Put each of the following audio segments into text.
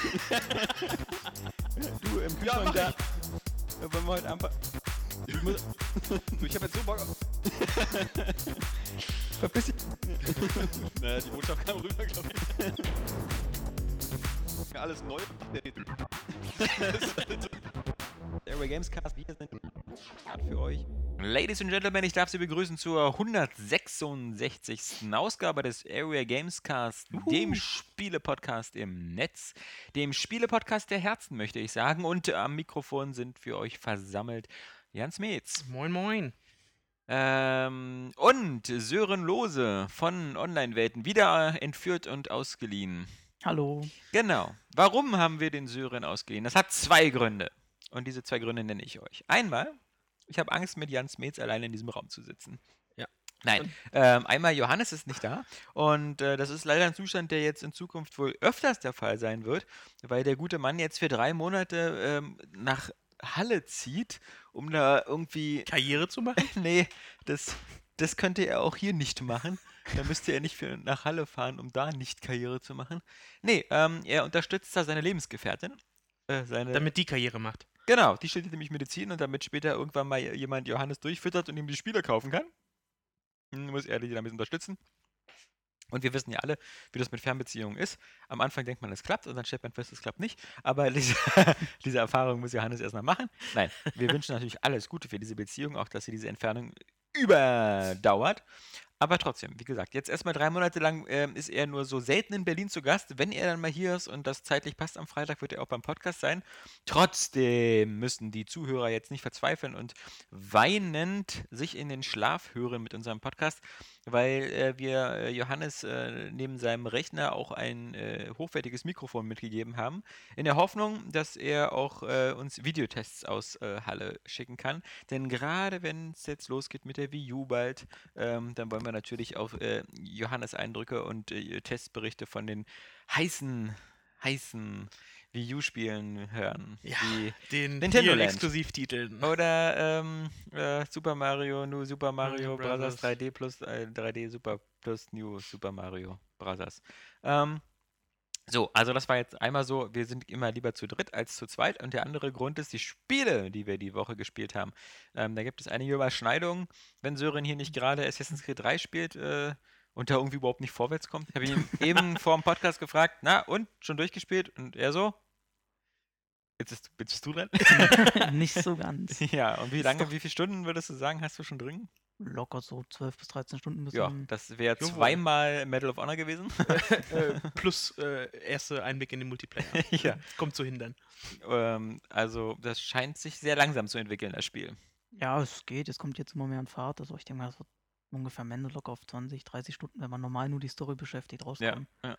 Du im Ja, Kühlschrank mach da. Wollen wir heute einfach. Ich muss. Ich habe jetzt so Bock auf. Verpiss dich. Naja, die Botschaft kam rüber, glaube ich. Alles neu Dezember. Airway Gamescast. Wir sind Start für euch. Ladies and Gentlemen, ich darf Sie begrüßen zur 166. Ausgabe des Area Gamescast, dem Spiele-Podcast im Netz, dem Spiele-Podcast der Herzen, möchte ich sagen. Und am Mikrofon sind für euch versammelt Jans Metz Moin, moin. ähm, und Sören Lose von Online-Welten, wieder entführt und ausgeliehen. Hallo. Genau. Warum haben wir den Sören ausgeliehen? Das hat zwei Gründe. Und diese zwei Gründe nenne ich euch. Einmal, ich habe Angst, mit Jans Metz alleine in diesem Raum zu sitzen. Ja. Nein, ähm, einmal Johannes ist nicht da und äh, das ist leider ein Zustand, der jetzt in Zukunft wohl öfters der Fall sein wird, weil der gute Mann jetzt für drei Monate ähm, nach Halle zieht, um da irgendwie Karriere zu machen? nee, das, das könnte er auch hier nicht machen. Da müsste er nicht für, nach Halle fahren, um da nicht Karriere zu machen. Nee, ähm, er unterstützt da seine Lebensgefährtin. Äh, seine, Damit die Karriere macht. Genau, die studiert nämlich Medizin und damit später irgendwann mal jemand Johannes durchfüttert und ihm die Spiele kaufen kann, hm, muss er die damit unterstützen. Und wir wissen ja alle, wie das mit Fernbeziehungen ist. Am Anfang denkt man, es klappt und dann stellt man fest, es klappt nicht. Aber diese, diese Erfahrung muss Johannes erst mal machen. Nein, wir wünschen natürlich alles Gute für diese Beziehung, auch dass sie diese Entfernung überdauert. Aber trotzdem, wie gesagt, jetzt erstmal drei Monate lang ähm, ist er nur so selten in Berlin zu Gast. Wenn er dann mal hier ist und das zeitlich passt am Freitag, wird er auch beim Podcast sein. Trotzdem müssen die Zuhörer jetzt nicht verzweifeln und weinend sich in den Schlaf hören mit unserem Podcast, weil äh, wir äh, Johannes äh, neben seinem Rechner auch ein äh, hochwertiges Mikrofon mitgegeben haben, in der Hoffnung, dass er auch äh, uns Videotests aus äh, Halle schicken kann. Denn gerade wenn es jetzt losgeht mit der Wii U bald, ähm, dann wollen wir natürlich auch Johannes Eindrücke und Testberichte von den heißen, heißen Wii U-Spielen hören. Ja, Die Den Nintendo. Exklusivtiteln. oder ähm, äh, Super Mario, New Super Mario Bros. Brothers. 3D plus äh, 3D Super plus New Super Mario Bros. Ähm, so, also das war jetzt einmal so, wir sind immer lieber zu dritt als zu zweit. Und der andere Grund ist die Spiele, die wir die Woche gespielt haben. Ähm, da gibt es einige Überschneidungen. Wenn Sören hier nicht gerade Assassin's Creed 3 spielt äh, und da irgendwie überhaupt nicht vorwärts kommt, habe ich ihn eben vor dem Podcast gefragt, na und, schon durchgespielt? Und er so, jetzt, ist, jetzt bist du dran. Nicht so ganz. Ja, und wie lange, doch- wie viele Stunden würdest du sagen, hast du schon drin? Locker so 12 bis 13 Stunden bis Ja, das wäre zweimal Medal of Honor gewesen. äh, plus äh, erste Einblick in den Multiplayer. ja. Kommt so hin dann. ähm, also, das scheint sich sehr langsam zu entwickeln, das Spiel. Ja, es geht. Es kommt jetzt immer mehr in Fahrt. Also ich denke mal, das wird ungefähr am Ende locker auf 20, 30 Stunden, wenn man normal nur die Story beschäftigt, Ja. rauskommen. ja.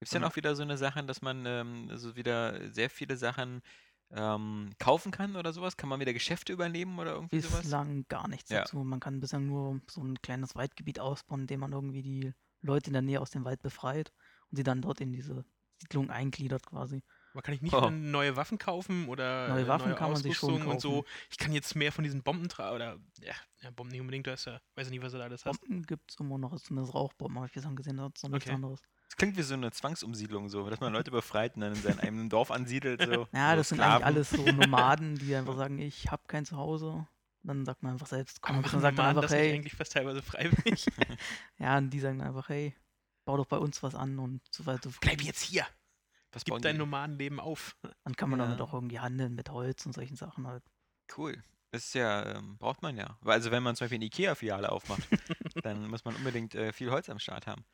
Gibt es denn Ja. auch wieder so eine Sache, dass man ähm, also wieder sehr viele Sachen ähm, kaufen kann oder sowas? Kann man wieder Geschäfte übernehmen oder irgendwie sowas? Bislang gar nichts Ja. dazu. Man kann bislang nur so ein kleines Waldgebiet ausbauen, indem man irgendwie die Leute in der Nähe aus dem Wald befreit und sie dann dort in diese Siedlung eingliedert quasi. Aber kann ich nicht Oh. neue Waffen kaufen oder Neue äh, Waffen neue kann man sich schon Ausrüstung und so? kaufen. Ich kann jetzt mehr von diesen Bomben tragen oder ja, ja, Bomben nicht unbedingt, da ist ja, weiß ich nicht, was du da alles hast. Bomben gibt es immer noch, also zumindest Rauchbomben, habe ich bislang gesehen, das ist noch nichts Okay. anderes. Das klingt wie so eine Zwangsumsiedlung, so, dass man Leute befreit und dann in seinem eigenen Dorf ansiedelt. So, Ja, so das sind Sklaven. eigentlich alles so Nomaden, die einfach sagen, ich habe kein Zuhause. Dann sagt man einfach selbst, komm, Aber dann sagt man einfach, das hey, eigentlich fast teilweise freiwillig? ja, und die sagen einfach, hey, bau doch bei uns was an und so weiter. so Bleib jetzt hier! Was Gib bauen dein die? Nomadenleben auf. Dann kann man damit Ja. auch irgendwie handeln mit Holz und solchen Sachen halt. Cool. Ist ja, ähm, braucht man ja. Weil Also wenn man zum Beispiel eine Ikea-Filiale aufmacht, dann muss man unbedingt äh, viel Holz am Start haben.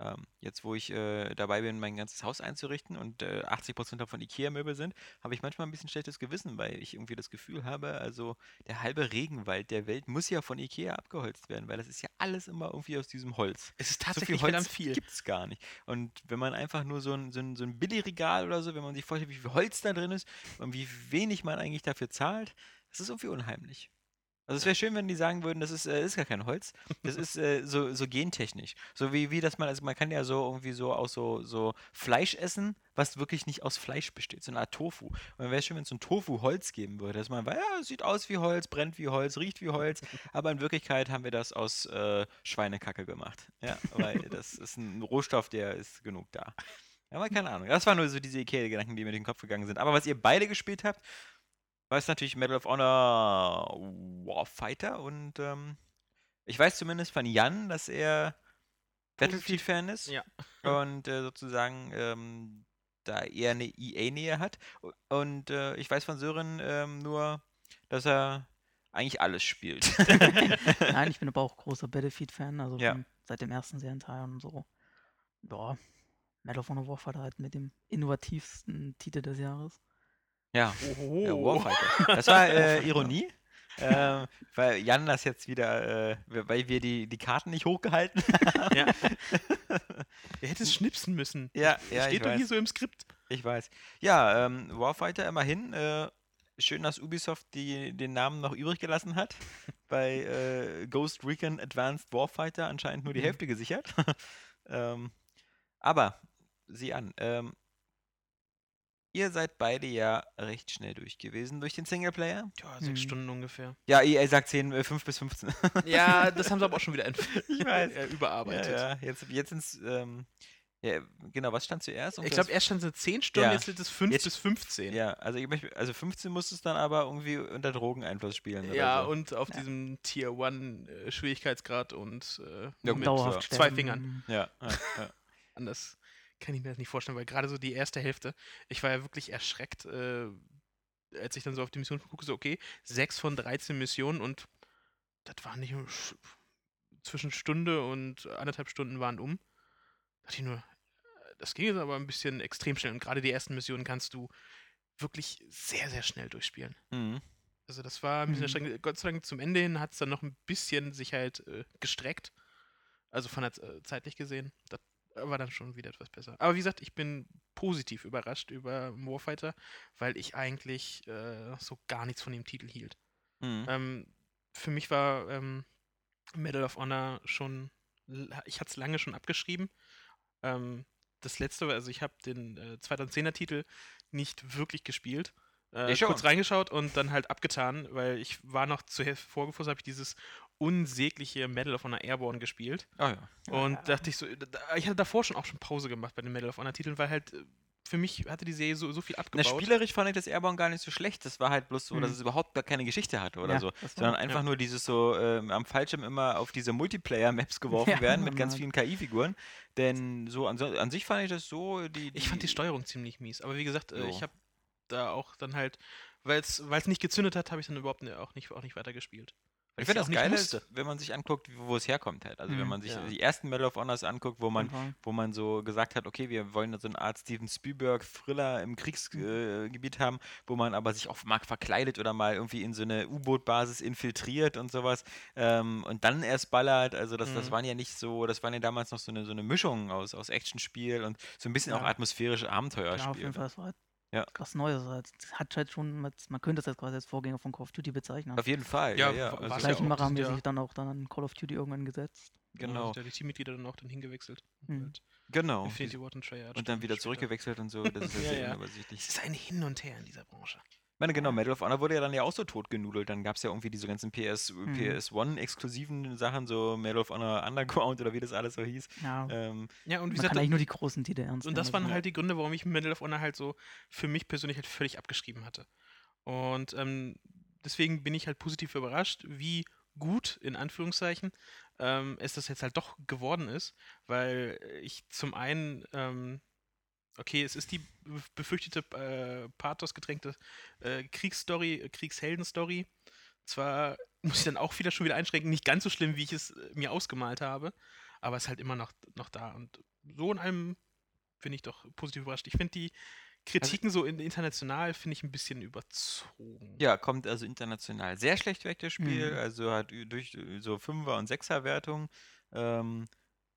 Ähm, jetzt, wo ich äh, dabei bin, mein ganzes Haus einzurichten und äh, 80% davon Ikea-Möbel sind, habe ich manchmal ein bisschen schlechtes Gewissen, weil ich irgendwie das Gefühl habe, also der halbe Regenwald der Welt muss ja von Ikea abgeholzt werden, weil das ist ja alles immer irgendwie aus diesem Holz. Es ist So tatsächlich viel verdammt Holz viel. gibt es gar nicht. Und wenn man einfach nur so ein, so ein, so ein Billigregal oder so, wenn man sich vorstellt, wie viel Holz da drin ist und wie wenig man eigentlich dafür zahlt, das ist irgendwie unheimlich. Also es wäre schön, wenn die sagen würden, das ist, äh, ist gar kein Holz, das ist äh, so, so gentechnisch. So wie, wie das man, also man kann ja so irgendwie so auch so, so Fleisch essen, was wirklich nicht aus Fleisch besteht, so eine Art Tofu. Und dann wäre es schön, wenn es so ein Tofu-Holz geben würde, dass man weiß, ja, sieht aus wie Holz, brennt wie Holz, riecht wie Holz, aber in Wirklichkeit haben wir das aus äh, Schweinekacke gemacht. Ja, weil das ist ein Rohstoff, der ist genug da. Aber keine Ahnung. Das waren nur so diese Ikea-Gedanken, die mir durch den Kopf gegangen sind. Aber was ihr beide gespielt habt, war es natürlich Medal of Honor Warfighter und ähm, ich weiß zumindest von Jan, dass er Battlefield-Fan ist Ja. und äh, sozusagen ähm, da eher eine EA-Nähe hat. Und äh, ich weiß von Sören ähm, nur, dass er eigentlich alles spielt. Nein, ich bin aber auch großer Battlefield-Fan, also Ja. von, seit dem ersten Serienteil und so. Ja, Medal of Honor Warfighter halt mit dem innovativsten Titel des Jahres. Ja. Ja, Warfighter. Das war äh, Ironie. ähm, weil Jan das jetzt wieder, äh, weil wir die, die Karten nicht hochgehalten haben. Ja. Er hätte es schnipsen müssen. Ja, ja, Steht doch weiß. hier so im Skript. Ich weiß. Ja, ähm, Warfighter immerhin. Äh, schön, dass Ubisoft die, den Namen noch übrig gelassen hat. Bei äh, Ghost Recon Advanced Warfighter anscheinend nur die Mhm. Hälfte gesichert. ähm, aber, sieh an, ähm, ihr seid beide ja recht schnell durch gewesen durch den Singleplayer. Ja, sechs Mhm. Stunden ungefähr. Ja, EA sagt 10, äh, 5 bis 15. Ja, das haben sie aber auch schon wieder Ich weiß. äh, überarbeitet. Ja, ja. Jetzt, jetzt ins, ähm, ja, genau, was stand zuerst? Ich glaube, erst stand es 10 Stunden, Ja. jetzt sind es 5 Jetzt- bis 15. Ja, also, ich möchte, also 15 musst du es dann aber irgendwie unter Drogeneinfluss spielen. Ja, so. und auf Ja. diesem Tier 1 äh, Schwierigkeitsgrad und äh, mit zwei. Fingern. Ja, ja, ja. Anders kann ich mir das nicht vorstellen, weil gerade so die erste Hälfte, ich war ja wirklich erschreckt, äh, als ich dann so auf die Mission gucke, so okay, 6 von 13 Missionen und das waren nicht zwischen Stunde und anderthalb Stunden waren um. Da dachte ich nur, äh, das ging jetzt aber ein bisschen extrem schnell und gerade die ersten Missionen kannst du wirklich sehr, sehr schnell durchspielen. Mhm. Also das war ein bisschen Mhm. erschreckend. Gott sei Dank zum Ende hin hat es dann noch ein bisschen sich halt äh, gestreckt. Also von der äh, zeitlich gesehen. Das war dann schon wieder etwas besser. Aber wie gesagt, ich bin positiv überrascht über Warfighter, weil ich eigentlich äh, so gar nichts von dem Titel hielt. Mhm. Ähm, für mich war ähm, Medal of Honor schon, ich hatte es lange schon abgeschrieben. Ähm, das letzte, also ich habe den äh, 2010er Titel nicht wirklich gespielt. Äh, kurz reingeschaut und dann halt abgetan, weil ich war noch zu vorgefunden, habe ich dieses unsägliche Medal of Honor Airborne gespielt. Oh ja. Und Ja. dachte ich so, ich hatte davor schon auch schon Pause gemacht bei den Medal of Honor Titeln, weil halt äh, für mich hatte die Serie so, so viel Na, abgebaut. spielerisch fand ich das Airborne gar nicht so schlecht. Das war halt bloß so, dass Mhm. es überhaupt gar keine Geschichte hatte oder Ja, so. das war- Sondern einfach ja. nur dieses so ähm, am Fallschirm immer auf diese Multiplayer-Maps geworfen Ja, werden mit ganz vielen KI-Figuren. Denn so an, an sich fand ich das so. Die, Ich fand die Steuerung ziemlich mies, aber wie gesagt, äh, Jo. ich habe da auch dann halt, weil es nicht gezündet hat, habe ich dann überhaupt ne, auch nicht, auch nicht weitergespielt. Ich finde das auch nicht geil, musste. wenn man sich anguckt, wo es herkommt halt. Also wenn Mhm. man sich Ja. die ersten Medal of Honors anguckt, wo man Fall. wo man so gesagt hat, okay, wir wollen so eine Art Steven Spielberg-Thriller im Kriegsgebiet haben, wo man aber sich auch mal verkleidet oder mal irgendwie in so eine U-Boot-Basis infiltriert und sowas ähm, und dann erst ballert. Also das, das Mhm. waren ja nicht so, das waren ja damals noch so eine, so eine Mischung aus, aus Actionspiel und so ein bisschen auch Ja. atmosphärische Ja, auf Abenteuerspiel. jeden Fall, das war Ja. was Neues. Das hat halt schon, mit, man könnte das jetzt quasi als Vorgänger von Call of Duty bezeichnen. Auf jeden Fall, Ja, ja, ja. Also, Gleichen auch, Macher haben die ja- sich dann auch dann an Call of Duty irgendwann gesetzt. genau, Ja, da die Teammitglieder dann auch dann hingewechselt. Mhm. Halt genau. Infinity Ward und Treyarch. Und dann wieder später. zurückgewechselt und so. Das ist ja Ja, sehr ja. unübersichtlich. Es ist ein Hin und Her in dieser Branche. Ich meine, genau, Medal of Honor wurde ja dann ja auch so totgenudelt. Dann gab es ja irgendwie diese ganzen PS, Mhm. PS1-exklusiven Sachen, so Medal of Honor Underground oder wie das alles so hieß. Ja, Ähm, Ja, und wie man gesagt, kann eigentlich nur die großen Titel ernst Und das also- waren halt die Gründe, warum ich Medal of Honor halt so für mich persönlich halt völlig abgeschrieben hatte. Und ähm, deswegen bin ich halt positiv überrascht, wie gut, in Anführungszeichen, ähm, es das jetzt halt doch geworden ist, weil ich zum einen, ähm, okay, es ist die be- befürchtete äh, pathosgetränkte äh, Kriegsstory, äh, Kriegsheldenstory. Zwar muss ich dann auch wieder schon wieder einschränken, nicht ganz so schlimm, wie ich es äh, mir ausgemalt habe, aber ist halt immer noch, noch da. Und so in allem finde ich doch positiv überrascht. Ich finde die Kritiken so in, international finde ich ein bisschen überzogen. Ja, kommt also international sehr schlecht weg, das Spiel. Mhm. Also hat ü- durch äh, so Fünfer- und Sechser-Wertungen. Ähm,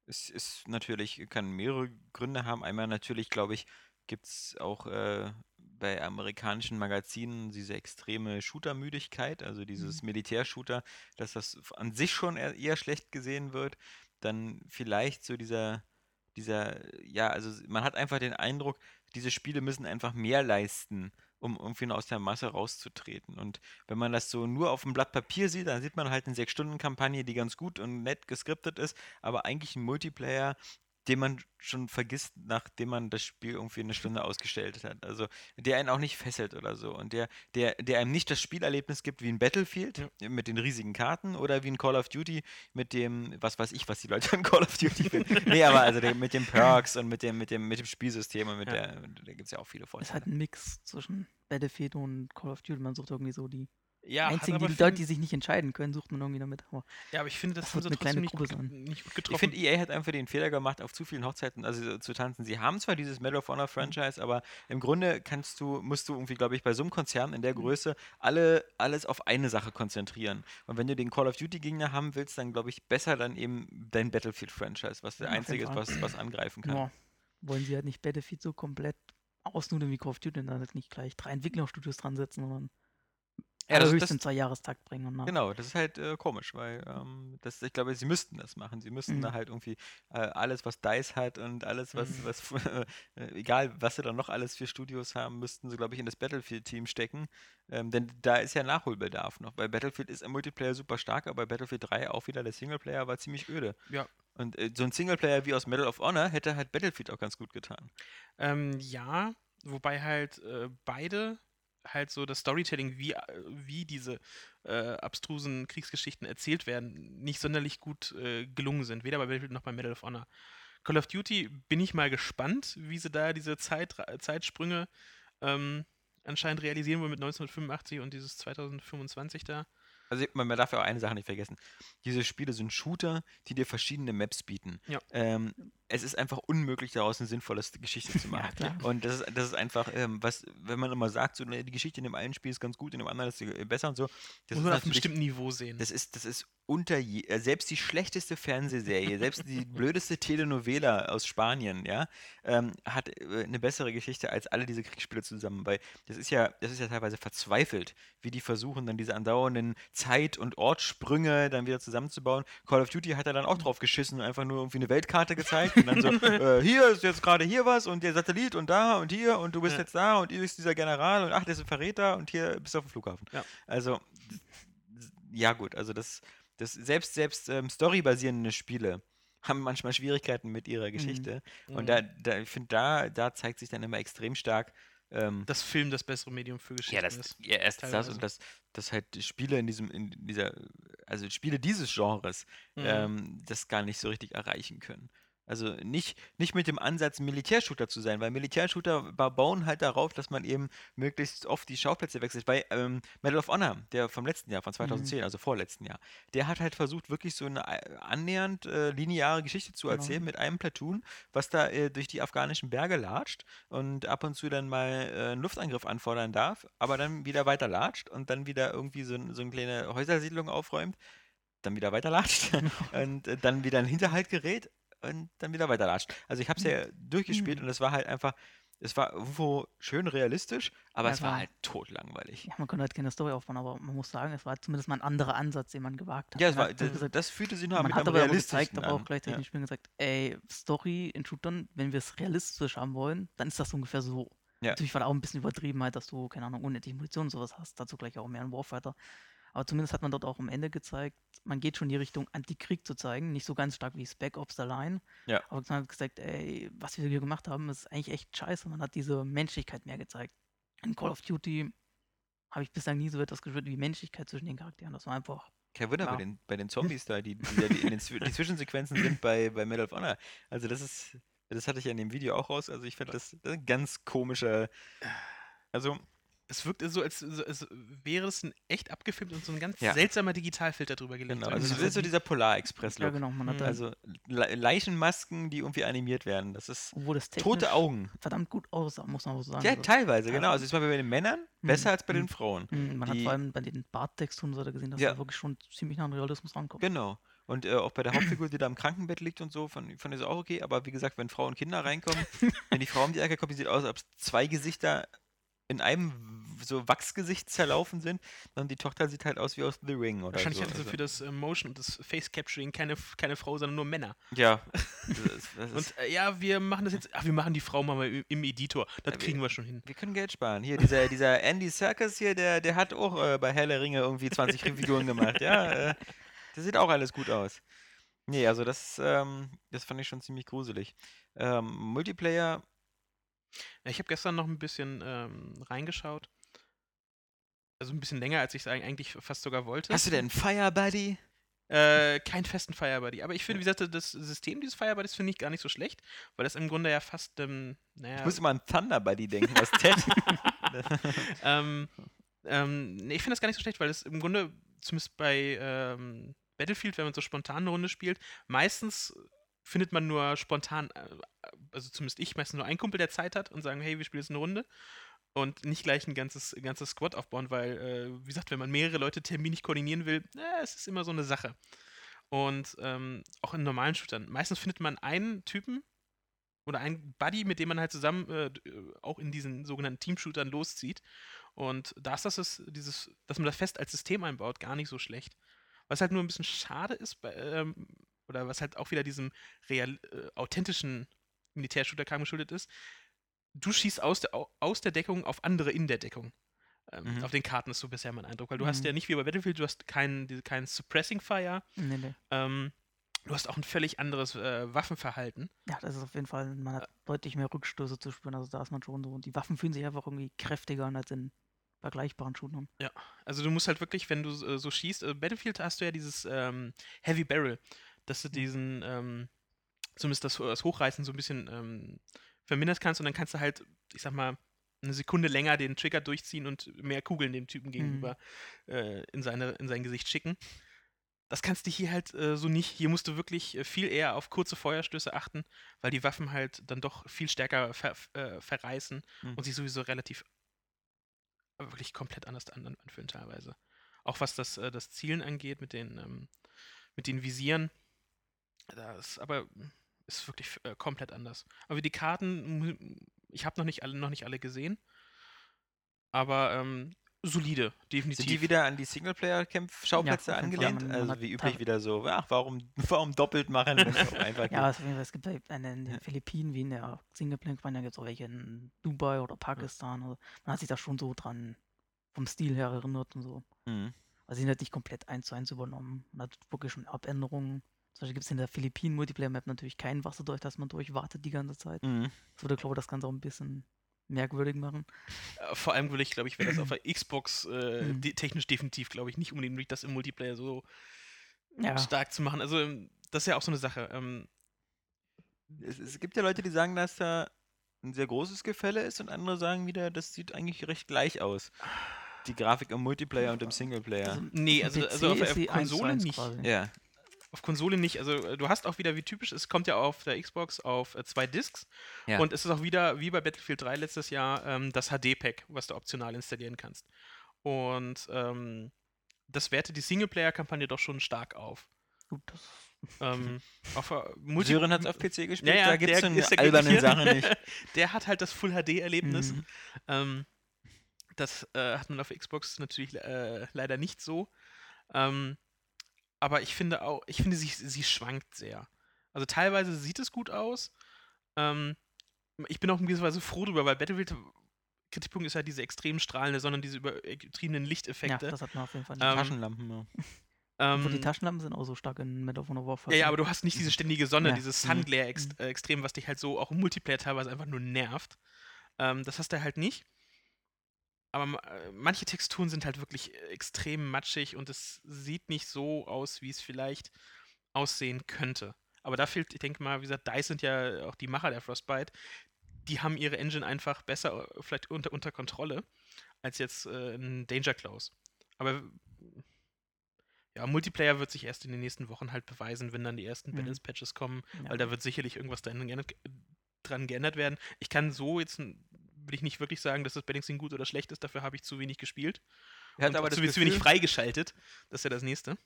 es ist natürlich, kann mehrere Gründe haben. Einmal natürlich, glaube ich, gibt es auch äh, bei amerikanischen Magazinen diese extreme Shooter-Müdigkeit, also dieses Militärshooter, dass das an sich schon eher, schlecht gesehen wird. Dann vielleicht so dieser, dieser, ja, also man hat einfach den Eindruck, diese Spiele müssen einfach mehr leisten, um irgendwie aus der Masse rauszutreten. Und wenn man das so nur auf dem Blatt Papier sieht, dann sieht man halt eine 6-Stunden-Kampagne, die ganz gut und nett geskriptet ist, aber eigentlich ein Multiplayer, den man schon vergisst, nachdem man das Spiel irgendwie eine Stunde ausgestellt hat. Also der einen auch nicht fesselt oder so. Und der, der, der einem nicht das Spielerlebnis gibt wie ein Battlefield mit den riesigen Karten oder wie ein Call of Duty mit dem, was weiß ich, was die Leute an Call of Duty finden. nee, aber also der, mit den Perks und mit dem, mit dem, mit dem Spielsystem und mit Ja. der, da gibt es ja auch viele Es ist Vorteile. halt ein Mix zwischen Battlefield und Call of Duty. Man sucht irgendwie so die Ja, einzigen, die Leute, die sich nicht entscheiden können, sucht man irgendwie damit. Aber Ja, aber ich finde, das, Das wird eine kleine Gruppe ge- nicht gut Ich getroffen. finde, EA hat einfach den Fehler gemacht, auf zu vielen Hochzeiten also so zu tanzen. Sie haben zwar dieses Medal of Honor Franchise, aber im Grunde kannst du, musst du irgendwie, glaube ich, bei so einem Konzern in der Größe alle, alles auf eine Sache konzentrieren. Und wenn du den Call of Duty Gegner haben willst, dann glaube ich besser dann eben dein Battlefield Franchise, was der Ja, einzige ist, was, was angreifen kann. ja, wollen sie halt nicht Battlefield so komplett ausnudeln wie Call of Duty dann halt nicht gleich drei Entwicklerstudios dran setzen, sondern Ja, das- höchstens das- im Zwei-Jahrestakt bringen. Und dann- Genau, das ist halt äh, komisch, weil ähm, das, ich glaube, sie müssten das machen. Sie müssten da Mhm. halt irgendwie äh, alles, was DICE hat und alles, was, Mhm. was äh, egal, was sie dann noch alles für Studios haben, müssten sie, glaube ich, in das Battlefield-Team stecken. Ähm, denn da ist ja Nachholbedarf noch, weil Battlefield ist im Multiplayer super stark, aber bei Battlefield 3 auch wieder der Singleplayer war ziemlich öde. Ja. Und äh, so ein Singleplayer wie aus Medal of Honor hätte halt Battlefield auch ganz gut getan. Ähm, ja, wobei halt äh, beide halt so das Storytelling, wie, äh, wie diese äh, abstrusen Kriegsgeschichten erzählt werden, nicht sonderlich gut äh, gelungen sind. Weder bei Battlefield noch bei Medal of Honor. Call of Duty bin ich mal gespannt, wie sie da diese Zeit, Zeitsprünge ähm, anscheinend realisieren wollen mit 1985 und dieses 2025 da. Also man man darf ja auch eine Sache nicht vergessen. Diese Spiele sind Shooter, die dir verschiedene Maps bieten. Ja. Ähm, es ist einfach unmöglich, daraus eine sinnvolle Geschichte zu machen. klar. Und das ist, das ist einfach, ähm, was, wenn man immer sagt, so, ne, die Geschichte in dem einen Spiel ist ganz gut, in dem anderen ist sie äh, besser und so. Das Muss man auf einem bestimmten Niveau sehen. das ist, das ist unter je, äh, selbst die schlechteste Fernsehserie, selbst die blödeste Telenovela aus Spanien, ja, ähm, hat äh, eine bessere Geschichte als alle diese Kriegsspiele zusammen, weil das ist ja, das ist ja teilweise verzweifelt, wie die versuchen, dann diese andauernden Zeit- und Ortssprünge dann wieder zusammenzubauen. Call of Duty hat er dann auch drauf geschissen und einfach nur irgendwie eine Weltkarte gezeigt und dann so, äh, hier ist jetzt gerade hier was und der Satellit und da und hier und du bist Ja. jetzt da und hier ist dieser General und ach, der ist ein Verräter und hier bist du auf dem Flughafen. Ja. Also, ja gut, also das, das selbst, selbst ähm, storybasierende Spiele haben manchmal Schwierigkeiten mit ihrer Geschichte. Und Mhm. da, da ich finde, da, da zeigt sich dann immer extrem stark, ähm, das Film das bessere Medium für Geschichten ja, das, ist. ja, erstens das und das, dass halt Spiele in diesem, in dieser, also Spiele dieses Genres Mhm. ähm, das gar nicht so richtig erreichen können. Also nicht, nicht mit dem Ansatz, ein Militärshooter zu sein, weil Militärshooter ba- bauen halt darauf, dass man eben möglichst oft die Schauplätze wechselt. Bei ähm, Medal of Honor, der vom letzten Jahr, von 2010, also vorletzten Jahr, der hat halt versucht, wirklich so eine äh, annähernd äh, lineare Geschichte zu Genau. erzählen mit einem Platoon, was da äh, durch die afghanischen Berge latscht und ab und zu dann mal äh, einen Luftangriff anfordern darf, aber dann wieder weiter latscht und dann wieder irgendwie so, ein- so eine kleine Häusersiedlung aufräumt, dann wieder weiter latscht und äh, dann wieder in den Hinterhalt gerät und dann wieder weiter latscht. Also ich habe es ja durchgespielt Mhm. und es war halt einfach, es war irgendwo schön realistisch, aber Ja, es war halt totlangweilig. Ja, man konnte halt keine Story aufbauen, aber man muss sagen, es war zumindest mal ein anderer Ansatz, den man gewagt hat. Ja, es Man war, das, gesagt, das fühlte sich noch man mit hat aber gezeigt, aber auch gleichzeitig Ja. den Spielen gesagt, ey, Story in Shootern, wenn wir es realistisch haben wollen, dann ist das ungefähr so. Ja. Natürlich war da auch ein bisschen übertrieben halt, dass du, keine Ahnung, unendlich Munition und sowas hast, dazu gleich auch mehr ein Warfighter. Aber zumindest hat man dort auch am Ende gezeigt, man geht schon in die Richtung Antikrieg zu zeigen, nicht so ganz stark wie Spec Ops The Line. Ja. Aber man hat gesagt, ey, was wir hier gemacht haben, ist eigentlich echt scheiße. Man hat diese Menschlichkeit mehr gezeigt. In Call of Duty habe ich bislang nie so etwas gespürt wie Menschlichkeit zwischen den Charakteren. Das war einfach Kein Wunder bei den, bei den Zombies da, die, die, die, in den, die Zwischensequenzen sind bei, bei Medal of Honor. Also das ist, das hatte ich ja in dem Video auch raus. Also ich finde das, das ein ganz komischer, also Es wirkt so, als, so, als wäre es ein echt abgefilmt und so ein ganz Ja. seltsamer Digitalfilter drüber gelegt. Genau, So also es bisschen ist so dieser Polar-Express-Look. Ja, genau. Man hat Mhm. Also Le Leichenmasken, die irgendwie animiert werden. Das ist obwohl das tote Augen. verdammt gut aussah, muss man auch sagen. Ja, Also, teilweise, ja. genau. Also ist mal bei den Männern Mhm. besser als bei den Mhm. Frauen. mm, man hat die- vor allem bei den Barttexturen so da gesehen, dass Ja. da wirklich schon ziemlich nah an Realismus rankommt. Genau. Und äh, auch bei der Hauptfigur, die da im Krankenbett liegt und so, von, von ist auch okay. Aber wie gesagt, wenn Frauen und Kinder reinkommen, wenn die Frau um die Ecke kommt, die sieht aus, als ob zwei Gesichter in einem so Wachsgesicht zerlaufen sind. Und die Tochter sieht halt aus wie aus The Ring oder Wahrscheinlich so. hatten sie also, für das äh, Motion und das Face Capturing keine, keine Frau, sondern nur Männer. ja. Das das Und äh, ja, wir machen das jetzt, ach, wir machen die Frau mal im, Editor. Das Ja, wir- kriegen wir schon hin. wir können Geld sparen. Hier, dieser, dieser Andy Serkis hier, der, der hat auch äh, bei Herr der Ringe irgendwie 20 Figuren gemacht. Ja, äh, das sieht auch alles gut aus. Nee, also das, ähm, das fand ich schon ziemlich gruselig. Ähm, Multiplayer, ich habe gestern noch ein bisschen ähm, reingeschaut. Also ein bisschen länger, als ich es eigentlich fast sogar wollte. hast du denn Fire Buddy? Äh, keinen festen Firebuddy. Aber ich finde, wie gesagt, das System dieses Firebuddies finde ich gar nicht so schlecht, weil das im Grunde ja fast, ähm, naja. Ich muss immer an Thunder Buddy denken, aus Ted. ähm, ähm, nee, ich finde das gar nicht so schlecht, weil es im Grunde, zumindest bei ähm, Battlefield, wenn man so spontan eine Runde spielt, meistens findet man nur spontan, äh, also zumindest ich, meistens nur einen Kumpel, der Zeit hat und sagen, hey, wir spielen jetzt eine Runde. Und nicht gleich ein ganzes, ganzes Squad aufbauen, weil, äh, wie gesagt, wenn man mehrere Leute terminlich koordinieren will, äh, es ist immer so eine Sache. Und ähm, auch in normalen Shootern. Meistens findet man einen Typen oder einen Buddy, mit dem man halt zusammen äh, äh, auch in diesen sogenannten Team-Shootern loszieht. Und da ist das, dieses, dass man das fest als System einbaut, gar nicht so schlecht. Was halt nur ein bisschen schade ist, bei, ähm, oder was halt auch wieder diesem real, äh, authentischen Militärshooter-Kram geschuldet ist, du schießt aus der, au- aus der Deckung auf andere in der Deckung. Ähm, Mhm. Auf den Karten ist so bisher mein Eindruck, weil du hast Mhm. ja nicht wie bei Battlefield, du hast keinen keinen Suppressing Fire, Nee, nee. ähm, du hast auch ein völlig anderes äh, Waffenverhalten. Ja, das ist auf jeden Fall, man hat deutlich mehr Rückstöße zu spüren, also da ist man schon so. Und die Waffen fühlen sich einfach irgendwie kräftiger an als in vergleichbaren Shootern. Also du musst halt wirklich, wenn du äh, so schießt, äh, Battlefield hast du ja dieses ähm, Heavy Barrel, dass du diesen, ähm, zumindest das, das Hochreißen so ein bisschen ähm, vermindern kannst und dann kannst du halt, ich sag mal, eine Sekunde länger den Trigger durchziehen und mehr Kugeln dem Typen gegenüber äh, in, seine, in sein Gesicht schicken. Das kannst du hier halt äh, so nicht. Hier musst du wirklich äh, viel eher auf kurze Feuerstöße achten, weil die Waffen halt dann doch viel stärker ver, äh, verreißen Mhm. und sich sowieso relativ äh, wirklich komplett anders an, an- anfühlen teilweise. Auch was das, äh, das Zielen angeht mit den, ähm, mit den Visieren. Das aber ist wirklich äh, komplett anders. Aber die Karten, ich habe noch nicht alle noch nicht alle gesehen. Aber ähm, solide, definitiv. Sind die wieder an die Singleplayer-Camp-Schauplätze Ja, angelehnt? Man- also wie üblich wieder so, ach, warum, warum doppelt machen, einfach Ja, geht? es, gibt halt eine in den. Philippinen wie in der Singleplayer-Kampagne, gibt es auch welche in Dubai oder Pakistan. Also man hat sich da schon so dran vom Stil her erinnert und so. Mhm. Also sie sind halt nicht komplett eins zu eins übernommen. Man hat wirklich schon Abänderungen. Zum Beispiel gibt es in der Philippinen-Multiplayer-Map natürlich kein Wasser durch, das man durchwartet die ganze Zeit. Mhm. Das würde, glaube ich, das Ganze auch ein bisschen merkwürdig machen. Äh, Vor allem will ich, glaube ich, wäre das auf der Xbox äh, Mhm. de technisch definitiv, glaube ich, nicht unbedingt möglich, das im Multiplayer so Ja, stark zu machen. Also, ähm, das ist ja auch so eine Sache. Ähm, Es, es gibt ja Leute, die sagen, dass da ein sehr großes Gefälle ist und andere sagen wieder, das sieht eigentlich recht gleich aus. Die Grafik im Multiplayer und im Singleplayer. also nee, also, also auf, zu Konsole nicht. quasi. ja. Auf Konsole nicht. Also, äh, du hast auch wieder, wie typisch, es kommt ja auf der Xbox auf äh, zwei Discs. Ja. Und es ist auch wieder, wie bei Battlefield 3 letztes Jahr, ähm, das HD-Pack, was du optional installieren kannst. Und ähm, das wertet die Singleplayer-Kampagne doch schon stark auf. Gut, das Ähm, auf, äh, Multi- Sören hat es auf PC gespielt, Ja, ja, da gibt es eine alberne. Sache nicht. der hat halt das Full-HD-Erlebnis. Mhm. Ähm, das äh, hat man auf Xbox natürlich äh, leider nicht so. Ähm, aber ich finde auch, ich finde, sie, sie schwankt sehr. Also teilweise sieht es gut aus. Ähm, ich bin auch in gewisser Weise froh drüber, weil Battlefield Kritikpunkt ist ja diese extremen strahlende, sondern diese übertriebenen Ja, Lichteffekte. das hat man auf jeden Fall nicht. Ähm, Taschenlampen, ja. Obwohl die ähm, Taschenlampen sind auch so stark in Medal of Honor Warfare. ja, ja, aber du hast nicht diese ständige Sonne, Ja. dieses Mhm. Sunglare ex äh, extrem, was dich halt so auch im Multiplayer teilweise einfach nur nervt. Ähm, das hast du halt nicht. Aber äh, manche Texturen sind halt wirklich äh, extrem matschig und es sieht nicht so aus, wie es vielleicht aussehen könnte. Aber da fehlt, ich denke mal, wie gesagt, DICE sind ja auch die Macher der Frostbite. Die haben ihre Engine einfach besser äh, vielleicht unter, unter Kontrolle. als jetzt äh, ein Danger Close. Aber ja, Multiplayer wird sich erst in den nächsten Wochen halt beweisen, wenn dann die ersten Mhm. Balance-Patches kommen, Ja. weil da wird sicherlich irgendwas dran geändert, dran geändert werden. Ich kann so jetzt, will ich nicht wirklich sagen, dass das Balancing gut oder schlecht ist, dafür habe ich zu wenig gespielt. Er hat aber zu, zu wenig Gefühl- freigeschaltet. Das ist ja das nächste.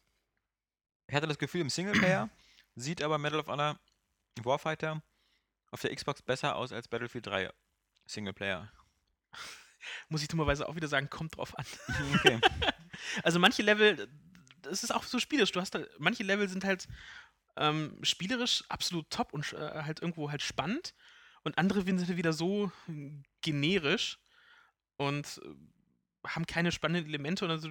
Ich hatte das Gefühl, im Singleplayer sieht aber Medal of Honor Warfighter auf der Xbox besser aus als Battlefield 3 Singleplayer. Muss ich dummerweise auch wieder sagen, kommt drauf an. Okay. Also manche Level, das ist auch so spielerisch. Du hast da, manche Level sind halt ähm, spielerisch absolut top und äh, halt irgendwo halt spannend. Und andere sind wieder so äh, generisch und äh, haben keine spannenden Elemente oder so.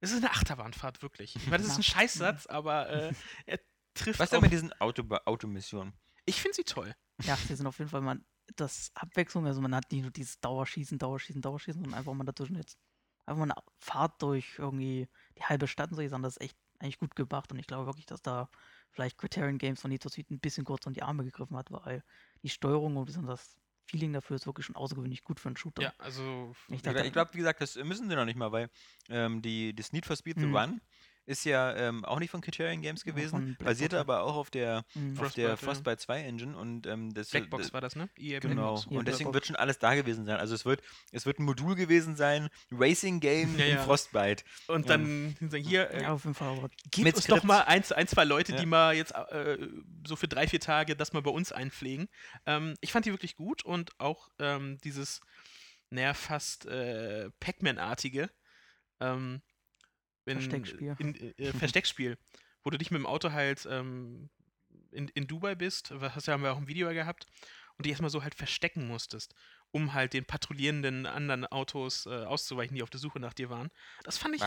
Es ist eine Achterbahnfahrt, wirklich. Ich meine, das ist ein. Scheißsatz, aber äh, er trifft Was denn auf, mit diesen Auto Automissionen? Ich finde sie toll. Ja, die sind auf jeden Fall mal das Abwechslung. Also man hat nicht nur dieses Dauerschießen, Dauerschießen, Dauerschießen, sondern einfach mal dazwischen jetzt einfach mal eine Fahrt durch irgendwie die halbe Stadt und solche Sachen. Das ist echt eigentlich gut gemacht und ich glaube wirklich, dass da vielleicht Criterion Games von Need for Speed ein bisschen kurz um die Arme gegriffen hat, weil die Steuerung und das Feeling dafür ist wirklich schon außergewöhnlich gut für einen Shooter. Ja, also Ich ich glaube, wie gesagt, das müssen sie noch nicht mal, weil ähm, die, das Need for Speed The Mhm. Run ist ja ähm, auch nicht von Criterion Games Ja, gewesen, Black basierte Box, aber auch auf der, Mhm. auf der Frostbite, ja. Frostbite 2 Engine und ähm, das Blackbox das- war das, ne? EA Genau, Blackbox. Ja, und deswegen Blackbox. wird schon alles da gewesen sein. Also es wird, es wird ein Modul gewesen sein, Racing Game Ja, in ja. Frostbite. Und Ja. dann sagen, hier, äh, Ja, auf jeden Fall. Aber Gib Mit uns doch mal ein, ein zwei Leute, Ja. die mal jetzt äh, so für drei, vier Tage das mal bei uns einpflegen. Ähm, ich fand die wirklich gut und auch ähm, dieses, naja, fast äh, Pac-Man-artige ähm, wenn- Versteckspiel. In, äh, Versteckspiel, wo du dich mit dem Auto halt ähm, in, in Dubai bist, was haben wir auch im Video gehabt, und dich erstmal so halt verstecken musstest, um halt den patrouillierenden anderen Autos äh, auszuweichen, die auf der Suche nach dir waren. Das fand ich,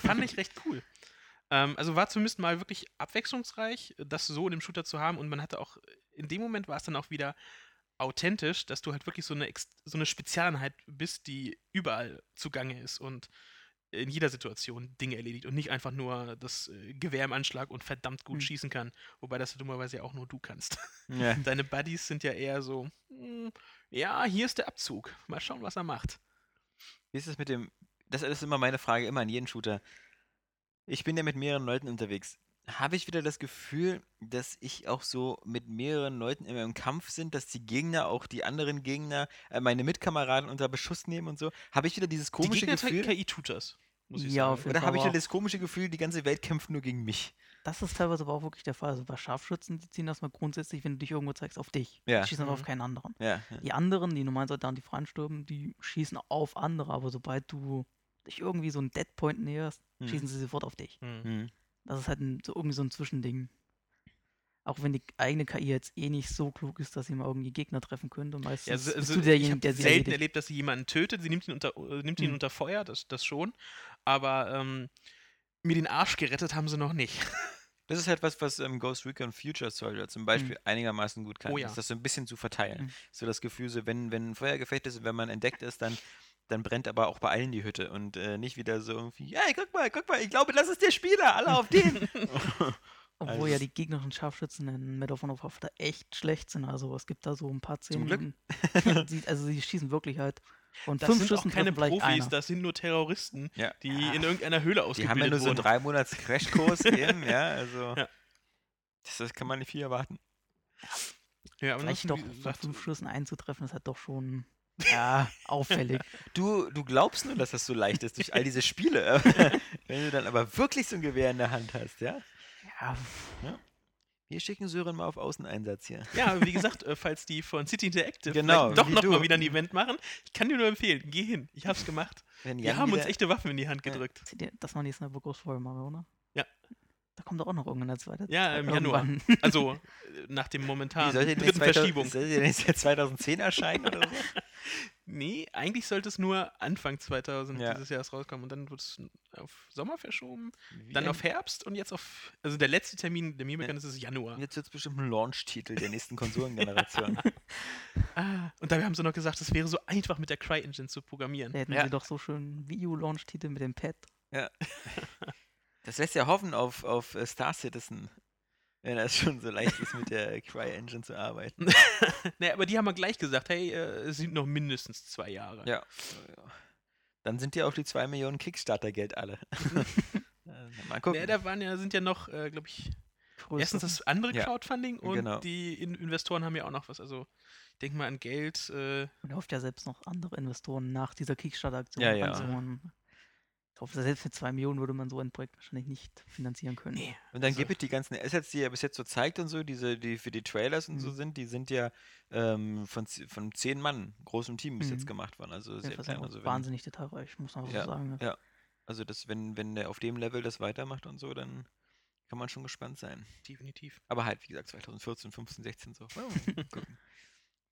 fand ich recht cool. Ähm, also war zumindest mal wirklich abwechslungsreich, das so in dem Shooter zu haben und man hatte auch, in dem Moment war es dann auch wieder authentisch, dass du halt wirklich so eine, so eine Spezialeinheit bist, die überall zugange ist und in jeder Situation Dinge erledigt und nicht einfach nur das äh, Gewehr im Anschlag und verdammt gut Hm. schießen kann, wobei das dummerweise ja auch nur du kannst. Ja. Deine Buddies sind ja eher so, "Hm, ja, hier ist der Abzug, mal schauen, was er macht. Wie ist es mit dem, das ist immer meine Frage, immer an jeden Shooter. Ich bin ja mit mehreren Leuten unterwegs. Habe ich wieder das Gefühl, dass ich auch so mit mehreren Leuten immer im Kampf sind, dass die Gegner, auch die anderen Gegner, äh, meine Mitkameraden unter Beschuss nehmen und so? Habe ich wieder dieses Die komische Gegner Gefühl? KI tut das, muss ich Ja, auf sagen. jeden Oder habe ich aber wieder das komische Gefühl, die ganze Welt kämpft nur gegen mich? das ist teilweise aber auch wirklich der Fall. Also bei Scharfschützen, die ziehen erstmal grundsätzlich, wenn du dich irgendwo zeigst, auf dich. Ja. Die schießen aber auf Mhm. keinen anderen. Ja. ja. Die anderen, die normalen Soldaten, die freinsturmen, die schießen auf andere, aber sobald du dich irgendwie so einen Deadpoint näherst, Mhm. schießen sie sofort auf dich. Hm. Hm. Das ist halt ein, so irgendwie so ein Zwischending. Auch wenn die eigene KI jetzt eh nicht so klug ist, dass sie mal irgendwie Gegner treffen könnte. Meistens Ja, so, bist also du ich derjenige, habe der sie selten erledigt. erlebt, dass sie jemanden tötet. Sie nimmt ihn unter, äh, nimmt ihn Mhm. unter Feuer, das, das schon. Aber ähm, mir den Arsch gerettet haben sie noch nicht. Das ist halt was, was ähm, Ghost Recon Future Soldier zum Beispiel einigermaßen gut kann. Oh ja. Ist das so ein bisschen zu verteilen. Mhm. So das Gefühl, so wenn, wenn ein Feuergefecht ist und wenn man entdeckt ist, dann, dann brennt aber auch bei allen die Hütte und äh, nicht wieder so irgendwie, hey, guck mal, guck mal, ich glaube, das ist der Spieler, alle auf den. Obwohl Also ja die gegnerischen Scharfschützen in Medal of Honor da echt schlecht sind. Also es gibt da so ein paar Zum Glück. Szenen. sie, also sie schießen wirklich halt von Das fünf sind Schüssen auch keine Profis, einer. das sind nur Terroristen, ja. die Ja. in irgendeiner Höhle Die ausgebildet haben ja nur so einen wurden. drei Monats Crashkurs eben, ja, also Ja. Das, das kann man nicht viel erwarten. Ja, aber Vielleicht doch gesagt, fünf Schüssen einzutreffen, ist halt doch schon ja, auffällig. Du, du glaubst nur, dass das so leicht ist durch all diese Spiele. Wenn du dann aber wirklich so ein Gewehr in der Hand hast, ja? Ja, Wir schicken Sören mal auf Außeneinsatz hier. Ja, wie gesagt, äh, falls die von City Interactive Genau, doch wie noch du. mal wieder ein Event machen, ich kann dir nur empfehlen, geh hin. Ich hab's gemacht. Wenn Wir haben uns echte Waffen in die Hand Ja. gedrückt. das war die Sniper Ghost Folge mal, oder? Ja. Da kommt doch auch noch irgendeine zweite. Ja, im Januar. irgendwann. Also nach dem Wie momentanen sollte denn dritten 2000 Verschiebung. Soll der jetzt 2010 erscheinen oder so? Nee, eigentlich sollte es nur Anfang 2000 Ja. dieses Jahres rauskommen und dann wird es auf Sommer verschoben, Wie dann ein- auf Herbst und jetzt auf. Also der letzte Termin, der mir bekannt ist, ist Januar. Jetzt wird es bestimmt ein Launch-Titel der nächsten Konsolengeneration. Ah, und dabei haben sie noch gesagt, es wäre so einfach mit der Cry-Engine zu programmieren. Da hätten Ja. sie doch so schön Video-Launch-Titel mit dem Pad. Das lässt ja hoffen auf, auf äh, Star Citizen. Wenn das schon so leicht ist, mit der Cry-Engine zu arbeiten. ne, aber die haben ja gleich gesagt, hey, äh, es sind noch mindestens zwei Jahre. Ja. Dann sind ja auch die 2 Millionen Kickstarter-Geld alle. Äh, Mal gucken. Ne, da waren ja, sind ja noch, äh, glaube ich, Größere- erstens das andere Ja, Crowdfunding und genau. die In Investoren haben ja auch noch was. Also, ich denke mal an Geld. Äh, Und hofft ja selbst noch andere Investoren nach dieser Kickstarter-Aktion Ja, ja. Glaube, selbst mit 2 Millionen würde man so ein Projekt wahrscheinlich nicht finanzieren können. nee. Und dann Also- gibt es die ganzen Assets, die er bis jetzt so zeigt und so, diese, die für die Trailers und so Mhm. sind, die sind ja ähm, von, von zehn Mann großem Team bis jetzt Mhm. gemacht worden. Also sehr klein. Also wenn, wahnsinnig detailreich, muss man Ja, so sagen. ne? ja. also das, wenn, wenn der auf dem Level das weitermacht und so, dann kann man schon gespannt sein. Definitiv. Aber halt, wie gesagt, 2014, 15, 16 so.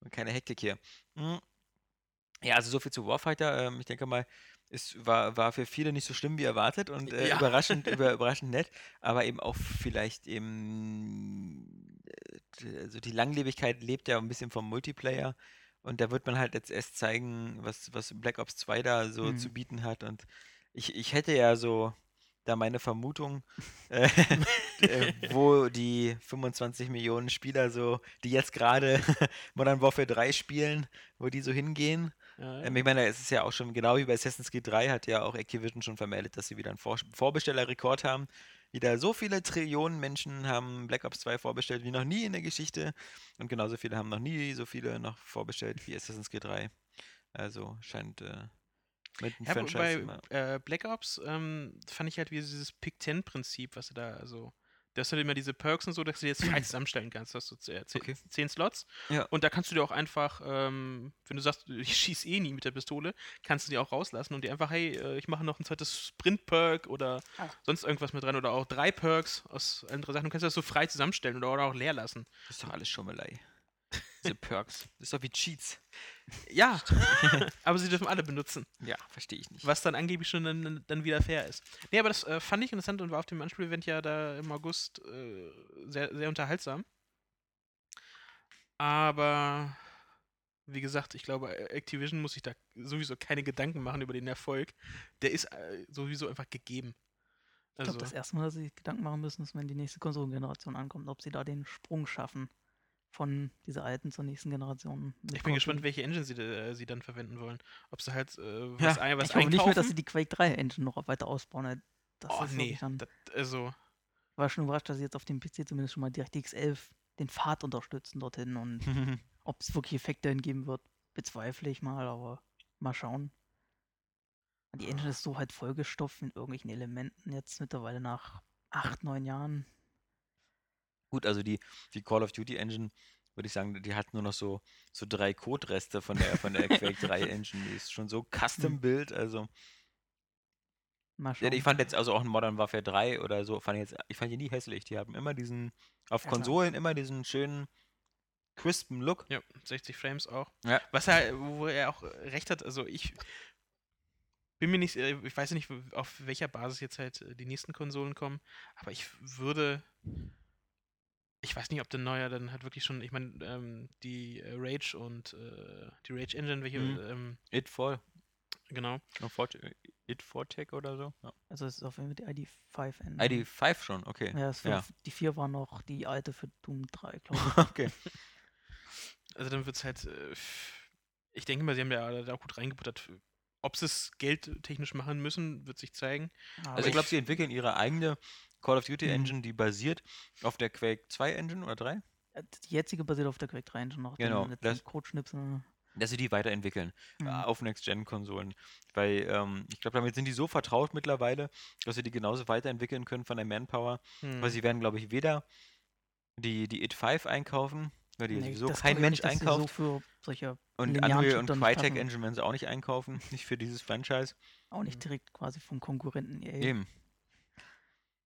Und Keine Hektik hier. Mhm. Ja, also so viel zu Warfighter. Ähm, ich denke mal, es war, war für viele nicht so schlimm wie erwartet und äh, Ja. überraschend, über, überraschend nett, aber eben auch vielleicht eben, äh, also die Langlebigkeit lebt ja ein bisschen vom Multiplayer und da wird man halt jetzt erst zeigen, was, was Black Ops 2 da so zu Mhm. bieten hat und ich, ich hätte ja so da meine Vermutung, äh, äh, wo die 25 Millionen Spieler so, die jetzt gerade Modern Warfare 3 spielen, wo die so hingehen. Ja, Ähm, ich meine, es ist ja auch schon, genau wie bei Assassin's Creed 3 hat ja auch Activision schon vermeldet, dass sie wieder einen Vor Vorbestellerrekord haben. Wieder so viele Trillionen Menschen haben Black Ops 2 vorbestellt wie noch nie in der Geschichte. Und genauso viele haben noch nie so viele noch vorbestellt wie Assassin's Creed 3. Also scheint äh, mit dem Ja, Franchise bei immer. äh, Black Ops ähm, fand ich halt wie dieses Pick-10-Prinzip, was du da, also, du hast halt immer diese Perks und so, dass du jetzt frei zusammenstellen kannst. Hast du zehn, Okay. zehn Slots. Ja. Und da kannst du dir auch einfach, ähm, wenn du sagst, ich schieß eh nie mit der Pistole, kannst du die auch rauslassen und dir einfach, hey, äh, ich mache noch ein zweites Sprint-Perk oder Ah. sonst irgendwas mit dran oder auch drei Perks aus allen drei Sachen. Du kannst das so frei zusammenstellen oder, oder auch leer lassen. Das ist doch alles Schummelei. Diese Perks. Das ist doch wie Cheats. Ja, aber sie dürfen alle benutzen. Ja, verstehe ich nicht. Was dann angeblich schon dann, dann wieder fair ist. Nee, aber das äh, fand ich interessant und war auf dem Anspiel-Event ja da im August äh, sehr, sehr unterhaltsam. Aber wie gesagt, ich glaube, Activision muss sich da sowieso keine Gedanken machen über den Erfolg. Der ist äh, sowieso einfach gegeben. Ich Also, glaube, das erste Mal, dass sie sich Gedanken machen müssen, ist, wenn die nächste Konsolengeneration ankommt, ob sie da den Sprung schaffen von dieser alten zur nächsten Generation. ich bin gespannt, welche Engine sie, äh, sie dann verwenden wollen. Ob sie halt äh, Ja, was, ein, was ich hoffe nicht mehr, dass sie einkaufen. die Quake 3 Engine noch weiter ausbauen. weil Das Oh ist nee, wirklich dann, das, also ich war schon überrascht, dass sie jetzt auf dem PC zumindest schon mal DirectX 11 den Pfad unterstützen dorthin und ob es wirklich Effekte hingeben wird, bezweifle ich mal, aber mal schauen. Die Engine ist so halt vollgestopft mit irgendwelchen Elementen jetzt mittlerweile nach acht, neun Jahren. Gut, also die, die Call of Duty Engine, würde ich sagen, die hat nur noch so, so drei Code-Reste von der, von der Quake 3 Engine. Die ist schon so Custom-Build, also. Mal schauen. ich fand jetzt also auch ein Modern Warfare 3 oder so, fand ich jetzt, ich fand die nie hässlich. Die haben immer diesen, auf. Konsolen immer diesen schönen, crispen Look. Ja, 60 Frames auch. Ja. Was er, wo er auch recht hat, also ich bin mir nicht, äh, ich weiß ja nicht, auf welcher Basis jetzt halt äh, die nächsten Konsolen kommen, aber ich würde, ich weiß nicht, ob der Neuer dann halt wirklich schon, ich meine, ähm, die äh, Rage und äh, die Rage Engine, welche, Mhm. ähm, It voll. genau, It Tech oder so. Ja. Also es ist auf jeden Fall die ID5 Engine. ID5 schon, okay. Ja, es Ja. fünf, die 4 war noch die alte für Doom 3, glaube ich. okay. also dann wird es halt, äh, ich denke mal, sie haben ja da auch gut reingebuttert. Ob sie es geldtechnisch machen müssen, wird sich zeigen. Aber Also ich glaube, sie entwickeln ihre eigene Call of Duty Mhm. Engine, die basiert auf der Quake 2 Engine oder 3. äh, die jetzige basiert auf der Quake 3 Engine noch. Genau, das- Codeschnipsel. Dass sie die weiterentwickeln äh, Mhm. auf Next-Gen-Konsolen. Weil ähm, ich glaube, damit sind die so vertraut mittlerweile, dass sie die genauso weiterentwickeln können von der Manpower. Hm. Weil sie werden, glaube ich, weder die, die It 5 einkaufen, weil die Nee, sowieso kein Mensch nicht, einkauft. So für solche und Unreal und Crytek. Engine werden sie auch nicht einkaufen, nicht für dieses Franchise. auch nicht direkt quasi vom Konkurrenten EA. Eben.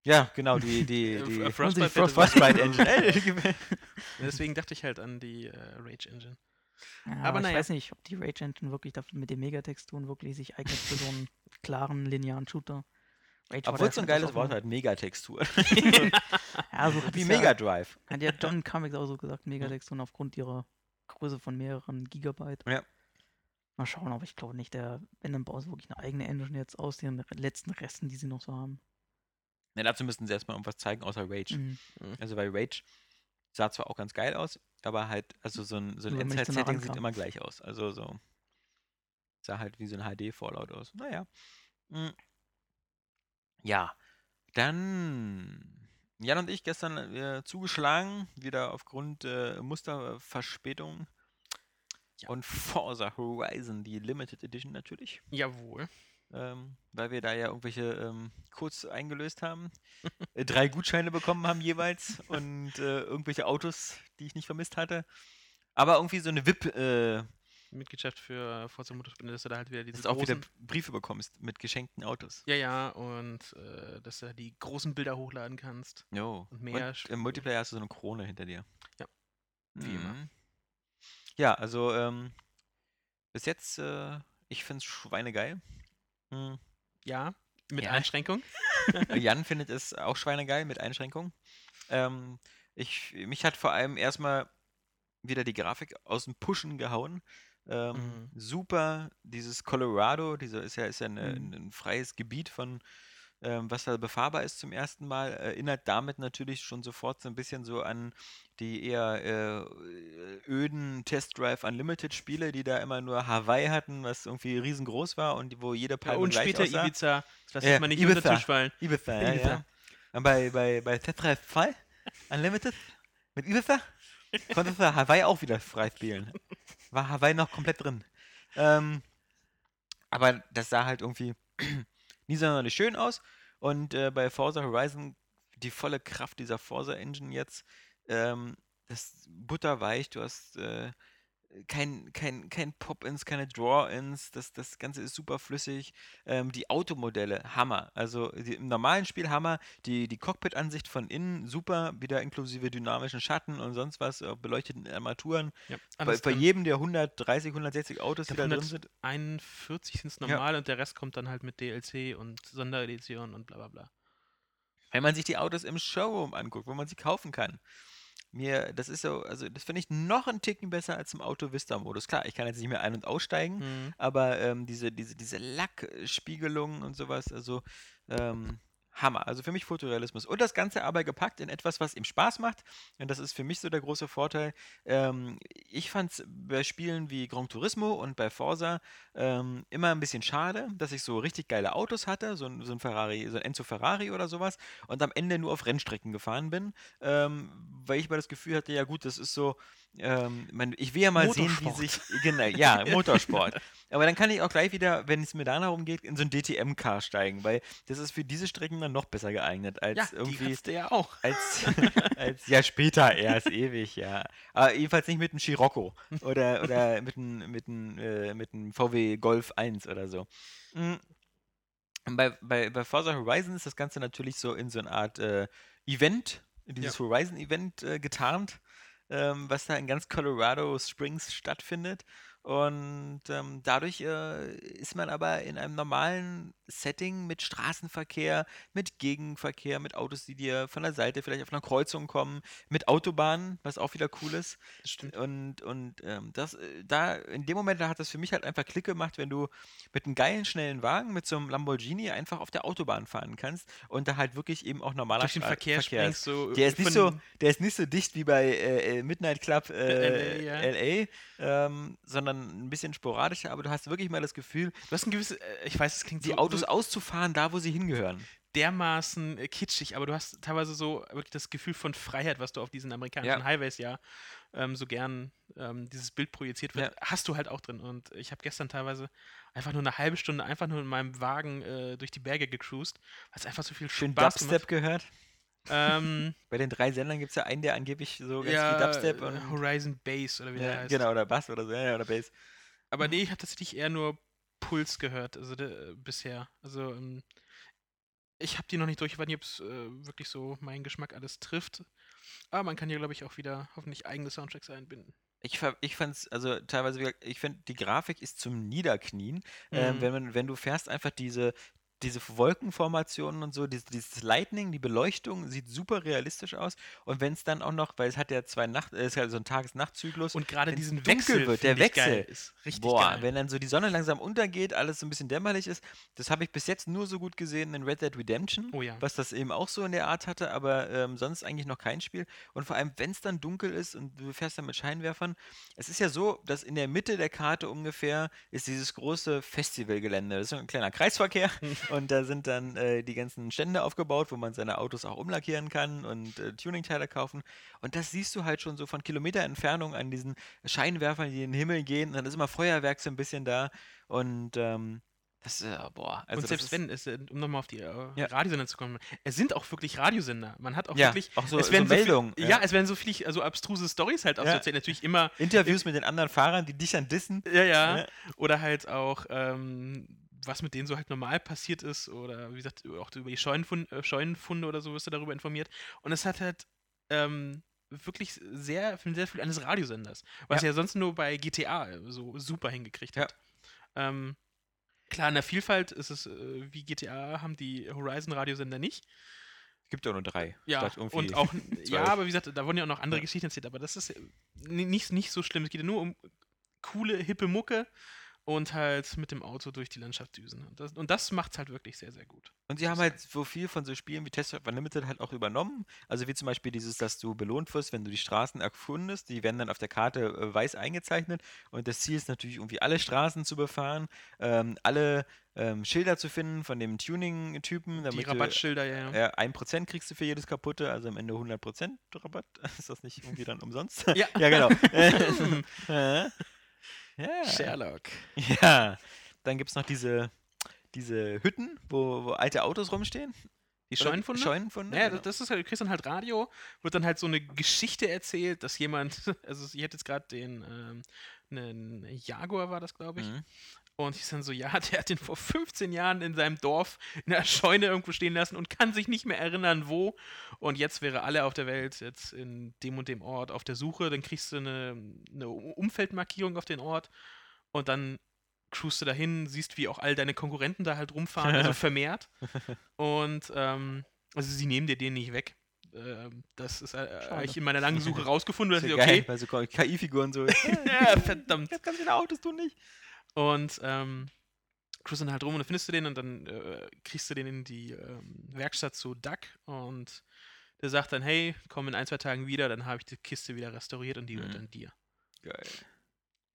Ja, genau, die, die, Äh, die F- Und die Frostbite, Frost- Frostbite Engine. Deswegen dachte ich halt an die äh, Rage Engine. Ja, Aber aber naja. ich weiß nicht, ob die Rage Engine wirklich dafür mit den Megatexturen wirklich sich eignet für so einen klaren linearen Shooter. Rage Obwohl es so ein geiles Wort hat, Megatextur. Ja, so Wie Mega Ja, Drive. hat ja John Cummings auch so gesagt, Megatexturen aufgrund ihrer Größe von mehreren Gigabyte. Ja. Mal schauen, aber ich glaube nicht, der, wenn dann sie wirklich eine eigene Engine jetzt aus den letzten Resten, die sie noch so haben. Na, dazu müssten sie erstmal irgendwas zeigen, außer Rage. Mhm. Also weil Rage sah zwar auch ganz geil aus, aber halt, also so ein, so ein Endzeit-Setting sieht immer gleich aus. Also so. Sah halt wie so ein HD-Fallout aus. Naja. Mm. Ja. Dann. Jan und ich gestern äh, zugeschlagen, wieder aufgrund äh, Musterverspätung. Ja. Und Forza Horizon, die Limited Edition natürlich Jawohl. Ähm, weil wir da ja irgendwelche ähm, Codes eingelöst haben, äh, drei Gutscheine bekommen haben jeweils und äh, irgendwelche Autos, die ich nicht vermisst hatte. Aber irgendwie so eine VIP, äh, Mitgliedschaft für Forza Motorsport, dass du da halt wieder diese dass du auch wieder. Briefe bekommst mit geschenkten Autos. Ja, ja, und äh, dass du die großen Bilder hochladen kannst. Jo. Und mehr Und im Multiplayer hast du so eine Krone hinter dir. Ja. Wie immer. Mhm. Ja, also ähm, bis jetzt, äh, ich finde es schweinegeil. Mhm. Ja, mit Ja. Einschränkung. Jan findet es auch schweinegeil mit Einschränkungen. Ähm, ich, mich hat vor allem erstmal wieder die Grafik aus dem Pushen gehauen. Ähm, Mhm. Super, dieses Colorado, dieser ist ja, ist ja eine, Mhm. ein freies Gebiet von, ähm, was da befahrbar ist zum ersten Mal, erinnert damit natürlich schon sofort so ein bisschen so an die eher äh, öden Test Drive Unlimited Spiele, die da immer nur Hawaii hatten, was irgendwie riesengroß war und wo jede Ja, Palme und gleich später aussah. Ibiza. Das lässt Ja, man nicht unter den Ibiza. Tisch fallen. Ibiza, ja, Ibiza. ja. Und bei, bei, bei Tetra 2 Unlimited mit Ibiza konntest du Hawaii auch wieder frei spielen. War Hawaii noch komplett drin. Ähm, aber das sah halt irgendwie nie sonderlich schön aus. Und äh, bei Forza Horizon die volle Kraft dieser Forza Engine jetzt, ähm, das ist butterweich, du hast äh, kein, kein, kein Pop-Ins, keine Draw-Ins, das, das Ganze ist super flüssig. Ähm, die Automodelle, Hammer. Also die, im normalen Spiel Hammer, die, die Cockpit-Ansicht von innen, super, wieder inklusive dynamischen Schatten und sonst was, äh, beleuchteten Armaturen. Ja, Bei, bei jedem der 130, 160 Autos, die da drin sind. 41 sind es Ja. normal und der Rest kommt dann halt mit DLC und Sonderedition und bla bla bla. Wenn man sich die Autos im Showroom anguckt, wo man sie kaufen kann. Mir, das ist so, also das finde ich noch einen Ticken besser als im Auto Vista-Modus. Klar, ich kann jetzt nicht mehr ein- und aussteigen, Mhm. aber ähm, diese, diese, diese Lackspiegelungen und sowas, also ähm, Hammer. Also für mich Fotorealismus. Und das Ganze aber gepackt in etwas, was ihm Spaß macht. Und das ist für mich so der große Vorteil. Ähm, ich fand es bei Spielen wie Gran Turismo und bei Forza ähm, immer ein bisschen schade, dass ich so richtig geile Autos hatte, so ein, so ein Ferrari, so ein Enzo Ferrari oder sowas, und am Ende nur auf Rennstrecken gefahren bin, ähm, weil ich mal das Gefühl hatte, ja gut, das ist so, ähm, ich will ja mal sehen, wie sich, genau, ja, Motorsport. Aber dann kann ich auch gleich wieder, wenn es mir da darum geht, in so ein DTM-Car steigen, weil das ist für diese Strecken dann noch besser geeignet als Ja, die irgendwie. hat's ja auch. Als, als, ja, später erst, ewig, ja. Aber jedenfalls nicht mit einem Scirocco oder, oder mit einem mit einem, äh, mit einem VW Golf 1 oder so. Und Bei, bei, bei Forza Horizon ist das Ganze natürlich so in so eine Art äh, Event, in dieses Horizon-Event äh, getarnt, ähm, was da in ganz Colorado Springs stattfindet. Und ähm, dadurch äh, ist man aber in einem normalen Setting mit Straßenverkehr, mit Gegenverkehr, mit Autos, die dir von der Seite vielleicht auf einer Kreuzung kommen, mit Autobahnen, was auch wieder cool ist. Stimmt. Und, und ähm, das, äh, da, in dem Moment, da hat das für mich halt einfach Klick gemacht, wenn du mit einem geilen, schnellen Wagen, mit so einem Lamborghini einfach auf der Autobahn fahren kannst und da halt wirklich eben auch normaler Durch den Stra- Verkehr Verkehr ist. so. Der ist nicht so, der ist nicht so dicht wie bei äh, äh, Midnight Club äh, LA, ja. LA, ähm, sondern ein bisschen sporadischer, aber du hast wirklich mal das Gefühl, Du hast ein gewisses, äh, ich weiß, es klingt die so, Autos so auszufahren, da wo sie hingehören. dermaßen äh, kitschig, aber du hast teilweise so wirklich das Gefühl von Freiheit, was du auf diesen amerikanischen Ja. Highways ja ähm, so gern ähm, dieses Bild projiziert wird, hast du halt auch drin. Und ich habe gestern teilweise einfach nur eine halbe Stunde einfach nur in meinem Wagen äh, durch die Berge gecruised, weil es einfach so viel Schön Spaß Dubstep gehört. Ähm, Bei den drei Sendern gibt es ja einen, der angeblich so ganz ja, viel Dubstep äh, und Horizon Base oder wie der ja, heißt. genau, oder Bass oder so, ja, oder Bass. Aber nee, ich habe tatsächlich eher nur Puls gehört, also de, bisher. Also ähm, ich habe die noch nicht durch, ich weiß nicht, ob es äh, wirklich so meinen Geschmack alles trifft. Aber man kann hier, glaube ich, auch wieder hoffentlich eigene Soundtracks einbinden. Ich, ich fand's, also teilweise, ich finde, die Grafik ist zum Niederknien. Ähm, Mhm. wenn, man, wenn du fährst, einfach diese diese Wolkenformationen und so, dieses, dieses Lightning, die Beleuchtung sieht super realistisch aus. Und wenn es dann auch noch, weil es hat ja zwei Nacht, es ist ja so ein Tages-Nacht-Zyklus. Und gerade diesen Wechsel wird, der Wechsel. ist richtig Boah, geil. wenn dann so die Sonne langsam untergeht, alles so ein bisschen dämmerlich ist, das habe ich bis jetzt nur so gut gesehen in Red Dead Redemption, Oh ja. was das eben auch so in der Art hatte, aber ähm, sonst eigentlich noch kein Spiel. Und vor allem, wenn es dann dunkel ist und du fährst dann mit Scheinwerfern, es ist ja so, dass in der Mitte der Karte ungefähr ist dieses große Festivalgelände. Das ist so ein kleiner Kreisverkehr und da sind dann äh, die ganzen Stände aufgebaut, wo man seine Autos auch umlackieren kann und äh, Tuningteile kaufen. Und das siehst du halt schon so von Kilometer Entfernung an diesen Scheinwerfern, die in den Himmel gehen. Und dann ist immer Feuerwerk so ein bisschen da. Und ähm, das, äh, boah. Also und selbst wenn, es, äh, um nochmal auf die äh, Ja. Radiosender zu kommen, es sind auch wirklich Radiosender. Man hat auch Ja, wirklich. auch so- es so werden Meldungen, viel, ja. ja. es werden so viele also abstruse Stories halt auszuerzählen. Natürlich immer. Interviews mit den anderen Fahrern, die dich dann dissen. Ja, ja. Ja. Oder halt auch, ähm, was mit denen so halt normal passiert ist. Oder wie gesagt, auch über die Scheunenfunde, äh, Scheunenfunde oder so wirst du darüber informiert. Und es hat halt ähm, wirklich sehr, sehr viel eines Radiosenders. Was ja. sonst nur bei GTA so super hingekriegt hat. Ähm, klar, in der Vielfalt ist es äh, wie GTA, haben die Horizon-Radiosender nicht. Es gibt ja nur drei. Ja, und auch, ja, aber wie gesagt, da wurden ja auch noch andere Ja. Geschichten erzählt, aber das ist äh, ni- nicht, nicht so schlimm. Es geht ja nur um coole, hippe Mucke und halt mit dem Auto durch die Landschaft düsen. Und das, und das macht es halt wirklich sehr, sehr gut. Und sie haben halt so viel von so Spielen wie Test of Unlimited halt auch übernommen. Also wie zum Beispiel dieses, dass du belohnt wirst, wenn du die Straßen erkundest. Die werden dann auf der Karte äh, weiß eingezeichnet. Und das Ziel ist natürlich irgendwie alle Straßen zu befahren, ähm, alle ähm, Schilder zu finden von dem Tuning-Typen. Die Rabattschilder, ja, ja. Ja, 1% kriegst du für jedes kaputte, also am Ende 100% Rabatt. Ist das nicht irgendwie dann umsonst? Ja. ja, genau. Ja. Sherlock. Ja, dann gibt es noch diese, diese Hütten, wo, wo alte Autos rumstehen. Die Scheunenfunde? Scheunenfunde, Ja, genau. das ist halt, du kriegst dann halt Radio, wird dann halt so eine Geschichte erzählt, dass jemand, also ich hätte jetzt gerade den, ähm, einen Jaguar war das, glaube ich, Mhm. Und ich dann so, ja, der hat den vor 15 Jahren in seinem Dorf in der Scheune irgendwo stehen lassen und kann sich nicht mehr erinnern, wo. Und jetzt wäre alle auf der Welt jetzt in dem und dem Ort auf der Suche. Dann kriegst du eine, eine Umfeldmarkierung auf den Ort und dann cruist du dahin, siehst, wie auch all deine Konkurrenten da halt rumfahren, also vermehrt. Und ähm, also sie nehmen dir den nicht weg. Ähm, Das ist äh, ich in meiner langen Suche rausgefunden, dass ich, ja geil, okay, weil so KI-Figuren so. ja, verdammt. Jetzt ganz viele Autos, du nicht. Und ähm, cruist dann halt rum und dann findest du den und dann äh, kriegst du den in die ähm, Werkstatt zu Duck und der sagt dann, hey, komm in ein, zwei Tagen wieder, dann habe ich die Kiste wieder restauriert und die wird Mhm. dann dir. Geil.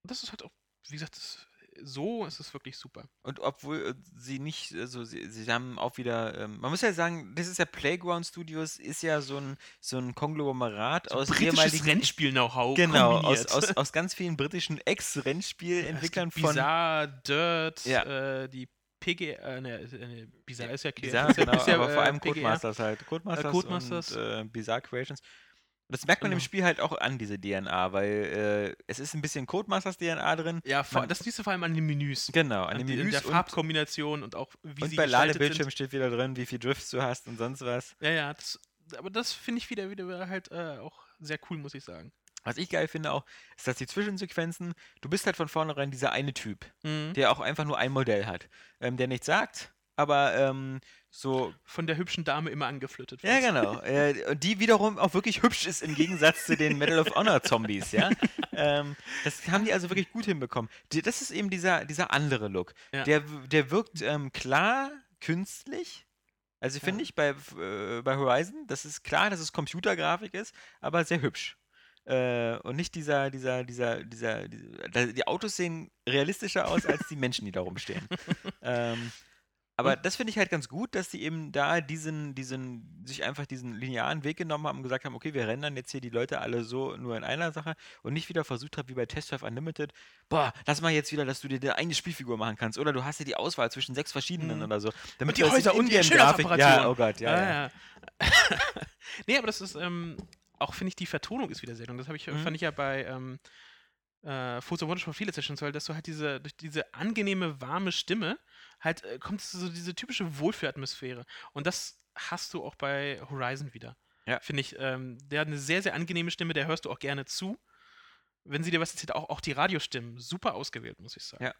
Und das ist halt auch, wie gesagt, das, so ist es wirklich super. Und obwohl äh, sie nicht, also sie, sie haben auch wieder, ähm, man muss ja sagen, das ist ja Playground Studios, ist ja so ein, so ein Konglomerat aus Britisches ehemaligen Rennspiel-Know-how Genau, aus, aus, aus ganz vielen britischen Ex-Rennspielentwicklern von. Bizarre, Dirt, Ja. äh, die PG, äh, ne, äh, Bizarre ist ja Bizarre, ist ja- genau, ist ja, aber vor äh, allem PGR. Codemasters halt. Codemasters, Codemasters. und äh, Bizarre Creations. Und das merkt man im Genau. Spiel halt auch an, diese DNA, weil äh, es ist ein bisschen Codemasters DNA drin. Ja, vor, Man- das siehst du vor allem an den Menüs. Genau, an An den die, in Menüs der und, Farbkombination und auch wie und sie bei Ladebildschirm sind. steht wieder drin, wie viel Drifts du hast und sonst was. Ja, ja, das, aber das finde ich wieder, wieder halt äh, auch sehr cool, muss ich sagen. Was ich geil finde auch, ist, dass die Zwischensequenzen, du bist halt von vornherein dieser eine Typ, Mhm. der auch einfach nur ein Modell hat, ähm, der nichts sagt, aber ähm, so Von der hübschen Dame immer angeflötet Ja, genau. Äh, und die wiederum auch wirklich hübsch ist im Gegensatz zu den Medal of Honor Zombies, ja. ähm, das haben die also wirklich gut hinbekommen. Die, das ist eben dieser, dieser andere Look. Ja. Der, der wirkt ähm, klar, künstlich. Also finde Ja. ich bei, äh, bei Horizon, das ist klar, dass es Computergrafik ist, aber sehr hübsch. Äh, und nicht dieser, dieser, dieser, dieser, dieser die Autos sehen realistischer aus als die Menschen, die da rumstehen. ähm, aber das finde ich halt ganz gut, dass die eben da diesen, diesen, sich einfach diesen linearen Weg genommen haben und gesagt haben, okay, wir rendern jetzt hier die Leute alle so nur in einer Sache und nicht wieder versucht haben, wie bei Test Drive Unlimited, boah, lass mal jetzt wieder, dass du dir eine eigene Spielfigur machen kannst oder du hast ja die Auswahl zwischen sechs verschiedenen Mhm. oder so. Damit die du das Häuser und die Indien-Grafik- Ja, oh Gott, ja, ja. ja. nee, aber das ist, ähm, auch finde ich, die Vertonung ist wieder sehr gelungen. Das habe ich, Mhm. fand ich ja bei ähm, äh, Forza Motorsport viele Sessions toll, dass du halt diese, durch diese angenehme, warme Stimme halt äh, kommt so diese typische Wohlfühlatmosphäre. Und das hast du auch bei Horizon wieder. Ja. Finde ich, ähm, der hat eine sehr, sehr angenehme Stimme, der hörst du auch gerne zu. Wenn sie dir was erzählt, auch, auch die Radiostimmen, super ausgewählt, muss ich sagen. Ja.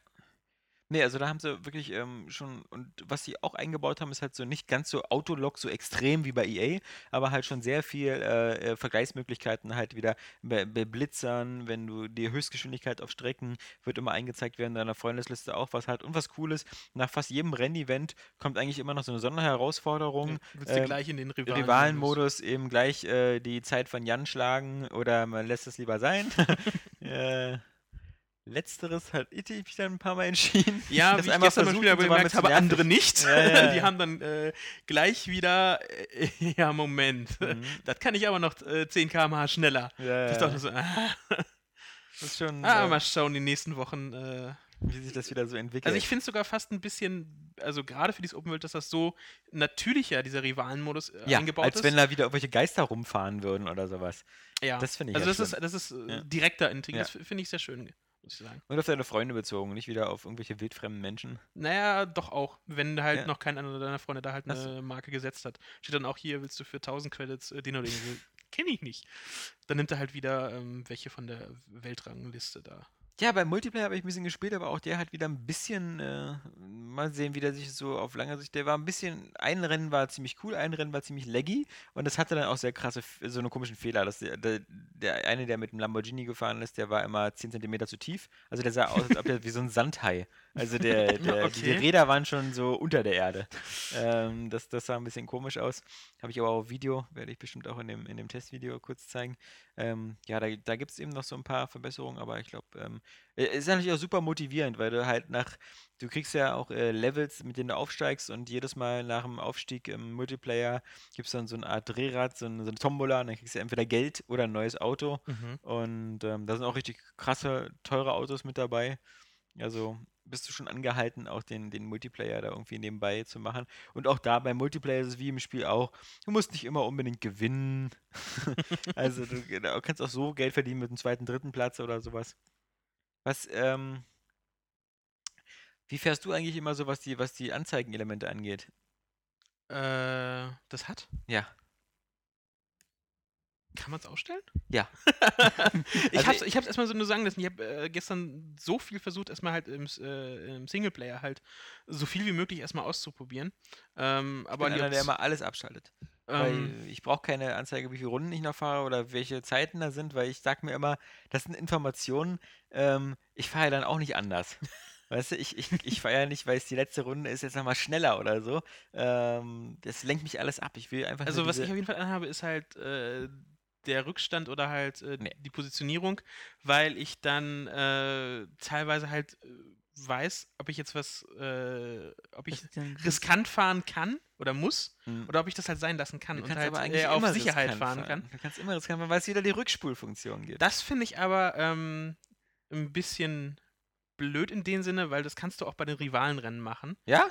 Nee, also da haben sie wirklich ähm, schon, und was sie auch eingebaut haben, ist halt so nicht ganz so Autolog so extrem wie bei EA, aber halt schon sehr viel äh, äh, Vergleichsmöglichkeiten halt wieder bei, bei Blitzern, wenn du die Höchstgeschwindigkeit auf Strecken wird immer eingezeigt werden, in deiner Freundesliste auch was halt. Und was cool ist, nach fast jedem Rennevent kommt eigentlich immer noch so eine Sonderherausforderung. Willst du ähm, gleich in den Rivalen Rivalenmodus eben gleich äh, die Zeit von Jan schlagen oder man lässt es lieber sein. äh, Letzteres hat ich mich dann ein paar Mal entschieden. Ja, das wie ich einmal gestern beim versucht Spiel und aber gemerkt habe, nervig. andere nicht. Ja, ja, ja. Die haben dann äh, gleich wieder, äh, ja, Moment, Mhm. das kann ich aber noch äh, 10 km/h schneller. Ja, Ich dachte so, ah, das ist schon, ah, mal schauen, die nächsten Wochen. Äh. wie sich das wieder so entwickelt. Also ich finde es sogar fast ein bisschen, also gerade für dieses Open World, dass das so natürlicher, dieser Rivalenmodus äh, ja, eingebaut als ist. wenn da wieder irgendwelche Geister rumfahren würden oder sowas. ja. Das finde ich Also das ist, schlimm. das ist äh, Ja. direkter Ja. das finde ich sehr schön, muss ich sagen. Und auf deine Freunde bezogen, nicht wieder auf irgendwelche wildfremden Menschen. Naja, doch auch. Wenn halt Ja. noch kein anderer deiner Freunde da halt Ach so. eine Marke gesetzt hat. Steht dann auch hier, willst du für 1000 Credits äh, den oder den? Kenne ich nicht. Dann nimmt er halt wieder ähm, welche von der Weltrangliste da. Ja, beim Multiplayer habe ich ein bisschen gespielt, aber auch der hat wieder ein bisschen, äh, mal sehen, wie der sich so auf lange Sicht, der war ein bisschen, ein Rennen war ziemlich cool, ein Rennen war ziemlich laggy und das hatte dann auch sehr krasse, so eine komischen Fehler. Dass der, der, der eine, der mit dem Lamborghini gefahren ist, der war immer 10 cm zu tief. Also der sah aus, als ob er wie so ein Sandhai. Also der, der die Okay. Räder waren schon so unter der Erde. Ähm, das, das sah ein bisschen komisch aus. Habe ich aber auch auf Video, werde ich bestimmt auch in dem, in dem Testvideo kurz zeigen. Ähm, ja, da, da gibt es eben noch so ein paar Verbesserungen, aber ich glaube, ähm, äh, ist natürlich auch super motivierend, weil du halt nach, du kriegst ja auch äh, Levels, mit denen du aufsteigst und jedes Mal nach dem Aufstieg im Multiplayer gibt es dann so eine Art Drehrad, so eine, so eine Tombola und dann kriegst du entweder Geld oder ein neues Auto und ähm, da sind auch richtig krasse, teure Autos mit dabei. Also bist du schon angehalten, auch den, den Multiplayer da irgendwie nebenbei zu machen. Und auch da beim Multiplayer ist es wie im Spiel auch, du musst nicht immer unbedingt gewinnen. also du genau, kannst auch so Geld verdienen mit dem zweiten, dritten Platz oder sowas. Was, ähm, wie fährst du eigentlich immer so, was die, was die Anzeigenelemente angeht? Äh, das hat? Ja. Kann man es ausstellen? Ja. ich Also hab's, ich hab's erstmal so nur sagen lassen. Ich habe äh, gestern so viel versucht, erstmal halt im, äh, im Singleplayer halt so viel wie möglich erstmal auszuprobieren. Ähm, Ich aber bin einer, der immer alles abschaltet. ähm, Weil ich brauche keine Anzeige, wie viele Runden ich noch fahre oder welche Zeiten da sind, weil ich sag mir immer, das sind Informationen, ähm, ich fahre ja dann auch nicht anders. Weißt du, ich, ich, ich fahre ja nicht, weil es die letzte Runde ist, jetzt nochmal schneller oder so. Ähm, das lenkt mich alles ab. Ich will einfach Also was ich auf jeden Fall anhabe, ist halt äh, der Rückstand oder halt äh, Nee. die Positionierung, weil ich dann äh, teilweise halt äh, weiß, ob ich jetzt was, äh, ob ich riskant fahren kann oder muss Hm. oder ob ich das halt sein lassen kann Du und halt aber eigentlich äh, auf Sicherheit riskant fahren kann. Du kannst immer riskant fahren, weil es wieder die Rückspulfunktion gibt. Das finde ich aber ähm, ein bisschen blöd in dem Sinne, weil das kannst du auch bei den Rivalenrennen machen. ja?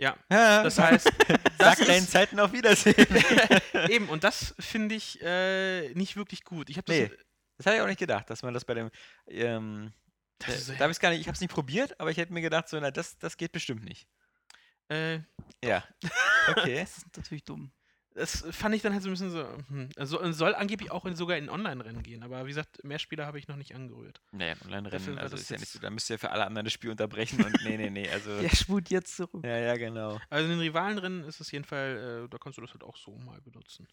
Ja, ja? das heißt, Sag das deinen ist, Zeiten auf Wiedersehen. eben, und das finde ich äh, nicht wirklich gut. Ich habe das, Nee. Das hatte ich auch nicht gedacht, dass man das bei dem. Ähm, das da habe ich gar nicht, ich habe es nicht probiert, aber ich hätte mir gedacht, so, na, das, das geht bestimmt nicht. äh, Ja. Okay. Das ist natürlich dumm. Das fand ich dann halt so ein bisschen so. Hm. Also, soll angeblich auch in, sogar in Online-Rennen gehen, aber wie gesagt, mehr Spieler habe ich noch nicht angerührt. Dafür Online-Rennen, also das ist ja nicht so, da müsst ihr für alle anderen das Spiel unterbrechen und nee, nee, nee, also. Der spult jetzt zurück. Ja, ja, genau. Also in den Rivalenrennen ist es jedenfalls, äh, da kannst du das halt auch so mal benutzen.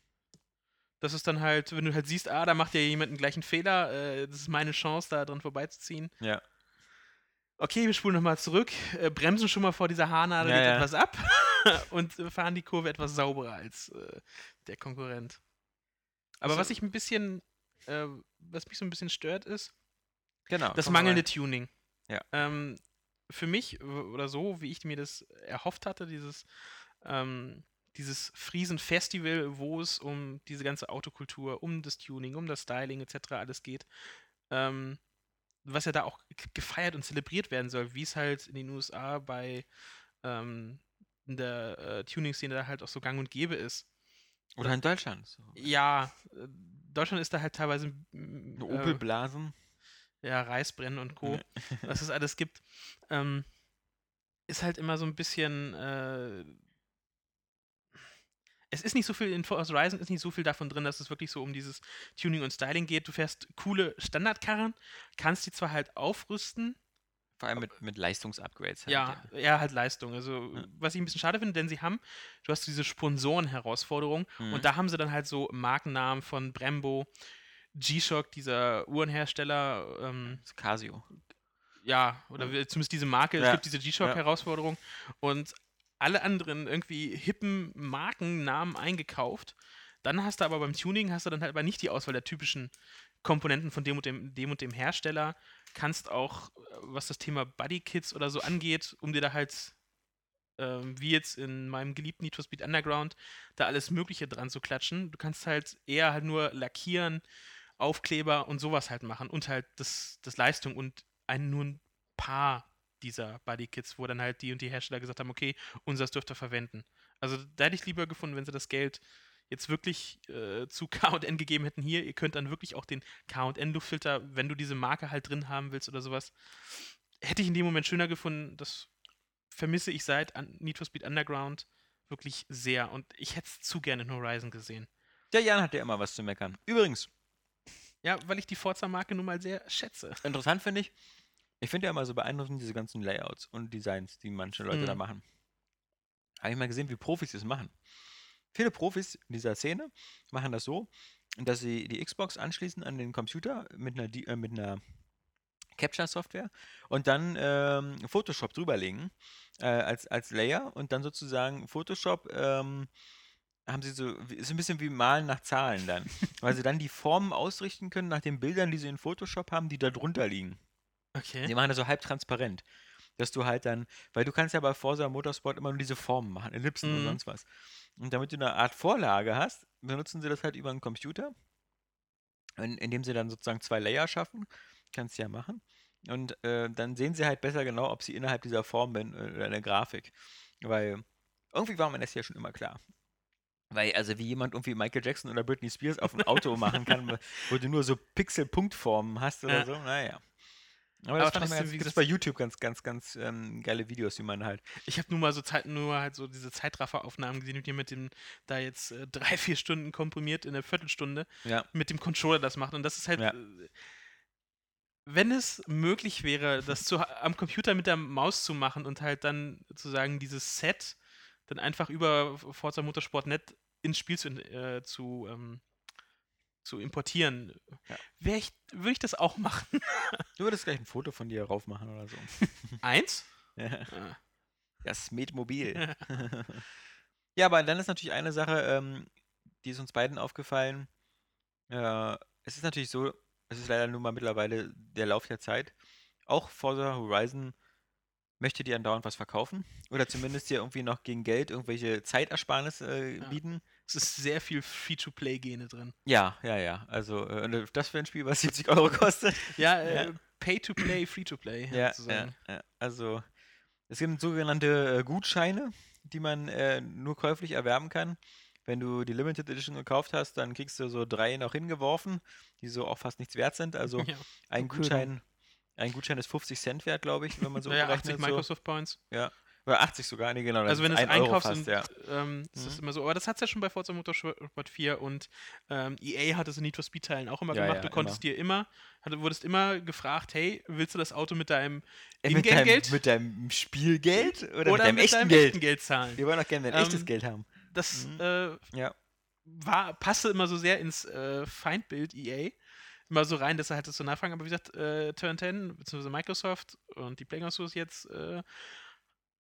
Das ist dann halt, wenn du halt siehst, ah, da macht ja jemand einen gleichen Fehler, äh, das ist meine Chance, da dran vorbeizuziehen. Ja. Okay, wir spulen nochmal zurück, äh, bremsen schon mal vor dieser Haarnadel Ja, ja. etwas ab und fahren die Kurve etwas sauberer als äh, der Konkurrent. Aber Also- was ich ein bisschen, äh, was mich so ein bisschen stört, ist Genau. das mangelnde rein. Tuning. Ja. Ähm, für mich oder so, wie ich mir das erhofft hatte, dieses, ähm, dieses Friesen-Festival, wo es um diese ganze Autokultur, um das Tuning, um das Styling etc. alles geht, ähm, was ja da auch gefeiert und zelebriert werden soll, wie es halt in den USA bei ähm, in der äh, Tuning-Szene da halt auch so gang und gäbe ist. Oder in Deutschland. So. Ja, äh, Deutschland ist da halt teilweise äh, Opel-Blasen. ja, Reisbrennen und Co., was es alles gibt, ähm, ist halt immer so ein bisschen. Äh, es ist nicht so viel in Forza Horizon ist nicht so viel davon drin, dass es wirklich so um dieses Tuning und Styling geht. Du fährst coole Standardkarren, kannst die zwar halt aufrüsten, Vor allem mit, mit Leistungsupgrades. halt, Ja, eher halt Leistung. Also, Ja. was ich ein bisschen schade finde, denn sie haben, du hast diese Sponsoren-Herausforderung Mhm. und da haben sie dann halt so Markennamen von Brembo, G-Shock, dieser Uhrenhersteller, ähm, Casio. ja, oder Ja. zumindest diese Marke, es Ja. gibt diese G-Shock-Herausforderung und alle anderen irgendwie hippen Markennamen eingekauft. Dann hast du aber beim Tuning hast du dann halt aber nicht die Auswahl der typischen Komponenten von dem und dem, dem und dem Hersteller. Kannst auch, äh, was das Thema Bodykits oder so angeht, um dir da halt, ähm, wie jetzt in meinem geliebten Need Speed Underground, da alles Mögliche dran zu klatschen. Du kannst halt eher halt nur lackieren, Aufkleber und sowas halt machen und halt das, das Leistung und ein, nur ein paar dieser Bodykits, wo dann halt die und die Hersteller gesagt haben, okay, unseres dürft ihr verwenden. Also da hätte ich lieber gefunden, wenn sie das Geld jetzt wirklich äh, zu K&N gegeben hätten, hier, ihr könnt dann wirklich auch den K&N-Luftfilter, wenn du diese Marke halt drin haben willst oder sowas, hätte ich in dem Moment schöner gefunden. Das vermisse ich seit Need for Speed Underground wirklich sehr und ich hätte es zu gerne in Horizon gesehen. Der Jan hat ja immer was zu meckern. Übrigens, Ja, weil ich die Forza-Marke nun mal sehr schätze. interessant finde ich, ich finde ja immer so beeindruckend diese ganzen Layouts und Designs, die manche Leute da Mhm. machen. Habe ich mal gesehen, wie Profis das machen. Viele Profis in dieser Szene machen das so, dass sie die Xbox anschließen an den Computer mit einer, äh, mit einer Capture-Software und dann ähm, Photoshop drüberlegen äh, als, als Layer und dann sozusagen Photoshop ähm, haben sie so, ist ein bisschen wie Malen nach Zahlen dann, weil sie dann die Formen ausrichten können nach den Bildern, die sie in Photoshop haben, die da drunter liegen. Okay. Die machen das so halb transparent. Dass du halt dann, weil du kannst ja bei Forza Motorsport immer nur diese Formen machen, Ellipsen und Mhm. sonst was. Und damit du eine Art Vorlage hast, benutzen sie das halt über einen Computer, in, indem sie dann sozusagen zwei Layer schaffen. Kannst du ja machen. Und äh, dann sehen sie halt besser genau, ob sie innerhalb dieser Form bin äh, oder der Grafik. Weil irgendwie war mir das ja schon immer klar. Weil, also wie jemand irgendwie Michael Jackson oder Britney Spears auf ein Auto machen kann, wo du nur so Pixel-Punktformen hast oder Ja. so, naja. Aber, Aber das mal trotzdem, wie gesagt- bei YouTube ganz, ganz, ganz ähm, geile Videos, wie man halt. Ich habe nur mal so Zeit, nur halt so diese Zeitrafferaufnahmen gesehen, die mit dem da jetzt äh, drei, vier Stunden komprimiert in einer Viertelstunde Ja. mit dem Controller das macht. Und das ist halt, Ja. äh, wenn es möglich wäre, das zu, am Computer mit der Maus zu machen und halt dann sozusagen dieses Set dann einfach über Forza Motorsport.net ins Spiel zu, äh, zu, ähm, zu importieren, Ja. ich, würde ich das auch machen. Du würdest gleich ein Foto von dir rauf machen oder so. Eins? Ja. Ah. Das Metmobil. ja, aber dann ist natürlich eine Sache, ähm, die ist uns beiden aufgefallen. Äh, es ist natürlich so, es ist leider nun mal mittlerweile der Lauf der Zeit. Auch Forza Horizon möchte dir andauernd was verkaufen. Oder zumindest dir irgendwie noch gegen Geld irgendwelche Zeitersparnis äh, Ja. Es ist sehr viel Free-to-Play-Gene drin. Ja, ja, ja. Also äh, das für ein Spiel, was 70 Euro kostet. Ja, äh, Ja. Pay-to-Play, Free-to-Play. Ja, ja, sozusagen. ja. Also es gibt sogenannte äh, Gutscheine, die man äh, nur käuflich erwerben kann. Wenn du die Limited Edition gekauft hast, dann kriegst du so drei noch hingeworfen, die so auch fast nichts wert sind. Also Ja. ein Gutschein, ein Gutschein ist 50 Cent wert, glaube ich, wenn man so Naja, 80 berechnet. So. Microsoft Points. Oder 80 sogar, nee, genau. Also wenn du es einkaufst, fast, sind, ja. ähm, ist das immer so. Aber das hat es ja schon bei Forza Motorsport 4 und ähm, EA hat es in Need for Speed Teilen auch immer Ja, gemacht. ja, du konntest dir immer, hatte, wurdest immer gefragt, hey, willst du das Auto mit deinem Äh, mit, deinem, Ingame-Geld mit deinem Spielgeld oder, oder mit deinem echten Geld? Geld zahlen? Wir wollen doch gerne dein Ähm, echtes Geld haben. Das Mhm. äh, Ja. war, passte immer so sehr ins äh, Feindbild EA. Immer so rein, dass er halt das so nachfragen. Aber wie gesagt, äh, Turn 10 bzw. Microsoft und die Playground Studios jetzt äh,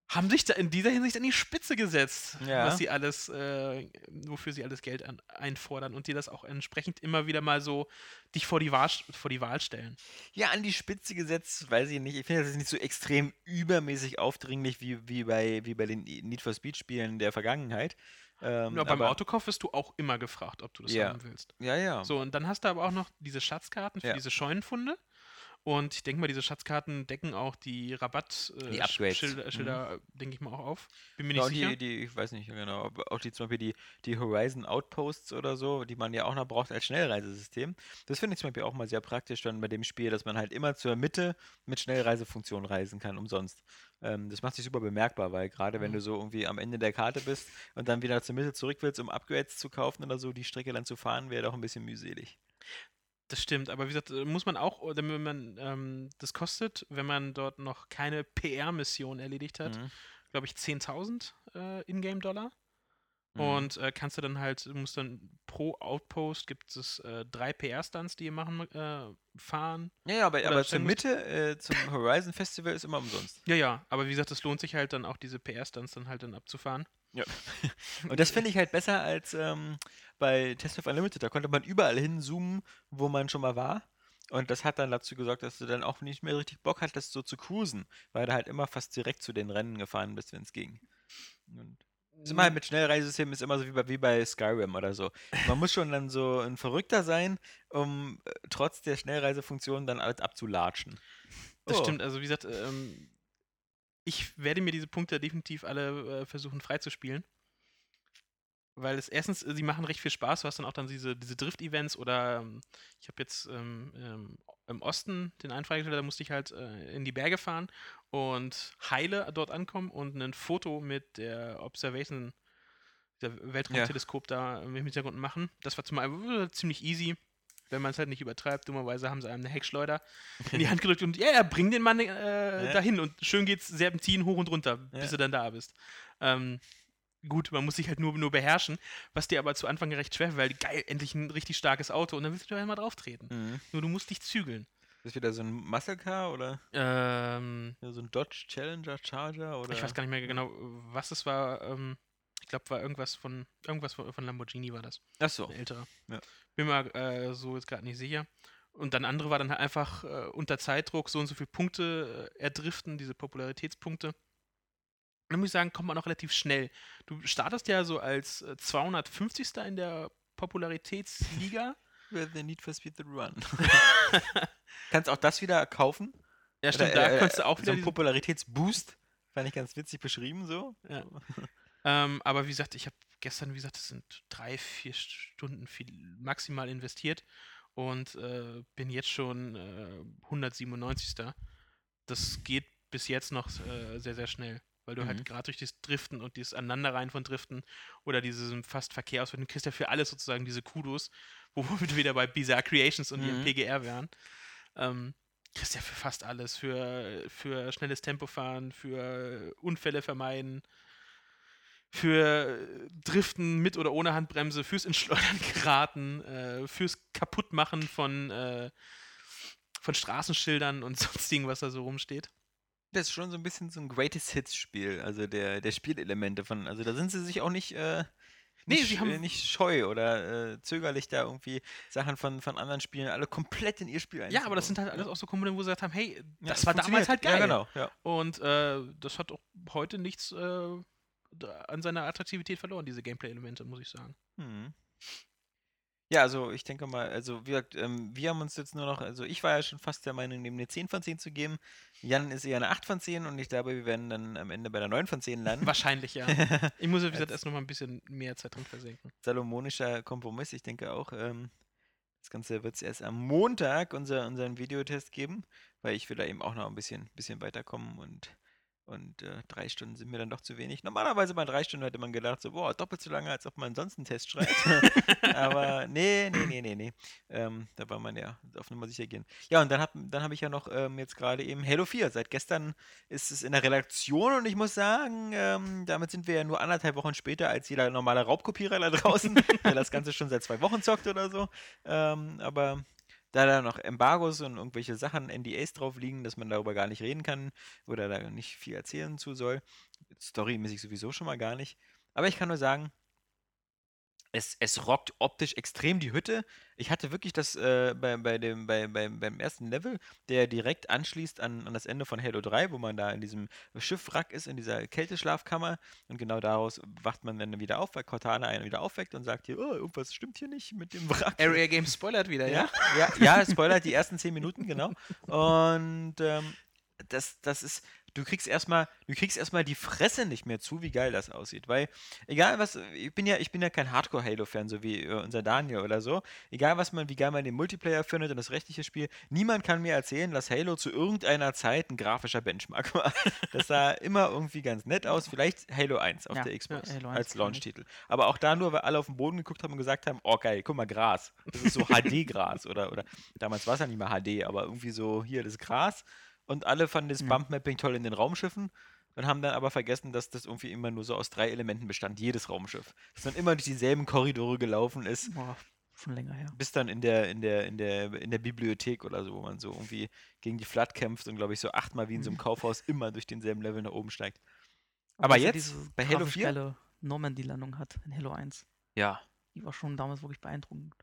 haben sich da in dieser Hinsicht an die Spitze gesetzt, Ja. was sie alles, äh, wofür sie alles Geld an, einfordern und die das auch entsprechend immer wieder mal so dich vor die Wahl, vor die Wahl stellen. Ja, an die Spitze gesetzt, weiß ich nicht. Ich finde, das ist nicht so extrem übermäßig aufdringlich wie, wie, bei, wie bei den Need for Speed-Spielen der Vergangenheit. Ähm, Ja, beim Autokauf wirst du auch immer gefragt, ob du das Ja. haben willst. Ja, ja. So, und dann hast du aber auch noch diese Schatzkarten für Ja. diese Scheunenfunde. Und ich denke mal, diese Schatzkarten decken auch die Rabatt äh. Schilder, Mhm. Denke ich mal, auch auf. Bin mir Ja, nicht und sicher. die, die, ich weiß nicht genau, auch die zum Beispiel die, die Horizon Outposts oder so, die man ja auch noch braucht als Schnellreisesystem. Das finde ich zum Beispiel auch mal sehr praktisch dann bei dem Spiel, dass man halt immer zur Mitte mit Schnellreisefunktion reisen kann, umsonst. Ähm, das macht sich super bemerkbar, weil gerade wenn Mhm. du so irgendwie am Ende der Karte bist und dann wieder zur Mitte zurück willst, um Upgrades zu kaufen oder so, die Strecke dann zu fahren, wäre doch ein bisschen mühselig. Das stimmt, aber wie gesagt, äh, muss man auch, oder wenn man ähm, das kostet, wenn man dort noch keine PR-Mission erledigt hat, Mhm. glaube ich, 10.000 äh, Ingame-Dollar. Mhm. Und äh, kannst du dann halt, du musst dann pro Outpost gibt es äh, drei PR-Stunts, die ihr machen, äh, fahren. Ja, ja, aber, aber zur Mitte, äh, zum Horizon Festival ist immer umsonst. Ja, ja, aber wie gesagt, es lohnt sich halt dann auch, diese PR-Stunts dann halt dann abzufahren. Und das finde ich halt besser als ähm, bei Test of Unlimited. Da konnte man überall hinzoomen, wo man schon mal war. Und das hat dann dazu gesorgt, dass du dann auch nicht mehr richtig Bock hattest, so zu cruisen, weil du halt immer fast direkt zu den Rennen gefahren bist, wenn es ging. Und ist immer halt mit Schnellreisesystemen ist immer so wie bei, wie bei Skyrim oder so. Man muss schon dann so ein Verrückter sein, um äh, trotz der Schnellreisefunktion dann alles abzulatschen. Das Oh. stimmt, also wie gesagt, ähm, ich werde mir diese Punkte definitiv alle äh, versuchen freizuspielen. Weil es erstens, sie machen recht viel Spaß. Du hast dann auch dann diese, diese Drift-Events oder ähm, ich habe jetzt ähm, ähm, im Osten den einen freigestellt, da musste ich halt äh, in die Berge fahren und heile dort ankommen und ein Foto mit der Observation, der Weltraumteleskop da im Hintergrund machen. Das war zum einen äh, ziemlich easy, wenn man es halt nicht übertreibt. Dummerweise haben sie einem eine Heckschleuder in die Hand gedrückt und ja, ja, bring den Mann äh, Ja. dahin und schön geht's Serpentin hoch und runter, bis Ja. du dann da bist. Ähm, gut, man muss sich halt nur, nur beherrschen, was dir aber zu Anfang recht schwer, weil geil, endlich ein richtig starkes Auto und dann willst du da mal drauf treten. Mhm. Nur du musst dich zügeln. Ist das wieder so ein Muscle Car oder Ähm, ja, so ein Dodge Challenger Charger oder? ich weiß gar nicht mehr genau, was es war. Ähm, ich glaube, war irgendwas von irgendwas von, von Lamborghini war das. Ach so. Ein älterer. Ja. Bin mir äh, so jetzt gerade nicht sicher. Und dann andere war dann halt einfach äh, unter Zeitdruck so und so viele Punkte äh, erdriften, diese Popularitätspunkte. Dann muss ich sagen, kommt man auch relativ schnell. Du startest ja so als äh, 250. in der Popularitätsliga. With the Need for Speed the Run. Kannst auch das wieder kaufen? ja, stimmt, Oder, da äh, konntest du auch so wieder einen diesen Popularitätsboost. Fand ich ganz witzig beschrieben so. Ja. Ähm, aber wie gesagt, ich habe gestern, wie gesagt, das sind drei, vier Stunden viel, maximal investiert und äh, bin jetzt schon äh, 197. Das geht bis jetzt noch äh, sehr, sehr schnell, weil du Mhm. halt gerade durch das Driften und dieses Aneinanderreihen von Driften oder dieses fast Verkehr aus, du kriegst ja für alles sozusagen diese Kudos, wo wir wieder bei Bizarre Creations und Mhm. ihrem PGR wären. Ähm, kriegst ja für fast alles, für, für schnelles Tempofahren, für Unfälle vermeiden, für äh, Driften mit oder ohne Handbremse, fürs ins Schleudern geraten, äh, fürs Kaputtmachen von, äh, von Straßenschildern und sonstigen, was da so rumsteht. Das ist schon so ein bisschen so ein Greatest Hits Spiel, also der, der Spielelemente von, also da sind sie sich auch nicht, äh, Nee, nicht, sie haben- nicht scheu oder äh, zögerlich da irgendwie Sachen von, von anderen Spielen alle komplett in ihr Spiel Ja, aber das sind halt einzubauen. alles auch so Komponenten, wo sie gesagt haben, hey, Ja, das war damals halt geil. Ja, genau, ja. Und äh, das hat auch heute nichts äh, an seiner Attraktivität verloren, diese Gameplay-Elemente, muss ich sagen. Mhm. Ja, also ich denke mal, also wie gesagt, ähm, wir haben uns jetzt nur noch, also ich war ja schon fast der Meinung, dem eine 10 von 10 zu geben. Jan ist eher eine 8 von 10 und ich glaube, wir werden dann am Ende bei der 9 von 10 landen. Wahrscheinlich, ja. Ich muss, wie gesagt, erst noch mal ein bisschen mehr Zeit drin versenken. Salomonischer Kompromiss, ich denke auch. Ähm, das Ganze wird es erst am Montag unser, unseren Videotest geben, weil ich will da eben auch noch ein bisschen, bisschen weiterkommen und, und äh, drei Stunden sind mir dann doch zu wenig. Normalerweise bei drei Stunden hätte man gedacht, so, boah, doppelt so lange, als ob man sonst einen Test schreibt. Aber nee, nee, nee, nee, nee. Ähm, da war man ja auf Nummer sicher gehen. Ja, und dann habe dann hab ich ja noch ähm, jetzt gerade eben Halo 4. Seit gestern ist es in der Redaktion und ich muss sagen, ähm, damit sind wir ja nur anderthalb Wochen später als jeder normale Raubkopierer da draußen, der das Ganze schon seit zwei Wochen zockt oder so. Ähm, aber da da noch Embargos und irgendwelche Sachen, NDAs drauf liegen, dass man darüber gar nicht reden kann oder da nicht viel erzählen zu soll. Storymäßig sowieso schon mal gar nicht. Aber ich kann nur sagen, es, es rockt optisch extrem die Hütte. Ich hatte wirklich das äh, bei, bei dem, bei, bei, beim ersten Level, der direkt anschließt an, an das Ende von Halo 3, wo man da in diesem Schiffwrack ist, in dieser Kälteschlafkammer. Und genau daraus wacht man dann wieder auf, weil Cortana einen wieder aufweckt und sagt hier, oh, irgendwas stimmt hier nicht mit dem Wrack. Area Games spoilert wieder, ja? Ja, ja, ja, spoilert die ersten zehn Minuten, genau. Und ähm, das, das ist, du kriegst erstmal, du kriegst erstmal die Fresse nicht mehr zu, wie geil das aussieht. Weil, egal was, ich bin ja, ich bin ja kein Hardcore-Halo-Fan, so wie äh, unser Daniel oder so. Egal was man, wie geil man den Multiplayer findet und das rechtliche Spiel, niemand kann mir erzählen, dass Halo zu irgendeiner Zeit ein grafischer Benchmark war. Das sah immer irgendwie ganz nett aus. Vielleicht Halo 1 auf Ja, der Xbox 1 als. Launch-Titel. Aber auch da nur, weil alle auf den Boden geguckt haben und gesagt haben, oh geil, guck mal, Gras. Das ist so HD-Gras oder, oder damals war es ja nicht mehr HD, aber irgendwie so, hier, das Gras. Und alle fanden das. Bump-Mapping toll in den Raumschiffen und haben dann aber vergessen, dass das irgendwie immer nur so aus drei Elementen bestand, jedes Raumschiff. Dass man immer durch dieselben Korridore gelaufen ist, Boah, schon länger her. bis dann in der, in der, in der, in der Bibliothek oder so, wo man so irgendwie gegen die Flat kämpft und glaube ich so achtmal wie in so einem Kaufhaus immer durch denselben Level nach oben steigt. Aber dass er jetzt, diese bei Halo grafisch 4? geile Normandy-Landung hat in Halo 1. Ja. Die war schon damals wirklich beeindruckend.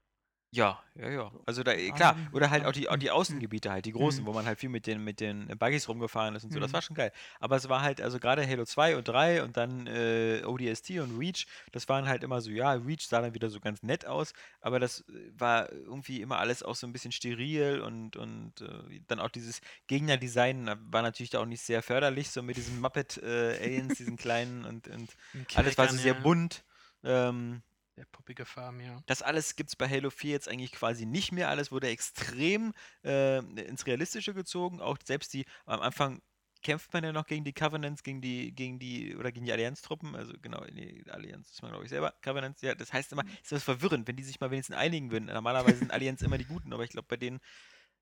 Ja, ja, ja. Also da, Ah, klar, ähm, oder halt ah, auch die, auch die Außengebiete halt, die großen, mhm. wo man halt viel mit den, mit den Buggies rumgefahren ist und so, das Mhm. war schon geil. Aber es war halt, also gerade Halo 2 und 3 und dann äh, ODST und Reach, das waren halt immer so, ja, Reach sah dann wieder so ganz nett aus, aber das äh, war irgendwie immer alles auch so ein bisschen steril und, und äh, dann auch dieses Gegnerdesign äh, war natürlich da auch nicht sehr förderlich, so mit diesen Muppet-Aliens, diesen kleinen und, und alles war so Kleckern, sehr ja. bunt. Ähm, Der poppige Farm, ja. das alles gibt es bei Halo 4 jetzt eigentlich quasi nicht mehr. Alles wurde extrem äh, ins Realistische gezogen. Auch selbst die, am Anfang kämpft man ja noch gegen die Covenants, gegen die, gegen die, oder gegen die Allianz-Truppen. Also genau, die Allianz ist man, glaube ich, selber. Covenants, ja, das heißt immer, ist das verwirrend, wenn die sich mal wenigstens einigen würden. Normalerweise sind Allianz immer die Guten, aber ich glaube, bei denen.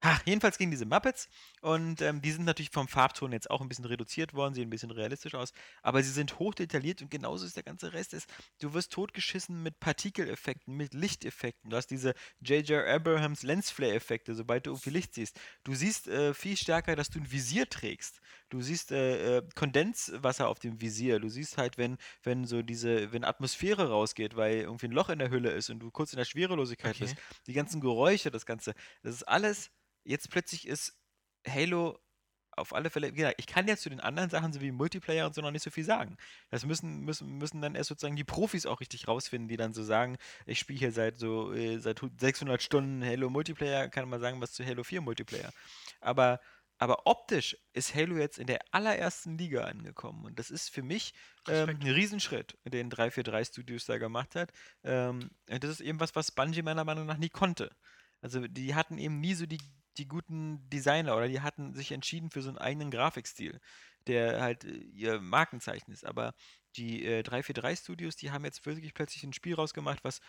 Ha, jedenfalls gegen diese Muppets. Und ähm, die sind natürlich vom Farbton jetzt auch ein bisschen reduziert worden, sehen ein bisschen realistisch aus. Aber sie sind hochdetailliert und genauso ist der ganze Rest. Ist, du wirst totgeschissen mit Partikeleffekten, mit Lichteffekten. Du hast diese J.J. Abrahams Lensflare-Effekte, sobald du irgendwie Licht siehst. Du siehst äh, viel stärker, dass du ein Visier trägst. Du siehst äh, äh, Kondenswasser auf dem Visier. Du siehst halt, wenn, wenn so diese, wenn Atmosphäre rausgeht, weil irgendwie ein Loch in der Hülle ist und du kurz in der Schwerelosigkeit Okay. bist. Die ganzen Geräusche, das Ganze. Das ist alles. Jetzt plötzlich ist Halo auf alle Fälle, wie gesagt, ich kann jetzt zu den anderen Sachen, so wie Multiplayer und so, noch nicht so viel sagen. Das müssen, müssen, müssen dann erst sozusagen die Profis auch richtig rausfinden, die dann so sagen, ich spiele hier seit so äh, seit hu- 600 Stunden Halo Multiplayer, kann man sagen, was zu Halo 4 Multiplayer. Aber, aber optisch ist Halo jetzt in der allerersten Liga angekommen. Und das ist für mich ähm, ein Riesenschritt, den 343 Studios da gemacht hat. Ähm, das ist eben was, was Bungie meiner Meinung nach nie konnte. Also die hatten eben nie so die, die guten Designer oder die hatten sich entschieden für so einen eigenen Grafikstil, der halt äh, ihr Markenzeichen ist. Aber die äh, 343 Studios, die haben jetzt wirklich plötzlich ein Spiel rausgemacht, was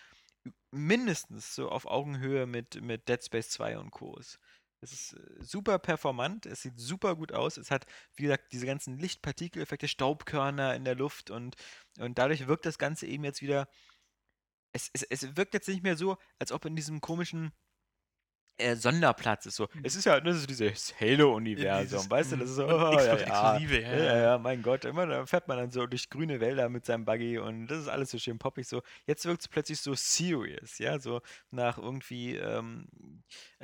mindestens so auf Augenhöhe mit, mit Dead Space 2 und Co. ist. Es ist äh, super performant, es sieht super gut aus. Es hat, wie gesagt, diese ganzen Lichtpartikeleffekte, Staubkörner in der Luft und, und dadurch wirkt das Ganze eben jetzt wieder. Es, es, es wirkt jetzt nicht mehr so, als ob in diesem komischen äh, Sonderplatz ist. So. Mhm. Es ist ja, das ist dieses Halo-Universum, weißt du? Das ist so, oh, ja, ja, Exklusive, ja, ja, mein Gott, immer da fährt man dann so durch grüne Wälder mit seinem Buggy und das ist alles so schön poppig. So. Jetzt wirkt es plötzlich so serious, ja, so nach irgendwie, ähm,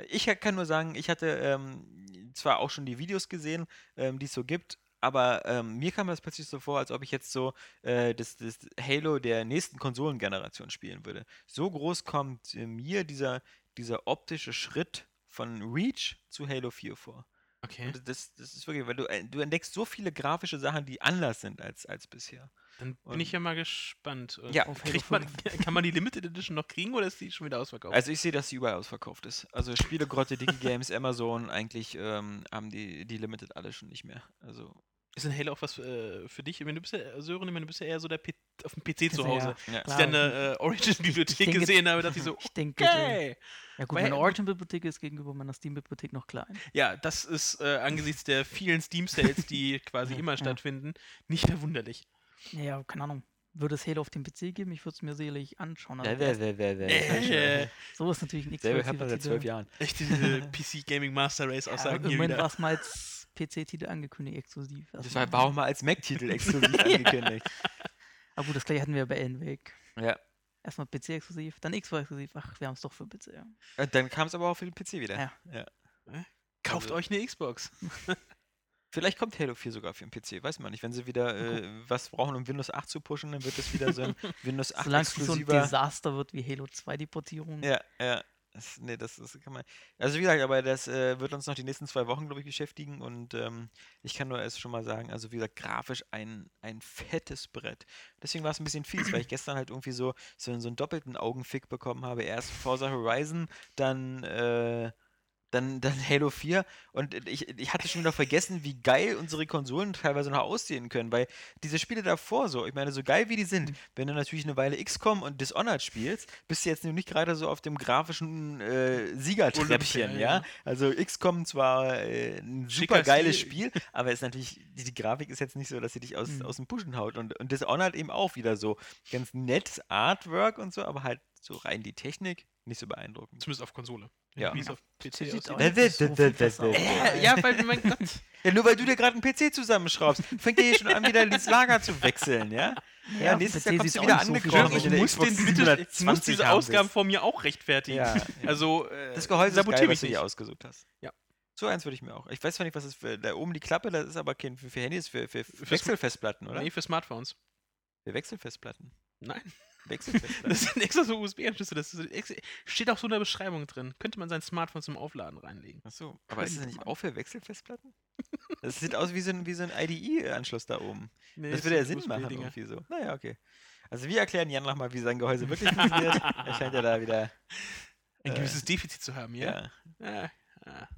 ich kann nur sagen, ich hatte ähm, zwar auch schon die Videos gesehen, ähm, die es so gibt, aber ähm, mir kam das plötzlich so vor, als ob ich jetzt so äh, das, das Halo der nächsten Konsolengeneration spielen würde. So groß kommt äh, mir dieser, dieser optische Schritt von Reach zu Halo 4 vor. Okay. Das, das ist wirklich, weil du, äh, du entdeckst so viele grafische Sachen, die anders sind als, als bisher. Dann bin Und- ich ja mal gespannt. Äh, Ja, man, 5. kann man die Limited Edition noch kriegen oder ist die schon wieder ausverkauft? Also ich sehe, dass sie überall ausverkauft ist. Also Spielegrotte, Digi Games, Amazon, eigentlich ähm, haben die, die Limited alle schon nicht mehr. Also ist ein Halo auch was äh, für dich? Ich meine, du bist ja, Sören, ich meine, du bist ja eher so der P auf dem PC zu Ja, Hause. ja. Als Klar, ich dann eine äh, Origin-Bibliothek denke- gesehen habe, dachte ich so, Ich denke, okay. ja gut, Weil- meine Origin-Bibliothek ist gegenüber meiner Steam-Bibliothek noch klein. Ja, das ist äh, angesichts der vielen Steam-Sales, die quasi Ja, immer ja. stattfinden, nicht verwunderlich. Ja, keine Ahnung. Würde es Halo auf dem PC geben, ich würde es mir sicherlich anschauen. Wer, wer, erst- wer, wer, wer. Äh, So ist natürlich nichts. Selber hört man seit zwölf Jahren. echt diese PC Gaming Master Race Ja, Aussagen hier immerhin wieder. war es mal als PC-Titel angekündigt, exklusiv. Das Also, war, war auch mal als Mac-Titel exklusiv angekündigt. Aber gut, das gleiche hatten wir bei Alan Wake. Ja. Erstmal PC-exklusiv, dann Xbox-exklusiv. Ach, wir haben es doch für PC. Ja. Und dann kam es aber auch für den PC wieder. Ja. ja. Kauft also- euch eine Xbox. Vielleicht kommt Halo 4 sogar für den PC, weiß man nicht. Wenn sie wieder äh, was brauchen, um Windows 8 zu pushen, dann wird es wieder so ein Windows 8 Solange es so ein. Desaster wird wie Halo 2, die Portierung. ja, ja. Das, nee, das, das kann man. Also wie gesagt, aber das äh, wird uns noch die nächsten zwei Wochen, glaube ich, beschäftigen. Und ähm, ich kann nur erst schon mal sagen, also wie gesagt, grafisch ein, ein fettes Brett. Deswegen war es ein bisschen fies, weil ich gestern halt irgendwie so, so, so einen doppelten Augenfick bekommen habe. Erst Forza Horizon, dann äh, dann, dann Halo 4 und ich, ich hatte schon wieder vergessen, wie geil unsere Konsolen teilweise noch aussehen können, weil diese Spiele davor so, ich meine, so geil wie die sind, wenn du natürlich eine Weile XCOM und Dishonored spielst, bist du jetzt nicht gerade so auf dem grafischen äh, Siegertreppchen, Olympia, ja? ja. Also XCOM zwar äh, ein super geiles. Spiel, aber ist natürlich, die, die Grafik ist jetzt nicht so, dass sie dich aus, Mhm. aus dem Pushen haut und, und Dishonored eben auch wieder so ganz nettes Artwork und so, aber halt so rein die Technik nicht so beeindruckend. Zumindest auf Konsole. Ja. Wie es auf PC nicht so. Äh, ja, weil, mein Gott. Ja, nur weil du dir gerade einen PC zusammenschraubst, fängt ihr hier schon an, wieder ins Lager zu wechseln, ja? Ja, Ja, nächstes PC Jahr kommst du wieder so angekrochen, du Ich muss, den bitte, ich muss 720 diese Ausgaben von mir auch rechtfertigen. Ja, ja. Also, äh, Das Gehäuse ist sabotier geil, mich was du dir ausgesucht hast. Ja. So eins würde ich mir auch. Ich weiß zwar nicht, was das für. Da oben die Klappe, das ist aber kein für, für Handys, für, für Wechselfestplatten, oder? Nee, für Smartphones. Für Wechselfestplatten. Nein. Wechselfestplatten. Das sind extra so USB-Anschlüsse. Das steht auch so in der Beschreibung drin. Könnte man sein Smartphone zum Aufladen reinlegen. Achso, aber ist das nicht auch für Wechselfestplatten? Das sieht aus wie so ein, wie so ein IDE-Anschluss da oben. Nee, Das würde ja Sinn machen, irgendwie so. Naja, okay. Also wir erklären Jan nochmal, wie sein Gehäuse wirklich funktioniert. Er scheint ja da wieder. Ein Äh, gewisses Defizit zu haben, ja? Ja. Ja. ja.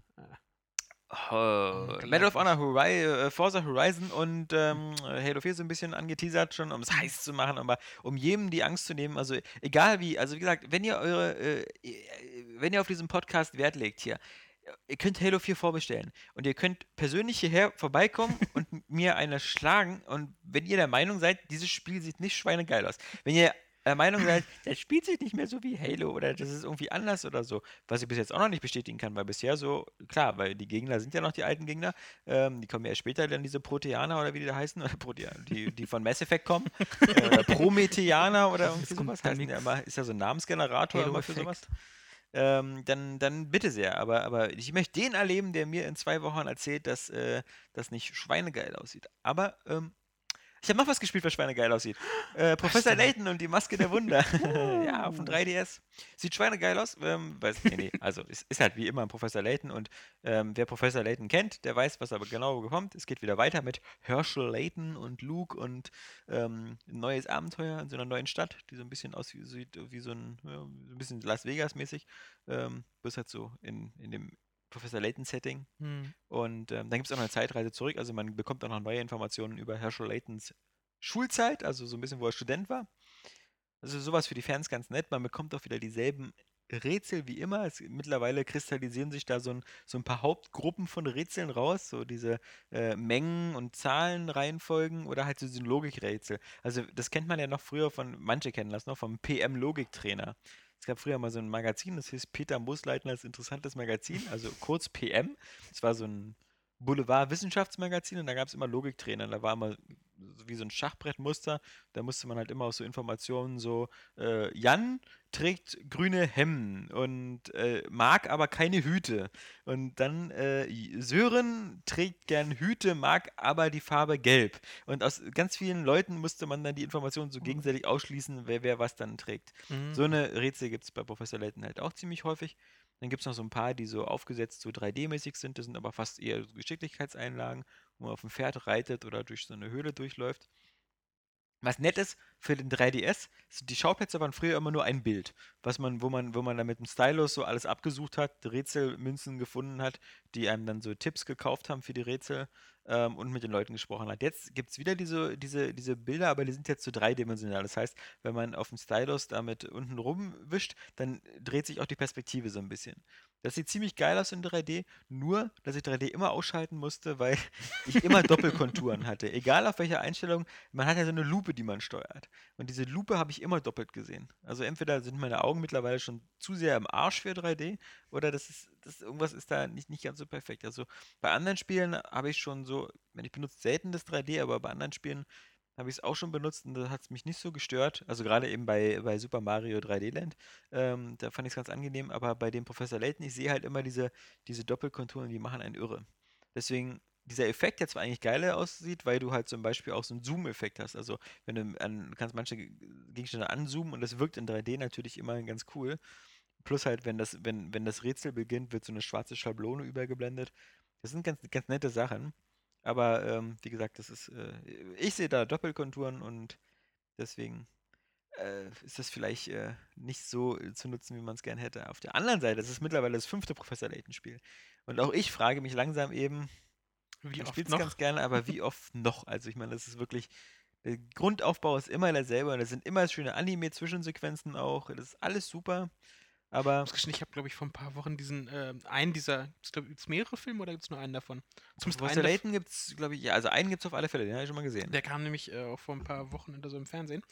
Oh, Unglaublich. Medal of Honor, Hori äh, Forza Horizon und ähm, Halo 4 so ein bisschen angeteasert schon, um es heiß zu machen, aber um jedem die Angst zu nehmen. Also egal wie, also wie gesagt, wenn ihr eure, äh, äh, wenn ihr auf diesem Podcast Wert legt hier, ihr könnt Halo 4 vorbestellen und ihr könnt persönlich hierher vorbeikommen und mir eine schlagen und wenn ihr der Meinung seid, dieses Spiel sieht nicht schweinegeil aus, wenn ihr der Meinung seid, das spielt sich nicht mehr so wie Halo oder das ist irgendwie anders oder so, was ich bis jetzt auch noch nicht bestätigen kann, weil bisher so, klar, weil die Gegner sind ja noch die alten Gegner, ähm, die kommen ja später dann diese Proteaner oder wie die da heißen, oder Proteaner, die, die von Mass Effect kommen, äh, oder Prometheaner oder irgendwie sowas, heißen ja immer, ist ja so ein Namensgenerator immer für sowas. Ähm, dann, dann bitte sehr, aber, aber ich möchte den erleben, der mir in zwei Wochen erzählt, dass äh, das nicht schweinegeil aussieht. Aber ähm, ich habe noch was gespielt, was schweinegeil aussieht. Äh, Professor? Layton und die Maske der Wunder. ja, auf dem 3DS. Sieht schweinegeil aus. Ähm, weiß, nee, nee, also es ist halt wie immer ein Professor Layton und ähm, wer Professor Layton kennt, der weiß, was aber genau kommt. Es geht wieder weiter mit Herschel Layton und Luke und ähm, ein neues Abenteuer in so einer neuen Stadt, die so ein bisschen aussieht wie so ein, ja, so ein bisschen Las Vegas mäßig. Ähm, bloß halt so in, in dem Professor Layton-Setting. Hm. Und ähm, dann gibt es auch noch eine Zeitreise zurück. Also man bekommt auch noch neue Informationen über Herschel Laytons Schulzeit, also so ein bisschen, wo er Student war. Also sowas für die Fans ganz nett. Man bekommt auch wieder dieselben Rätsel wie immer. Es, mittlerweile kristallisieren sich da so ein, so ein paar Hauptgruppen von Rätseln raus, so diese äh, Mengen- und Zahlenreihenfolgen oder halt so diese Logikrätsel. Also das kennt man ja noch früher von, manche kennen das noch, vom PM-Logiktrainer. Es gab früher mal so ein Magazin, das hieß Peter Musleitners interessantes Magazin, also kurz PM. Das war so ein Boulevard-Wissenschaftsmagazin und da gab es immer Logiktrainer. Da war immer so wie so ein Schachbrettmuster. Da musste man halt immer aus so Informationen so, äh, Jan trägt grüne Hemden und äh, mag aber keine Hüte. Und dann äh, Sören trägt gern Hüte, mag aber die Farbe gelb. Und aus ganz vielen Leuten musste man dann die Informationen so gegenseitig ausschließen, wer, wer was dann trägt. Mhm. So eine Rätsel gibt es bei Professor Layton halt auch ziemlich häufig. Dann gibt es noch so ein paar, die so aufgesetzt so 3D-mäßig sind. Das sind aber fast eher so Geschicklichkeitseinlagen, wo man auf dem Pferd reitet oder durch so eine Höhle durchläuft. Was nett ist für den 3DS, sind die Schauplätze waren früher immer nur ein Bild, was man, wo man, wo man dann mit dem Stylus so alles abgesucht hat, Rätselmünzen gefunden hat, die einem dann so Tipps gekauft haben für die Rätsel ähm, und mit den Leuten gesprochen hat. Jetzt gibt es wieder diese, diese, diese Bilder, aber die sind jetzt so dreidimensional. Das heißt, wenn man auf dem Stylus damit unten rumwischt, dann dreht sich auch die Perspektive so ein bisschen. Das sieht ziemlich geil aus in 3D, nur dass ich 3D immer ausschalten musste, weil ich immer Doppelkonturen hatte. Egal auf welcher Einstellung, man hat ja so eine Lupe, die man steuert. Und diese Lupe habe ich immer doppelt gesehen. Also entweder sind meine Augen mittlerweile schon zu sehr im Arsch für 3D oder das ist, das, irgendwas ist da nicht, nicht ganz so perfekt. Also bei anderen Spielen habe ich schon so, ich benutze selten das 3D, aber bei anderen Spielen habe ich es auch schon benutzt und da hat es mich nicht so gestört. Also gerade eben bei, bei Super Mario 3D Land, ähm, da fand ich es ganz angenehm, aber bei dem Professor Layton, ich sehe halt immer diese, diese Doppelkonturen, die machen einen irre. Deswegen dieser Effekt jetzt zwar eigentlich geiler aussieht, weil du halt zum Beispiel auch so einen Zoom-Effekt hast. Also wenn du an, kannst manche Ge- Gegenstände anzoomen und das wirkt in 3D natürlich immer ganz cool. Plus halt, wenn das, wenn, wenn das Rätsel beginnt, wird so eine schwarze Schablone übergeblendet. Das sind ganz, ganz nette Sachen. Aber ähm, wie gesagt, das ist, äh, ich sehe da Doppelkonturen und deswegen äh, ist das vielleicht äh, nicht so äh, zu nutzen, wie man es gern hätte. Auf der anderen Seite, das ist mittlerweile das fünfte Professor Layton-Spiel. Und auch ich frage mich langsam eben, Wie ich oft spiele es noch? ganz gerne, aber wie oft noch? Also ich meine, das ist wirklich, der Grundaufbau ist immer derselbe und es sind immer schöne Anime-Zwischensequenzen auch. Das ist alles super. Aber Ich habe, glaube ich, vor ein paar Wochen diesen, ähm, einen dieser, gibt es mehrere Filme oder gibt es nur einen davon? Einen davon. Layton gibt es, glaube ich, ja, also einen gibt es auf alle Fälle, den habe ich schon mal gesehen. Der kam nämlich äh, auch vor ein paar Wochen oder so im Fernsehen.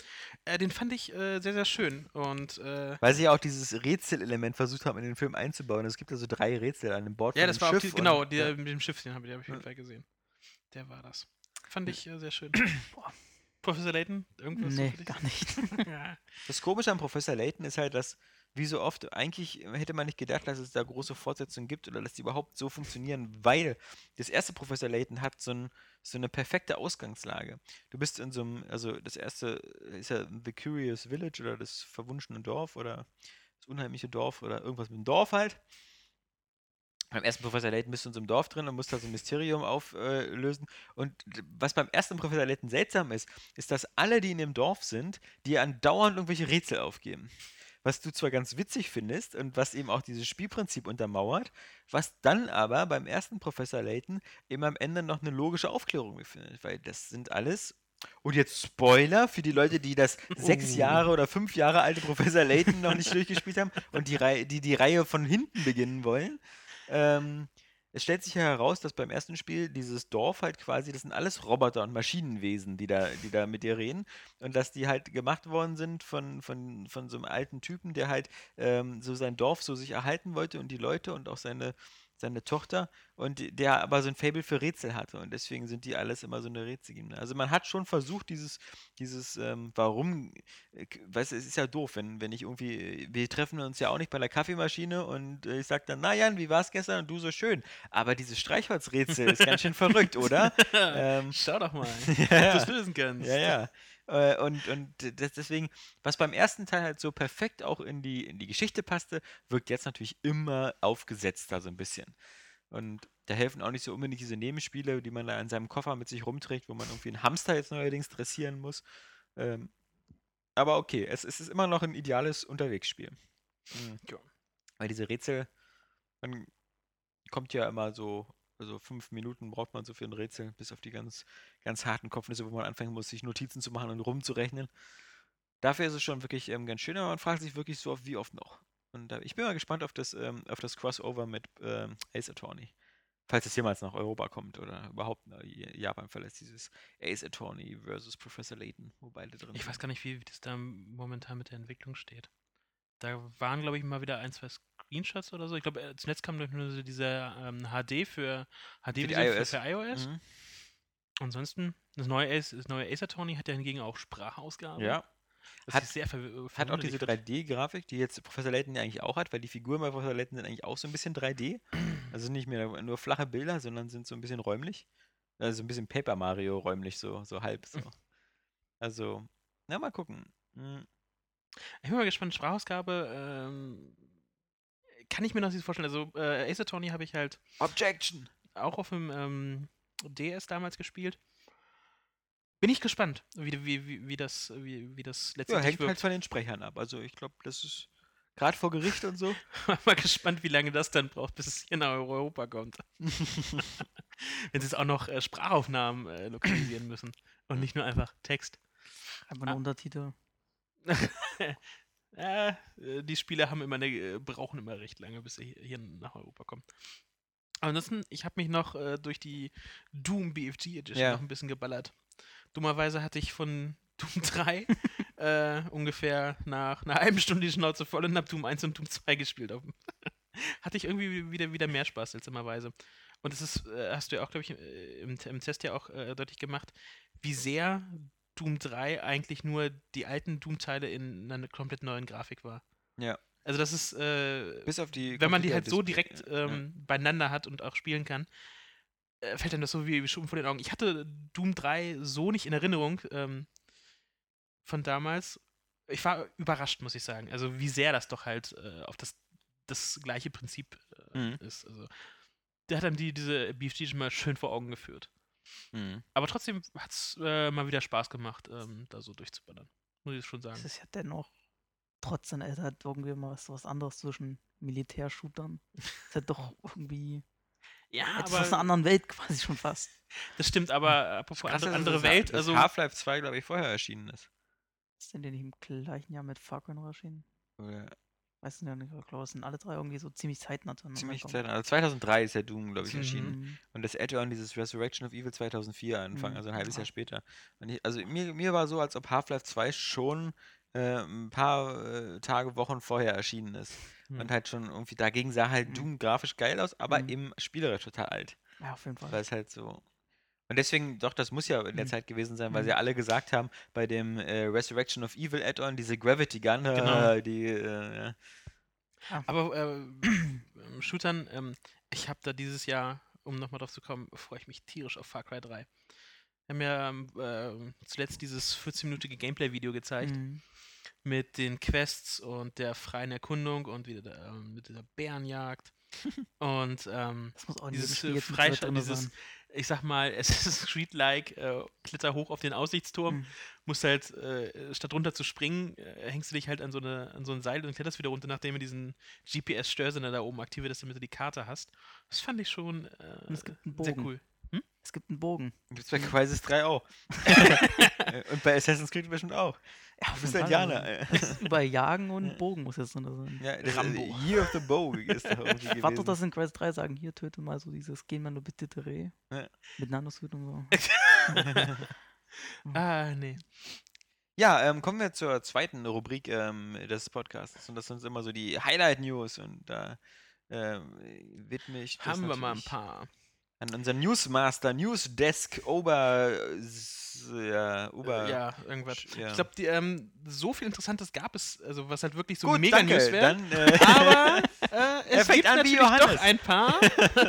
Äh, den fand ich äh, sehr, sehr schön. Und äh, Weil sie ja auch dieses Rätselelement versucht haben, in den Film einzubauen. Es gibt also drei Rätsel an dem Bord ja, das war auch Schiff die, und- genau, der ja. mit dem Schiff, den habe ich, hab ich auf jeden. Fall gesehen. Der war das. Fand ich äh, sehr schön. Boah. Professor Layton, irgendwas Nee, gar nicht. ja. Das Komische an Professor Layton ist halt, dass, wie so oft, eigentlich hätte man nicht gedacht, dass es da große Fortsetzungen gibt oder dass die überhaupt so funktionieren, weil das erste Professor Layton hat so, ein, so eine perfekte Ausgangslage. Du bist in so einem, also das erste ist ja The Curious Village oder das verwunschene Dorf oder das unheimliche Dorf oder irgendwas mit dem Dorf halt. Beim ersten Professor Layton bist du in so einem Dorf drin und musst da so ein Mysterium auflösen. und was beim ersten Professor Layton seltsam ist, ist, dass alle, die in dem Dorf sind, dir andauernd irgendwelche Rätsel aufgeben. Was du zwar ganz witzig findest und was eben auch dieses Spielprinzip untermauert, was dann aber beim ersten Professor Layton eben am Ende noch eine logische Aufklärung befindet, weil das sind alles. Und jetzt Spoiler für die Leute, die das sechs Oh. Jahre oder fünf Jahre alte Professor Layton noch nicht durchgespielt haben und die, Rei die die Reihe von hinten beginnen wollen. Ähm, es stellt sich ja heraus, dass beim ersten Spiel dieses Dorf halt quasi, das sind alles Roboter und Maschinenwesen, die da, die da mit dir reden. Und dass die halt gemacht worden sind von, von, von so einem alten Typen, der halt ähm, so sein Dorf so sich erhalten wollte und die Leute und auch seine, seine Tochter und der aber so ein Fable für Rätsel hatte und deswegen sind die alles immer so eine Rätselgebene. Also man hat schon versucht, dieses, dieses, ähm, warum, äh, weißt du, es ist ja doof, wenn, wenn ich irgendwie, wir treffen uns ja auch nicht bei der Kaffeemaschine und äh, ich sag dann, na Jan, wie war's gestern? Und du so schön. Aber dieses Streichholzrätsel ist ganz schön verrückt, oder? ähm, Schau doch mal, ja, ob du das lösen kannst. ja, ja. Äh, Und, und das, deswegen, was beim ersten Teil halt so perfekt auch in die, in die Geschichte passte, wirkt jetzt natürlich immer aufgesetzter so ein bisschen. Und da helfen auch nicht so unbedingt diese Nebenspiele, die man da in seinem Koffer mit sich rumträgt, wo man irgendwie einen Hamster jetzt neuerdings dressieren muss. Ähm, aber okay, es, es ist immer noch ein ideales Unterwegsspiel. Mhm. Ja. Weil diese Rätsel, man kommt ja immer so, also fünf Minuten braucht man so für ein Rätsel, bis auf die ganz, ganz harten Kopfnüsse, wo man anfangen muss, sich Notizen zu machen und rumzurechnen. Dafür ist es schon wirklich ähm, ganz schön, aber man fragt sich wirklich so oft, wie oft noch. Und äh, ich bin mal gespannt auf das, ähm, auf das Crossover mit ähm, Ace Attorney. Falls es jemals nach Europa kommt oder überhaupt nach Japan verlässt, dieses Ace Attorney versus Professor Layton, wo beide drin Ich weiß gar nicht, wie, wie das da momentan mit der Entwicklung steht. Da waren, glaube ich, mal wieder ein, zwei Screenshots oder so. Ich glaube, äh, zuletzt kam doch nur dieser ähm, HD für HD Vision iOS. Für, für iOS. Mhm. Ansonsten, das neue Ace, das neue Ace Attorney hat ja hingegen auch Sprachausgabe. Ja, Das Hat- ist sehr ver Hat auch diese verwunderlich. 3D-Grafik, die jetzt Professor Layton ja eigentlich auch hat, weil die Figuren bei Professor Layton sind eigentlich auch so ein bisschen 3D. Also nicht mehr nur flache Bilder, sondern sind so ein bisschen räumlich. Also ein bisschen Paper Mario räumlich, so, so halb so. Also, na mal gucken. Hm, Ich bin mal gespannt, Sprachausgabe, ähm, kann ich mir noch nicht vorstellen. Also, äh, Ace Attorney habe ich halt Objection! auch auf dem ähm, DS damals gespielt. Bin ich gespannt, wie, wie, wie, wie, das, wie, wie das Ja, letztendlich hängt halt wirkt. von den Sprechern ab. Also ich glaube, das ist gerade vor Gericht und so. mal gespannt, wie lange das dann braucht, bis es hier nach Europa kommt. Wenn sie jetzt auch noch äh, Sprachaufnahmen äh, lokalisieren müssen und nicht nur einfach Text. Einfach nur Ah. Untertitel. äh, äh, die Spiele haben immer eine, äh, brauchen immer recht lange, bis sie hier nach Europa kommen. Ansonsten, ich habe mich noch äh, durch die Doom BFG Edition Ja. noch ein bisschen geballert. Dummerweise hatte ich von Doom 3 äh, ungefähr nach einer halben Stunde die Schnauze voll und habe Doom 1 und Doom 2 gespielt. Hatte ich irgendwie wieder, wieder mehr Spaß als immerweise. Und das ist, äh, hast du ja auch, glaube ich, im, im Test ja auch äh, deutlich gemacht, wie sehr Doom 3 eigentlich nur die alten Doom-Teile in einer komplett neuen Grafik war. Ja. Also das ist, äh, Bis auf die. wenn man die halt so direkt ja, ja. ähm, beieinander hat und auch spielen kann, äh, fällt einem das so wie, Schuppen vor den Augen. Ich hatte Doom 3 so nicht in Erinnerung ähm, von damals. ich war überrascht, muss ich sagen. Also wie sehr das doch halt äh, auf das, das gleiche Prinzip äh, Mhm. ist. Also der hat dann die, diese BFG schon mal schön vor Augen geführt. Mhm. Aber trotzdem hat es äh, mal wieder Spaß gemacht, ähm, da so durchzuballern. Muss ich schon sagen. Es ist ja dennoch trotzdem ist halt irgendwie mal was, was anderes zwischen Militärshootern. ist halt doch irgendwie Ja, etwas aus einer anderen Welt quasi schon fast. das stimmt, aber apropos Krass, andere, andere das- Welt, also Half-Life 2, glaube ich, vorher erschienen ist. Ist denn der nicht im gleichen Jahr mit Far Cry noch erschienen? Oder Weiß nicht, es sind alle drei irgendwie so ziemlich zeitnah ziemlich gekommen. Zeit. Also 2003 ist der Doom, glaube ich, Mhm. erschienen. Mhm. Und das Add-on, dieses Resurrection of Evil 2004 anfangen, Mhm. also ein halbes Ja. Jahr später. Ich, also mir, mir war so, als ob Half-Life 2 schon äh, ein paar äh, Tage, Wochen vorher erschienen ist. Hm. Und halt schon irgendwie, dagegen sah halt Mhm. Doom grafisch geil aus, aber Mhm. eben spielerisch total alt. Ja, auf jeden Fall. Weil es halt so. Und deswegen, doch, das muss ja in der Mhm. Zeit gewesen sein, weil Mhm. sie alle gesagt haben, bei dem äh, Resurrection of Evil Add-on, diese Gravity Gun, Genau. äh, die, äh, ja. Aber äh, ähm, Shootern, ähm, ich habe da dieses Jahr, um nochmal drauf zu kommen, freue ich mich tierisch auf Far Cry 3. Wir haben ja ähm, ähm, zuletzt dieses 14-minütige Gameplay-Video gezeigt Mhm. mit den Quests und der freien Erkundung und wieder der, ähm, mit dieser Bärenjagd. Und ähm, dieses äh, jetzt mit Freisch drin dieses, ich sag mal, es ist Street-like, äh, kletter hoch auf den Aussichtsturm, Mhm. musst halt, äh, statt runter zu springen, äh, hängst du dich halt an so, eine, an so ein Seil und kletterst wieder runter, nachdem du diesen GPS-Störsender da oben aktiviert hast, damit du die Karte hast. Das fand ich schon äh, sehr cool. Es gibt einen Bogen. Gibt's bei Crisis 3 auch. Und bei Assassin's Creed bestimmt auch. Ja, Du bist ein Indianer. äh. Über Jagen und Bogen muss jetzt drin sein. Ja, das Rambo. Rambo. Year of the Bow ist doch Ich warte, gewesen. dass in Crash 3 sagen, hier töte mal so dieses Gehen man nur bitte Terrain. Ja. Mit Nanosuit und so. Ah, nee. Ja, ähm, kommen wir zur zweiten Rubrik ähm, des Podcasts. Und das sind immer so die Highlight-News. Und da ähm, widme ich das Haben wir mal ein paar. An unseren Newsmaster, Newsdesk, Ober... Ja, Ober... ja, irgendwas. Ja. Ich glaube, ähm, so viel Interessantes gab es, also was halt wirklich so Gut, mega danke. News wäre. Äh, Aber äh, es gibt an natürlich doch ein paar.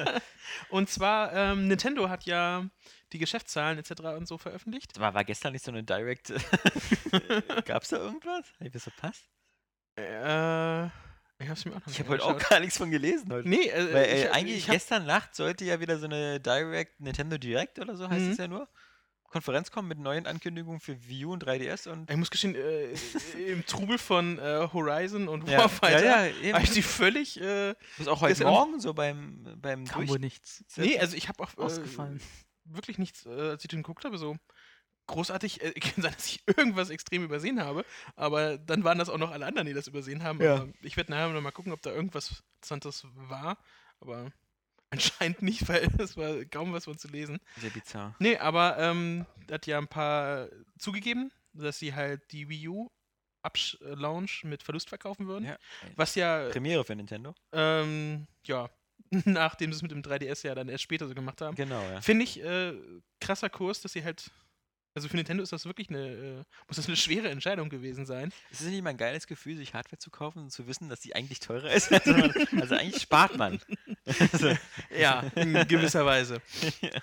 und zwar, ähm, Nintendo hat ja die Geschäftszahlen etc. und so veröffentlicht. war, war gestern nicht so eine Direct... Gab's da irgendwas? Hab ich das verpasst? Äh, ich hab's mir auch Ich habe heute auch gar nichts von gelesen heute. Nee, äh, Weil äh, ich, hab- eigentlich ich hab, gestern Nacht sollte ja wieder so eine Direct, Nintendo Direct oder so heißt Mhm. es ja nur, Konferenz kommen mit neuen Ankündigungen für Wii U und 3DS und ich muss gestehen, äh, im Trubel von äh, Horizon und ja, Warfighter ja, ja, eben. habe ich die völlig. Äh, Das ist auch heute gestern- Morgen so beim, beim Kam wohl nichts. nee, also ich habe auch äh, Ausgefallen. wirklich nichts, äh, als ich den geguckt habe, so großartig. Äh, kann sein, dass ich irgendwas extrem übersehen habe, aber dann waren das auch noch alle anderen, die das übersehen haben. Ja. Aber ich werde nachher noch mal gucken, ob da irgendwas Interessantes war, aber anscheinend nicht, weil es war kaum was von zu lesen. Sehr bizarr. Nee, aber ähm, hat ja ein paar zugegeben, dass sie halt die Wii U Launch mit Verlust verkaufen würden. Ja. Was ja, Premiere für Nintendo. ähm, ja, nachdem sie es mit dem 3DS ja dann erst später so gemacht haben. Genau, ja. Finde ich äh, krasser Kurs, dass sie halt. Also für Nintendo ist das wirklich eine, äh, muss das eine schwere Entscheidung gewesen sein. Es ist nicht mal ein geiles Gefühl, sich Hardware zu kaufen und zu wissen, dass die eigentlich teurer ist. Also, man, also eigentlich spart man. Also, Ja, in gewisser Weise. Ja.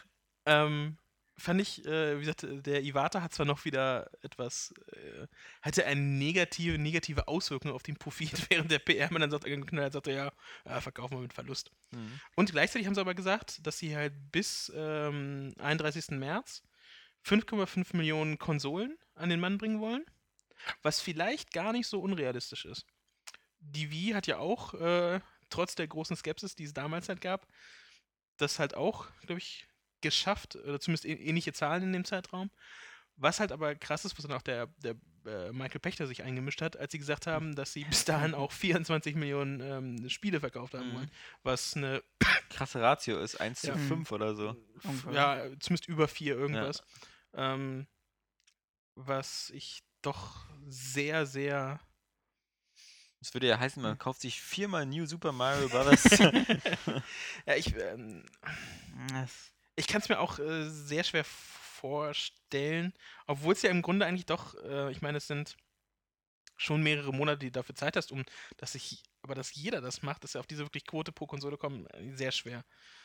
Ähm, fand ich, äh, wie gesagt, der Iwata hat zwar noch wieder etwas, äh, hatte eine negative, negative Auswirkung auf den Profit, während der PR-Mann dann sagt, knallhart sagte, ja, ja, verkaufen wir mit Verlust. mhm. Und gleichzeitig haben sie aber gesagt, dass sie halt bis ähm, 31. März 5,5 Millionen Konsolen an den Mann bringen wollen, was vielleicht gar nicht so unrealistisch ist. Die Wii hat ja auch, äh, trotz der großen Skepsis, die es damals halt gab, das halt auch, glaube ich, geschafft, oder zumindest ä- ähnliche Zahlen in dem Zeitraum. Was halt aber krass ist, was dann auch der, der äh, Michael Pechter sich eingemischt hat, als sie gesagt haben, dass sie bis dahin auch 24 Millionen ähm, Spiele verkauft haben Mhm. wollen. Was eine Krasse Ratio ist 1 Ja. zu 5 oder so. Ja, zumindest über vier irgendwas. Ähm, was ich doch sehr, sehr. Das würde ja heißen, man kauft sich viermal New Super Mario Bros. ja, ich, ähm, ich kann es mir auch äh, sehr schwer vorstellen, obwohl es ja im Grunde eigentlich doch, äh, ich meine, es sind schon mehrere Monate die dafür Zeit hast, um dass sich, aber dass jeder das macht, dass er auf diese wirklich Quote pro Konsole kommt, äh, sehr schwer.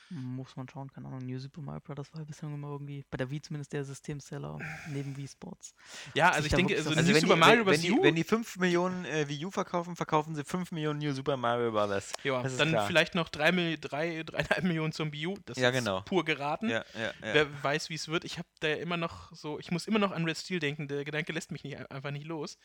Muss man schauen, keine Ahnung. New Super Mario Bros. war bislang immer irgendwie, bei der Wii zumindest der Systemseller neben Wii Sports. Ja, also ich denke, also Also New wenn Super die, Mario Bros. wenn, wenn die 5 Millionen äh, Wii U verkaufen, verkaufen sie 5 Millionen New Super Mario Bros. ja, das dann klar. vielleicht noch 3, drei, drei, dreieinhalb Millionen zum Wii U. Das Ja, ist genau. pur geraten. Ja, ja, ja. Wer weiß, wie es wird. Ich habe da immer noch so, ich muss immer noch an Red Steel denken. Der Gedanke lässt mich nicht, einfach nicht los.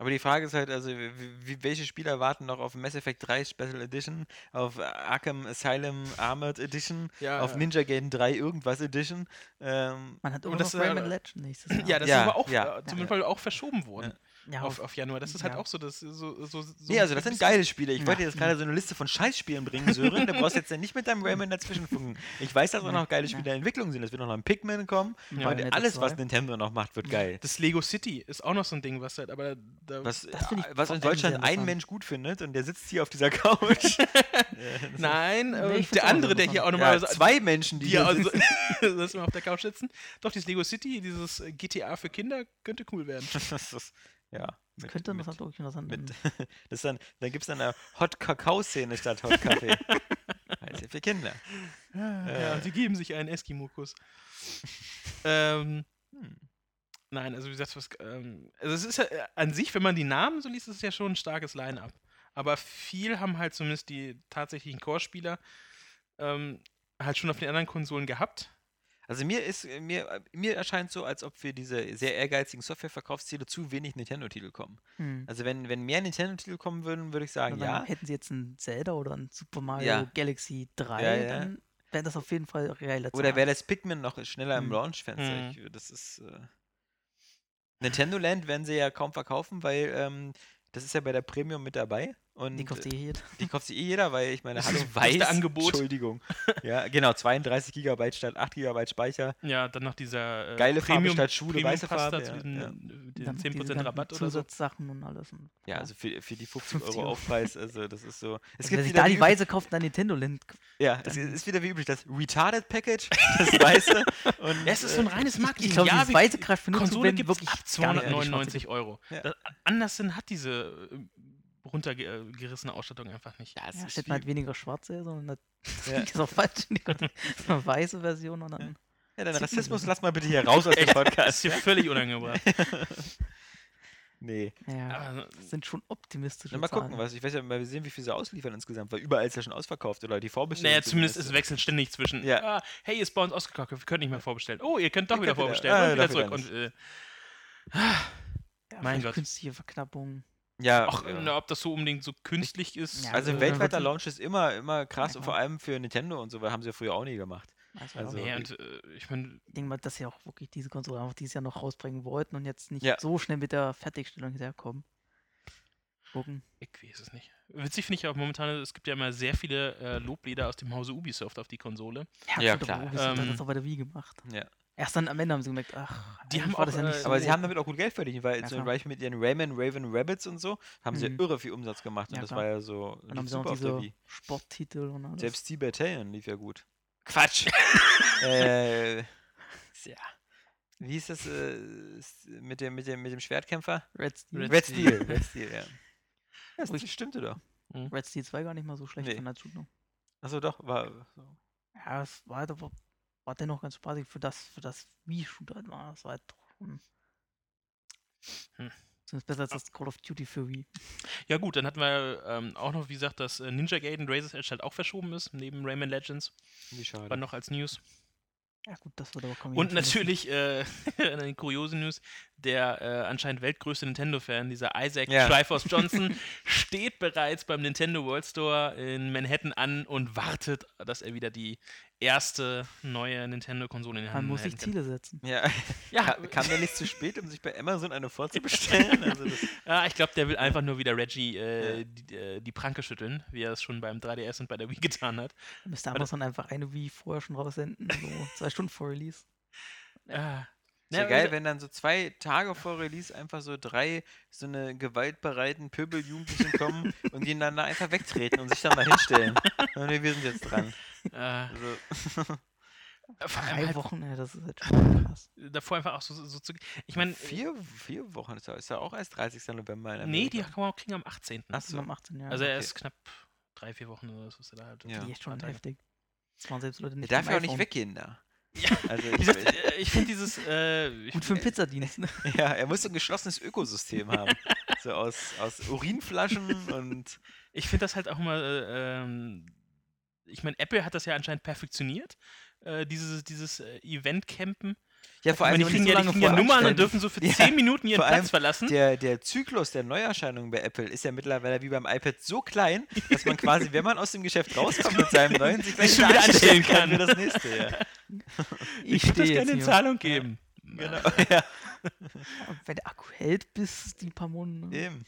Aber die Frage ist halt, also wie, welche Spieler warten noch auf Mass Effect 3 Special Edition, auf Arkham Asylum Armored Edition, Ja, auf Ninja Gaiden 3 irgendwas Edition? Ähm, Man hat immer das, noch Rayman äh, Legend nächstes Jahr. Ja, das Ja, ist aber auch ja, äh, zum ja. Beispiel auch verschoben worden ja, auf, auf Januar. Das ist halt ja. auch so, dass so, so, so nee, also das sind geile Spiele. Ich Ja. wollte jetzt gerade so eine Liste von Scheißspielen bringen, Sören. Du brauchst jetzt ja nicht mit deinem Rayman dazwischen funken. Ich weiß, dass auch noch geile Ja. Spiele in Entwicklung sind. Es wird noch ein Pikmin kommen. Ja. alles, was 2. Nintendo noch macht, wird geil. Das Lego City ist auch noch so ein Ding, was halt, aber da, Was, Das was in Deutschland ein. Mensch gut findet und der sitzt hier auf dieser Couch. Nein, Nee, äh, find's der andere, der hier auch ja, normalerweise zwei Menschen, die die hier also, auf der Couch sitzen. Doch, dieses Lego City, dieses äh, GTA für Kinder, könnte cool werden. Das ist, ja. mit- Könnte mit- interessant, wirklich interessant Mit, werden. das ist dann, dann gibt es dann eine Hot-Kakao-Szene statt Hot-Kaffee. ja für Kinder. ja, Äh. sie geben sich einen Eskimo-Kuss. ähm, Hm. nein, also wie gesagt, was, ähm, also es ist ja äh, an sich, wenn man die Namen so liest, ist es ja schon ein starkes Line-Up. Aber viel haben halt zumindest die tatsächlichen Core-Spieler ähm, halt schon auf den anderen Konsolen gehabt. Also mir ist, mir, mir erscheint so, als ob für diese sehr ehrgeizigen Softwareverkaufsziele zu wenig Nintendo-Titel kommen. Hm. Also wenn, wenn mehr Nintendo-Titel kommen würden, würde ich sagen, dann ja. Hätten sie jetzt ein Zelda oder ein Super Mario Ja. Galaxy 3, Ja, ja. dann wäre das auf jeden Fall reelle Oder wäre das Pikmin noch schneller im Hm. Launchfenster? Hm. Das ist. Äh Nintendo Land werden sie ja kaum verkaufen, weil ähm, das ist ja bei der Premium mit dabei. Und Die kauft eh jeder. die kauft sich eh jeder, weil ich meine, Das hallo, ist das weiß. Angebot. Entschuldigung. Ja, genau, 32 GB statt 8 GB Speicher. Ja, dann noch dieser äh, Geile Farbe Premium, statt Schwule, weiße Premium-Pass Farbe, ja, diesen, ja. äh, diesen Dann diese 10% ganzen Rabatt oder so. Zusatzsachen und alles. Und, Ja, also für, für die 50 50 Euro. Aufpreis, also das ist so. Es also gibt sich wieder da die Weise kauft, dann Nintendo Land. Ja, es ist wieder wie üblich das Retarded Package, das weiße. Und, Ja, es ist so ein äh, reines Marketing. Ich glaube, ja, wir- Weise Kraft für Konsole gibt wirklich ab gar nicht an die Schwarze 299 Euro. Ja. Das, Andersen hat diese äh, runtergerissene Ausstattung einfach nicht. Ja, es Ja, ist man halt weniger schwarze, sondern das Ja. ist auch falsch. Eine weiße Version und dann. Ja, deinen Rassismus lass mal bitte hier raus aus dem Das Podcast. ist hier völlig unangebracht. Nee. Ja, Aber, das sind schon optimistische Na, mal gucken, was. Ich weiß ja, mal sehen, wie viel sie ausliefern insgesamt, weil überall ist ja schon ausverkauft oder die Vorbestellung. naja, zumindest es wechselt ständig zwischen. Ja. Ah, hey, ist bei uns ausgekauft, wir können nicht mehr vorbestellen. Oh, ihr könnt doch Ihr wieder vorbestellen. ah, und wieder zurück. Und, äh, ja, mein Gott. Künstliche Verknappung. Ja, ach, ja. na, ob das so unbedingt so künstlich ist. Ja, also äh, weltweiter Launch ist immer, immer krass Ja, und vor allem für Nintendo und so, weil haben sie ja früher auch nie gemacht. Also, Also- nee, ja, und äh, ich meine, ich denke mal, dass sie auch wirklich diese Konsole einfach dieses Jahr noch rausbringen wollten und jetzt nicht Ja. so schnell mit der Fertigstellung hinterherkommen. Gucken. ich weiß es nicht. Witzig finde ich auch momentan, es gibt ja immer sehr viele äh, Loblieder aus dem Hause Ubisoft auf die Konsole. Ja, gut, klar. Ubisoft hat Ähm, das auch bei der Wii gemacht. Ja. Erst dann am Ende haben sie gemerkt, ach, Die haben war das auch, ja nicht äh, so. Aber sie haben damit auch gut Geld verdient, weil Ja, zum. Beispiel mit ihren Rayman Raven Rabbits und so haben sie Mhm. irre viel Umsatz gemacht und Ja, das war ja so Dann lief haben sie auch super auf der diese. Sporttitel und alles. Selbst die Battalion lief ja gut. Quatsch! äh, ja. Wie ist das äh, mit, dem, mit, dem, mit dem Schwertkämpfer? Red Steel. Red Red Steel. Steel, Red Steel, ja. Das Ruhig. stimmte doch. Red Steel 2 gar nicht mal so schlecht Nee. von der Shooter. Achso, doch, war. So. Ja, es war halt aber war dennoch ganz spaßig für das, für das Wii-Shooter halt war. Das war halt doch schon. Hm. Zumindest besser als das Call of Duty für Wii. Ja gut, dann hatten wir ähm, auch noch, wie gesagt, dass äh, Ninja Gaiden Razor's Edge halt auch verschoben ist, neben Rayman Legends. Wie War schade. noch als News. Ja gut, das wird aber kommen. Und natürlich äh, eine kuriose News, der äh, anscheinend weltgrößte Nintendo-Fan, dieser Isaac Ja. Triforce Johnson, steht bereits beim Nintendo World Store in Manhattan an und wartet, dass er wieder die erste neue Nintendo-Konsole in den Man Händen muss sich kann. Ziele setzen. Ja, Ja, Ka- kam der nicht zu spät, um sich bei Amazon eine vorzubestellen? Also Ja, ich glaube, der will einfach nur wieder Reggie äh, die, äh, die Pranke schütteln, wie er es schon beim 3DS und bei der Wii getan hat. Da müsste Aber Amazon einfach eine Wii vorher schon raussenden, so zwei Stunden vor Release. Ah. Ist ja Ja, geil, also- wenn dann so zwei Tage vor Release einfach so drei so eine gewaltbereiten Pöbeljugendlichen kommen und die dann da einfach wegtreten und sich dann da hinstellen. Und wir sind jetzt dran. Äh, Also, Vor allem Drei halt Wochen, ja, das ist halt schon krass. davor einfach auch so, so zu. Ich meine, Vier, vier Wochen ist ja, ist ja auch erst 30. November in nee, die kann man auch kriegen am 18. Ach so. am 18 Jahr. also er okay. ist knapp drei, vier Wochen oder so. Ist er da halt. Ja. die echt schon heftig. Das waren selbst Leute Der nicht darf beim ja auch nicht weggehen da. Ja. Also ich, gesagt, äh, ich finde dieses. Äh, ich, Gut für den Pizzadienst. ne? ja, er muss so ein geschlossenes Ökosystem haben. So aus, aus Urinflaschen und ich finde das halt auch immer. Äh, ähm, ich meine, Apple hat das ja anscheinend perfektioniert. Äh, dieses dieses äh, Event-Campen. ja vor Ich allem meine, die kriegen so ja, die kriegen ja Nummern und dürfen so für Ja, 10 Minuten ihren vor allem Platz verlassen. Der, der Zyklus der Neuerscheinungen bei Apple ist ja mittlerweile wie beim iPad so klein, dass man quasi, wenn man aus dem Geschäft rauskommt mit seinem neuen, sich gleich schon wieder anstellen kann kann. für das nächste. Ja. ich steh würde das gerne in. Zahlung geben. Genau. Ja, Wenn der Akku hält bis die paar Monate. ne? eben.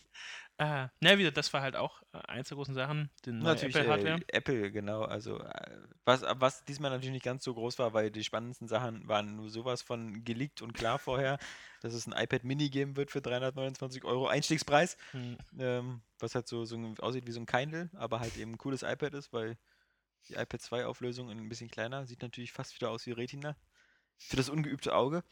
Äh, na, wieder, das war halt auch äh, eins der großen Sachen, neue Natürlich. Apple, äh, Apple, genau. Also äh, was, was diesmal natürlich nicht ganz so groß war, weil die spannendsten Sachen waren nur sowas von geleakt und klar vorher, dass es ein iPad Mini geben wird für 329 Euro Einstiegspreis, Hm. ähm, was halt so, so aussieht wie so ein Kindle, aber halt eben ein cooles iPad ist, weil die iPad 2 Auflösung ein bisschen kleiner, sieht natürlich fast wieder aus wie Retina für das ungeübte Auge.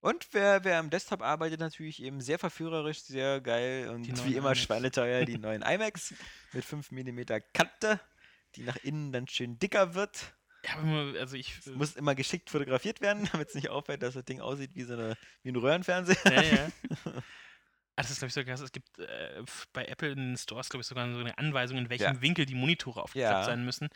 Und wer, wer am Desktop arbeitet, natürlich eben sehr verführerisch, sehr geil und wie immer iMacs. schweineteuer die neuen iMacs mit 5 mm Kante, die nach innen dann schön dicker wird. Ja, aber also ich. äh, Muss immer geschickt fotografiert werden, damit es nicht auffällt, dass das Ding aussieht wie so eine, wie ein Röhrenfernseher. Ja, ja. Ah, das ist, glaube ich, so krass. Es gibt äh, bei Apple in den Stores, glaube ich, sogar so eine Anweisung, in welchem Ja. Winkel die Monitore aufgeklappt Ja. sein müssen.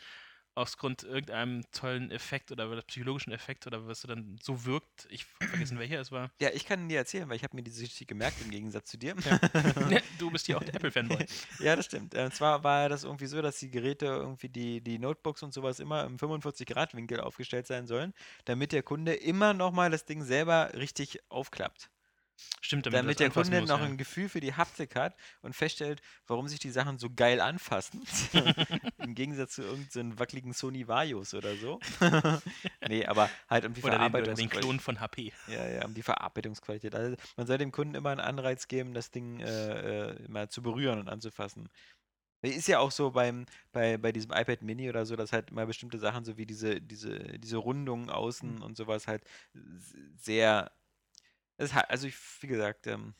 Aus Grund irgendeinem tollen Effekt oder psychologischen Effekt oder was so dann so wirkt. Ich vergessen, welcher es war. Ja, ich kann dir erzählen, weil ich habe mir diese Geschichte gemerkt im Gegensatz zu dir. Ja, du bist hier auch der Apple-Fanboy. Ja, das stimmt. Äh, Und zwar war das irgendwie so, dass die Geräte irgendwie die, die Notebooks und sowas immer im 45-Grad-Winkel aufgestellt sein sollen, damit der Kunde immer nochmal das Ding selber richtig aufklappt. Stimmt, Damit, das der Kunde muss, noch ja. ein Gefühl für die Haptik hat und feststellt, warum sich die Sachen so geil anfassen. Im Gegensatz zu irgendeinem wackeligen Sony Vaios oder so. nee, aber halt um die Oder den, oder den. Klon von HP. Ja, ja, um die Verarbeitungsqualität. Also man soll dem Kunden immer einen Anreiz geben, das Ding äh, äh, mal zu berühren und anzufassen. Ist ja auch so beim, bei, bei diesem iPad Mini oder so, dass halt mal bestimmte Sachen, so wie diese, diese, diese Rundungen außen und sowas halt s- Es hat, also ich, wie gesagt, ähm,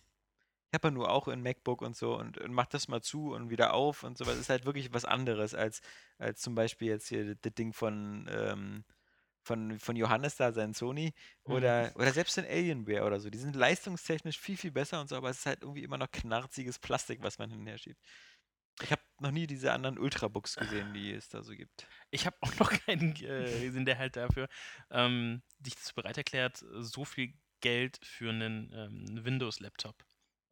ich habe ja nur auch ein MacBook und so und, und mach das mal zu und wieder auf und sowas. Ist halt wirklich was anderes als, als zum Beispiel jetzt hier das Ding von, ähm, von, von Johannes da, sein Sony. Oder, oder selbst in Alienware oder so. Die sind leistungstechnisch viel, viel besser und so, aber es ist halt irgendwie immer noch knarziges Plastik, was man hin und her schiebt. Ich habe noch nie diese anderen Ultrabooks gesehen, die es da so gibt. Ich habe auch noch keinen äh, gesehen, der halt dafür ähm, sich dazu bereit erklärt, so viel Geld für einen ähm, Windows-Laptop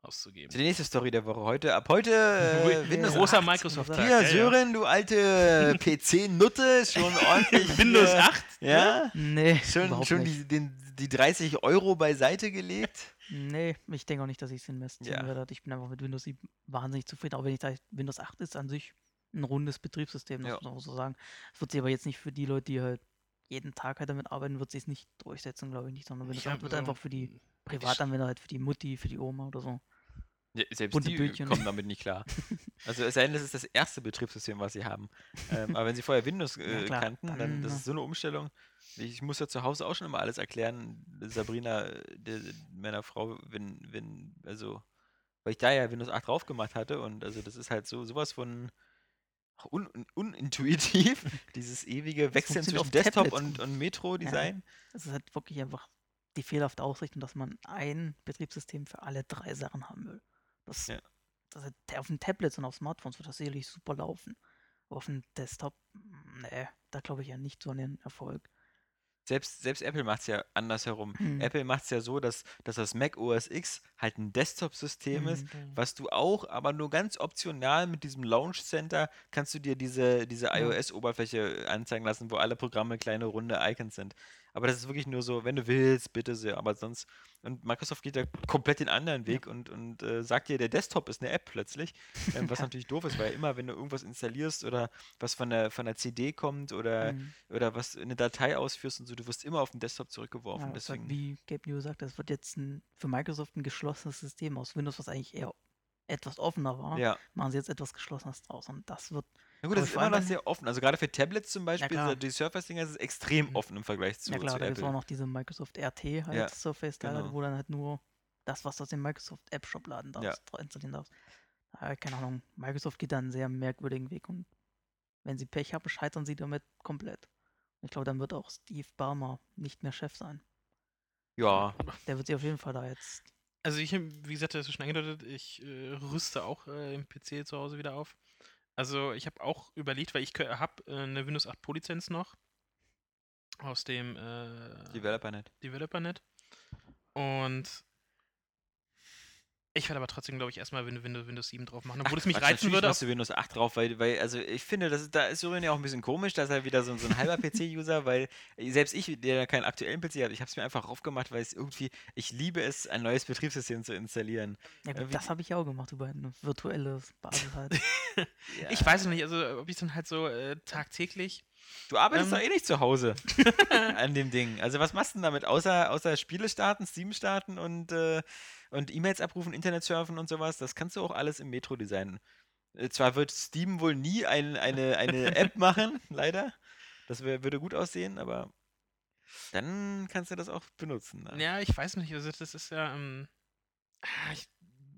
auszugeben. Die nächste Story der Woche heute. Ab heute äh, Windows Großer 8. Microsoft-Tag. Hier, ja, ja. Sören, du alte PC-Nutte, schon ordentlich. Windows hier- 8? Ja, Nee, schon, überhaupt schon nicht. die, den, die 30 Euro beiseite gelegt. Nee, ich denke auch nicht, dass ich es investieren Ja. werde. Ich bin einfach mit Windows 7 wahnsinnig zufrieden. Auch wenn ich sage, Windows 8 ist an sich ein rundes Betriebssystem, das Ja. muss man auch so sagen. Es wird sich aber jetzt nicht für die Leute, die halt jeden Tag halt damit arbeiten, wird sich nicht durchsetzen, glaube ich nicht, sondern Windows Ich 8 hab wird einfach für die Privatanwender, halt für die Mutti, für die Oma oder so. Ja, selbst Bunte die Bildchen. kommen damit nicht klar. Also es sei denn, das ist das erste Betriebssystem, was sie haben. Ähm, aber wenn sie vorher Windows äh, Ja, kannten, dann, dann, das ist so eine Umstellung. Ich muss ja zu Hause auch schon immer alles erklären, Sabrina, äh, der, meiner Frau, wenn, wenn, also, weil ich da ja Windows 8 drauf gemacht hatte und also das ist halt so sowas von un, un, unintuitiv, dieses ewige Wechseln zwischen Desktop Tablets und, und Metro-Design. Es ist halt wirklich einfach die fehlerhafte Ausrichtung, dass man ein Betriebssystem für alle drei Sachen haben will. Das, Ja. das hat, auf den Tablets und auf Smartphones wird das sicherlich super laufen. Aber auf dem Desktop, nee, da glaube ich ja nicht so an den Erfolg. Selbst, selbst Apple macht es ja andersherum. Hm. Apple macht es ja so, dass, dass das Mac OS X halt ein Desktop-System ist, Mhm. was du auch, aber nur ganz optional mit diesem Launch Center kannst du dir diese, diese iOS-Oberfläche anzeigen lassen, wo alle Programme kleine runde Icons sind. Aber das ist wirklich nur so, wenn du willst, bitte sehr, aber sonst. Und Microsoft geht da komplett den anderen Weg und, und äh, sagt dir, der Desktop ist eine App plötzlich. Ähm, was natürlich doof ist, weil immer, wenn du irgendwas installierst oder was von der, von der CD kommt oder, Mhm. oder was eine Datei ausführst und so, du wirst immer auf den Desktop zurückgeworfen. Ja, deswegen. wie Gabe New sagt, das wird jetzt ein, für Microsoft ein geschlossenes System aus Windows, was eigentlich eher etwas offener war, Ja. machen sie jetzt etwas Geschlossenes draus. Und das wird, Na gut, Aber das ist immer noch sehr offen. Also gerade für Tablets zum Beispiel, klar. die Surface-Dinger ist extrem Mhm. offen im Vergleich zu, ja klar, zu da gibt es auch noch diese Microsoft RT halt, Ja, Surface genau. wo dann halt nur das, was du aus dem Microsoft App Shop laden darfst, Ja. installieren darfst. Äh, keine Ahnung, Microsoft geht da einen sehr merkwürdigen Weg und wenn sie Pech haben, scheitern sie damit komplett. Ich glaube, dann wird auch Steve Ballmer nicht mehr Chef sein. Ja, Der wird sich auf jeden Fall da jetzt. Also ich, wie gesagt, das ist schon angedeutet, ich äh, rüste auch äh, im PC zu Hause wieder auf. Also ich habe auch überlegt, weil ich habe äh, eine Windows 8 Pro-Lizenz noch aus dem äh, DeveloperNet. DeveloperNet. Und ich werde aber trotzdem, glaube ich, erstmal Win- Windows, Windows 7 drauf machen. Obwohl es mich Quatsch, reizen natürlich würde. machst du Windows 8 drauf, weil, weil also ich finde, das ist, da ist Sören ja auch ein bisschen komisch, dass er wieder so, so ein halber PC-User, weil selbst ich, der keinen aktuellen PC hat, ich habe es mir einfach aufgemacht, weil es irgendwie, ich liebe es, ein neues Betriebssystem zu installieren. Ja, gut, das habe ich ja auch gemacht über ein virtuelles Basis halt. Ja. Ich weiß es nicht, also ob ich dann halt so äh, tagtäglich. Du arbeitest Ähm. doch eh nicht zu Hause an dem Ding. Also was machst du denn damit? Außer, außer Spiele starten, Steam starten und, äh, und E-Mails abrufen, Internet surfen und sowas, das kannst du auch alles im Metro designen. Äh, Zwar wird Steam wohl nie ein, eine, eine App machen, leider. Das wär, würde gut aussehen, aber dann kannst du das auch benutzen. ne? Ja, ich weiß nicht, also das ist ja. Ähm, ah, ich,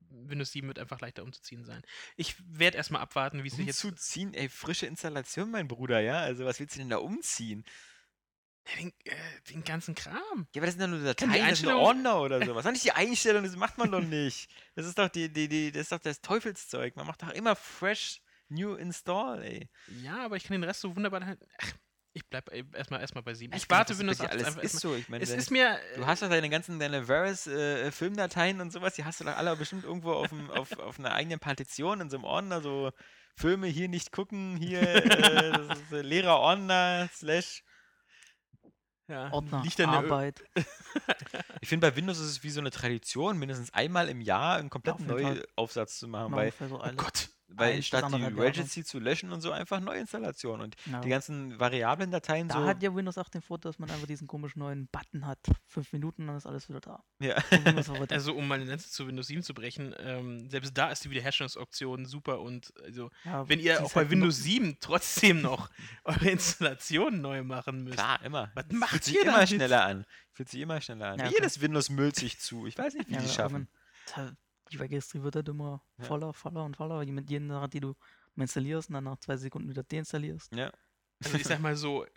Windows 7 wird einfach leichter umzuziehen sein. Ich werde erstmal abwarten, wie es sich jetzt. Umzuziehen, ey, frische Installation, mein Bruder, ja? Also was willst du denn da umziehen? Den, äh, den ganzen Kram. Ja, aber das sind doch nur die Dateien, das sind Ordner oder sowas. Das ist nicht die Einstellung, das macht man doch nicht. Das ist doch die, die, die, das ist doch das Teufelszeug. Man macht doch immer fresh new install, ey. Ja, aber ich kann den Rest so wunderbar. Halt, ach, ich bleib äh, erstmal erstmal bei 7. Ich, gar warte Windows was 8 bei dir alles einfach ist so. Ich meine, Es deine- ist mir. du hast doch deine ganzen, deine Varus äh, Filmdateien und sowas, die hast du doch alle bestimmt irgendwo auf, dem, auf, auf einer eigenen Partition in so einem Ordner, so Filme hier nicht gucken, hier äh, das ist, äh, leerer Ordner, slash. Ja, Ordner, liegt Arbeit. Ich finde, bei Windows ist es wie so eine Tradition, mindestens einmal im Jahr einen kompletten auf. Neuaufsatz zu machen, Mal weil, so Oh. Gott. Weil statt die. Regency zu löschen und so einfach Neuinstallation und Ja. die ganzen variablen Dateien Da so. hat ja Windows 8 den Vorteil, dass man einfach diesen komischen neuen Button hat. Fünf Minuten, dann ist alles wieder da. ja. Also, um meine Netze zu Windows 7 zu brechen, ähm, selbst da ist die Wiederherstellungsoption super und also, ja, wenn ihr auch bei halt Windows noch- 7 trotzdem noch eure Installation neu machen müsst. Klar, immer. Was Fühlt macht sich ihr immer schneller an. Fühlt sich immer schneller an. Ja, Jedes Windows müllt sich zu. Ich weiß nicht, wie Ja, die schaffen. Die Registry wird halt immer Ja. voller, voller und voller, weil die mit jeder Sache, die du mal installierst und dann nach zwei Sekunden wieder deinstallierst. Ja. Also ich sag mal so, äh,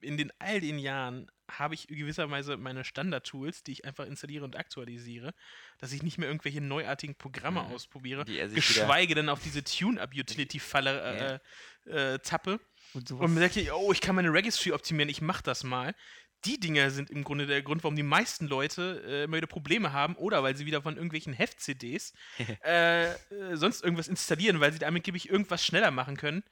in den all den Jahren habe ich gewisserweise meine Standard-Tools, die ich einfach installiere und aktualisiere, dass ich nicht mehr irgendwelche neuartigen Programme Mhm. ausprobiere, Die er sich wieder, geschweige denn auf diese Tune-Up-Utility-Falle äh, äh, tappe Und und mir oh, ich kann meine Registry optimieren, ich mach das mal. Die Dinger sind im Grunde der Grund, warum die meisten Leute äh, immer wieder Probleme haben oder weil sie wieder von irgendwelchen Heft-CDs äh, äh, sonst irgendwas installieren, weil sie damit gebe ich irgendwas schneller machen können.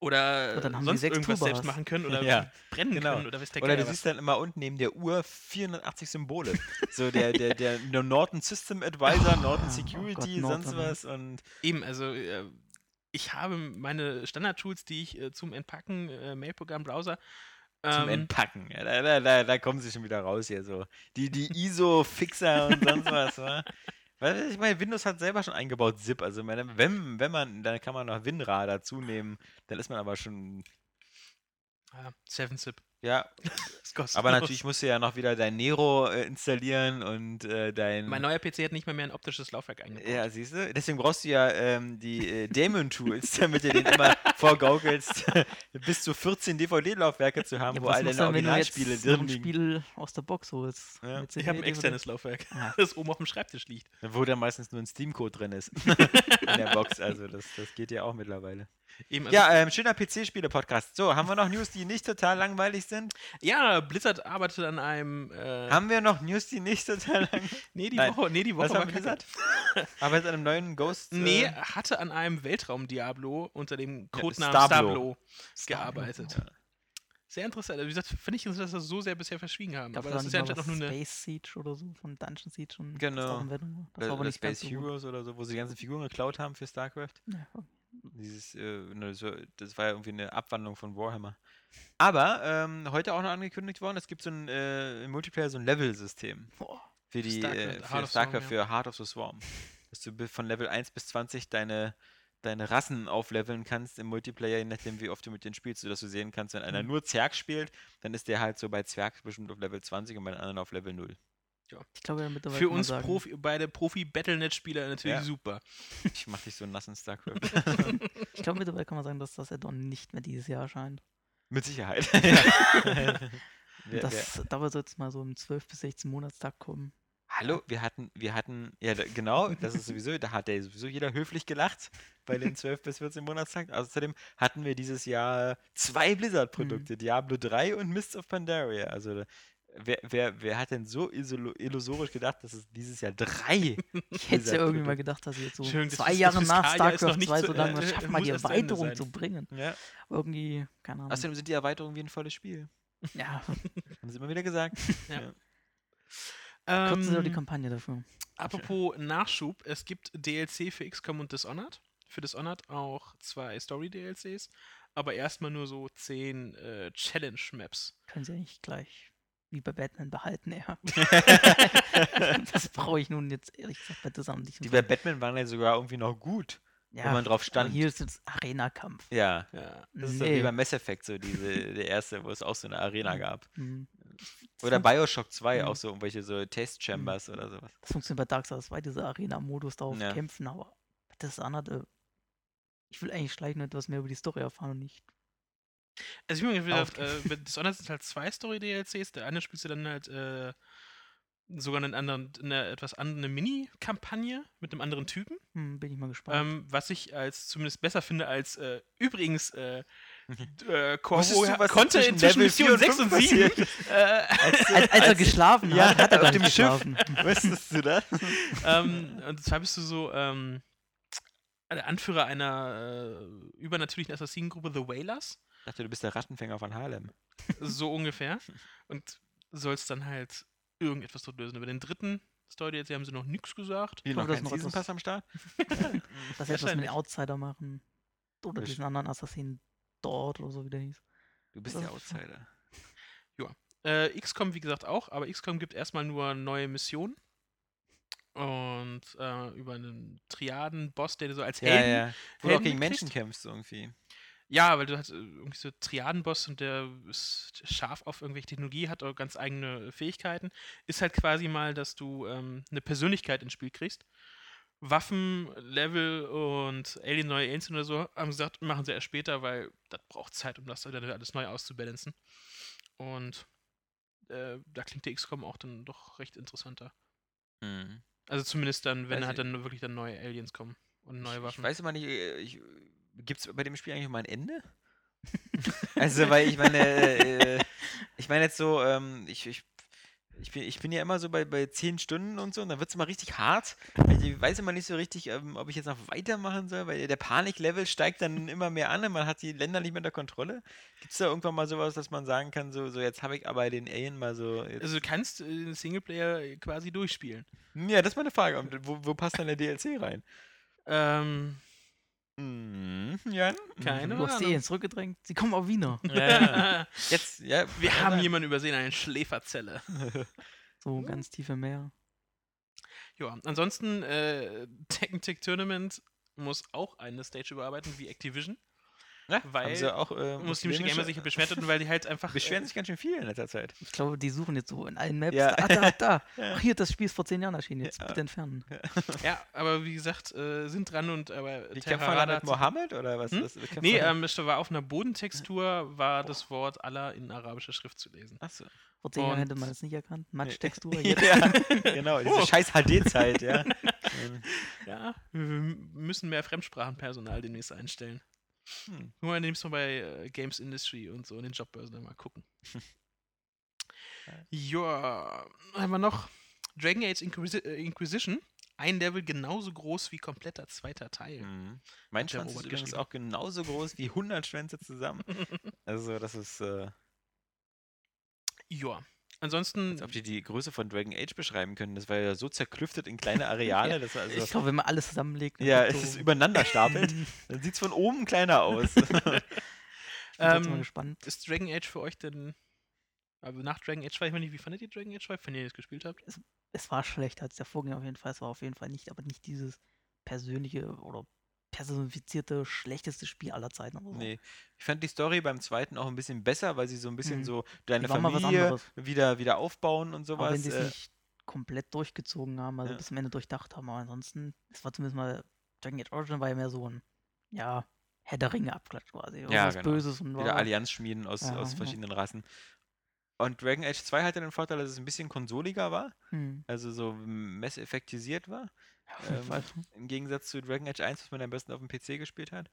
Oder sonst irgendwas selbst Toolbars. machen können oder Ja, brennen genau. können oder was der Oder du was. siehst dann immer unten neben der Uhr 480 Symbole. so der, der, der Norton System Advisor, Norton oh Security, Gott, sonst Norton, ey. was und Eben, also äh, ich habe meine Standard-Tools, die ich äh, zum Entpacken, äh, Mailprogramm, Browser, zum ähm, Entpacken. Ja, da, da, da, kommen sie schon wieder raus hier so. Die, die ISO-Fixer und sonst was, wa? Weil ich meine, Windows hat selber schon eingebaut ZIP. Also meine, wenn, wenn man, dann kann man noch WinRAR dazu nehmen. Dann ist man aber schon, ah, 7-Zip. Ja. Das kostet Aber natürlich musst du ja noch wieder dein Nero äh, installieren und äh, dein. Mein neuer PC hat nicht mehr, mehr ein optisches Laufwerk eingebaut. Ja, siehst du? Deswegen brauchst du ja ähm, die äh, Daemon-Tools, damit du den immer vorgaukelst, bis zu 14 DVD-Laufwerke zu haben, Ja, wo was all machst deine du, wenn du jetzt Originalspiele drin ein liegen. Spiel aus der Box holst? Ja. Mit Ich habe ein externes Laufwerk, Ah. das oben auf dem Schreibtisch liegt. Wo dann meistens nur ein Steam-Code drin ist. In der Box, also das, das geht ja auch mittlerweile. Eben, also, Ja, ähm, schöner PC-Spiele-Podcast. So, haben wir noch News, die nicht total langweilig sind? ja, Blizzard arbeitet an einem. Äh, Haben wir noch News, die nicht total langweilig sind? nee, die Nein. Woche, nee, die Woche Was war haben wir kacke. gesagt? Arbeitet an einem neuen Ghost? Nee, Äh, hatte an einem Weltraum-Diablo unter dem Codenamen Stablo. Stablo, Stablo, gearbeitet. ja. Sehr interessant. Also, wie gesagt, finde ich interessant, dass wir das so sehr bisher verschwiegen haben. Aber da das ist ja anscheinend noch nur eine. Space Siege oder so von Dungeon Siege und Genau. Das Oder war aber oder nicht ganz Space so gut. Heroes oder so, wo sie die ganzen Figuren geklaut haben für StarCraft. Ja, okay. Dieses, äh, ne, das war ja irgendwie eine Abwandlung von Warhammer. Aber ähm, heute auch noch angekündigt worden, es gibt so ein äh, im Multiplayer so ein Level-System für die Starcraft, äh, Heart für of StarCraft, Swarm, für Heart of the Swarm. dass du von Level 1 bis 20 deine, deine Rassen aufleveln kannst im Multiplayer, je nachdem, wie oft du mit denen spielst, sodass du sehen kannst, wenn einer Mhm. nur Zwerg spielt, dann ist der halt so bei Zwerg bestimmt auf Level 20 und bei den anderen auf Level 0. Ich glaube ja mittlerweile Für uns Profi, beide Profi-Battlenet-Spieler natürlich Ja. super. Ich mach dich so nass in StarCraft. Ich glaube mittlerweile kann man sagen, dass das Add-on nicht mehr dieses Jahr erscheint. Mit Sicherheit. ja. Das, dabei soll es mal so im 12 bis 16 Monatstag kommen. Hallo, wir hatten, wir hatten, ja da, genau, das ist sowieso, da hat ja sowieso jeder höflich gelacht bei den 12 bis 14 Monatstag. Außerdem hatten wir dieses Jahr zwei Blizzard-Produkte, Diablo 3 und Mists of Pandaria. Also da- wer, wer, wer hat denn so illusorisch gedacht, dass es dieses Jahr drei Ich hätte ja irgendwie mal gedacht, dass jetzt so das zwei Fis- Jahre das nach StarCraft nicht 2 zu- so lange äh, schaffen, mal die Erweiterung zu bringen. Ja. Irgendwie, keine Ahnung. Außerdem sind die Erweiterungen wie ein volles Spiel. ja, Haben sie immer wieder gesagt. kürzen sie doch die Ähm, Kampagne dafür. Apropos Nachschub, es gibt DLC für XCOM und Dishonored. Für Dishonored auch zwei Story-DLCs, aber erstmal nur so zehn äh, Challenge-Maps. Können sie eigentlich gleich wie bei Batman behalten, ja. das brauche ich nun jetzt ehrlich gesagt bei Dishonored nicht. Die bei Batman waren ja sogar irgendwie noch gut, ja, wenn man drauf stand. hier ist jetzt Arena-Kampf. Ja. Ja. Das ist so wie bei Mass Effect, so diese, der erste, wo es auch so eine Arena Mhm. gab. Hm. Oder Bioshock 2, Mhm. auch so irgendwelche so Test Chambers oder sowas. Das funktioniert bei Dark Souls 2, dieser Arena-Modus darauf Ja. kämpfen, aber das andere, ich will eigentlich schleichen und etwas mehr über die Story erfahren und nicht. Also ich bin mir gedacht, äh, bei Dishonored sind halt zwei Story-DLCs. Der eine spielst du dann halt äh, sogar einen anderen, eine etwas andere Mini-Kampagne mit einem anderen Typen. Hm, bin ich mal gespannt. Ähm, was ich als zumindest besser finde als äh, übrigens äh, äh, Corvo du, was konnte zwischen inzwischen Mission 6 und 7. passiert? Äh, als, als er als- geschlafen ja, hat, hat er auf dem nicht Schiff. geschlafen. Wusstest du das? ähm, und zwar bist du so ähm, der Anführer einer äh, übernatürlichen Assassinengruppe, The Whalers. Ich dachte, du bist der Rattenfänger von Harlem. so ungefähr. Und sollst dann halt irgendetwas dort lösen. Über den dritten Story DLC haben sie noch nichts gesagt. Wie, glaube, noch das kein Season Pass am Start? Dass sie etwas mit Outsider machen. Oder diesen anderen Assassinen dort oder so, wie der hieß. Du bist Das der Outsider. Äh, XCOM, wie gesagt, auch, aber XCOM gibt erstmal nur neue Missionen. Und äh, über einen Triaden-Boss, der so als Ja, Helden. ja. Wo du auch Helden gegen gekriegt? Menschen kämpfst irgendwie. Ja, weil du hast äh, irgendwie so Triaden-Boss und der ist scharf auf irgendwelche Technologie, hat auch ganz eigene Fähigkeiten. Ist halt quasi mal, dass du ähm, eine Persönlichkeit ins Spiel kriegst. Waffen, Level und Alien neue Aliens oder so, haben gesagt, machen sie erst später, weil das braucht Zeit, um das dann alles neu auszubalancen. Und äh, da klingt der XCOM auch dann doch recht interessanter. Hm. Also zumindest dann, wenn halt ich- dann wirklich dann neue Aliens kommen und neue Ich, Waffen. ich weiß immer nicht, gibt es bei dem Spiel eigentlich mal ein Ende? also, weil ich meine, äh, ich meine jetzt so, ähm, ich, ich, ich, bin, ich bin ja immer so bei, bei 10 Stunden und so, und dann wird es mal richtig hart. weil Ich weiß immer nicht so richtig, ähm, ob ich jetzt noch weitermachen soll, weil der Paniklevel steigt dann immer mehr an und man hat die Länder nicht mehr unter Kontrolle. Gibt es da irgendwann mal sowas, dass man sagen kann, so, so jetzt habe ich aber den Alien mal so. Also du kannst äh, den Singleplayer quasi durchspielen. ja, das ist meine Frage. Wo, wo passt dann der DLC rein? Ähm, Mhm, Jan? Keine Du hast die. Aliens zurückgedrängt. Sie kommen auch wieder. Ja. Jetzt, ja. Wir haben jemanden übersehen, eine Schläferzelle. So ganz tief im Meer. Ja, ansonsten, äh, Tekken Tech Tournament muss auch eine Stage überarbeiten wie Activision. Ja, Weil haben sie auch, äh, Muslimische Gamer sich beschwert hatten, weil die halt einfach. beschweren sich ganz schön viel in letzter Zeit. Ich glaube, die suchen jetzt so in allen Maps. Ja. Ah, da, da. Ja. Ach, hier, das Spiel ist vor zehn Jahren erschienen. Jetzt Ja. bitte entfernen. Äh, ja, aber wie gesagt, äh, sind dran und aber Die kämpfen alle mit Mohammed oder was? Hm? was kämpfen Nee, ähm, es war auf einer Bodentextur, war das Wort Allah in arabischer Schrift zu lesen. Achso. Vor zehn Jahren hätte man das nicht erkannt. Matsch-Textur. ja, Jetzt. genau, diese Oh. scheiß HD-Zeit, ja. Ja, wir müssen mehr Fremdsprachenpersonal demnächst einstellen. Hm. Nur mal demnächst mal bei äh, Games Industry und so in den Jobbörsen dann mal gucken. ja, haben wir noch Dragon Age Inquisi äh, Inquisition. Ein Level genauso groß wie kompletter zweiter Teil. Mhm. Mein Schwanz ist übrigens auch genauso groß wie 100 Schwänze zusammen. Also, das ist, äh, Ja. Ansonsten, als ob die die Größe von Dragon Age beschreiben können. Das war ja so zerklüftet in kleine Areale. Das war also, Ich glaube, wenn man alles zusammenlegt. ja, es ist übereinander stapelt. Dann sieht es von oben kleiner aus. Ich bin trotzdem mal ähm, gespannt. ist Dragon Age für euch denn Aber nach Dragon Age 2, ich meine nicht, wie fandet ihr Dragon Age 2, wenn ihr das gespielt habt? Es war schlechter als der Vorgänger auf jeden Fall. Es war auf jeden Fall nicht, aber nicht dieses persönliche oder personifizierte schlechteste Spiel aller Zeiten. Oder so. Nee. Ich fand die Story beim zweiten auch ein bisschen besser, weil sie so ein bisschen Mhm. so deine Familie wieder, wieder aufbauen und sowas. wenn sie es äh, nicht komplett durchgezogen haben, also Ja. bis zum Ende durchdacht haben. Aber ansonsten, es war zumindest mal, Dragon Age Origin war ja mehr so ein, ja, Herr der Ringe abklatsch quasi. Ja, was genau. Böses und wieder Allianz schmieden aus, Ja, aus ja. verschiedenen Rassen. Und Dragon Age 2 hatte den Vorteil, dass es ein bisschen konsoliger war, Hm, also so messeffektisiert war. Ja, Ähm. Im Gegensatz zu Dragon Age 1, was man am besten auf dem PC gespielt hat.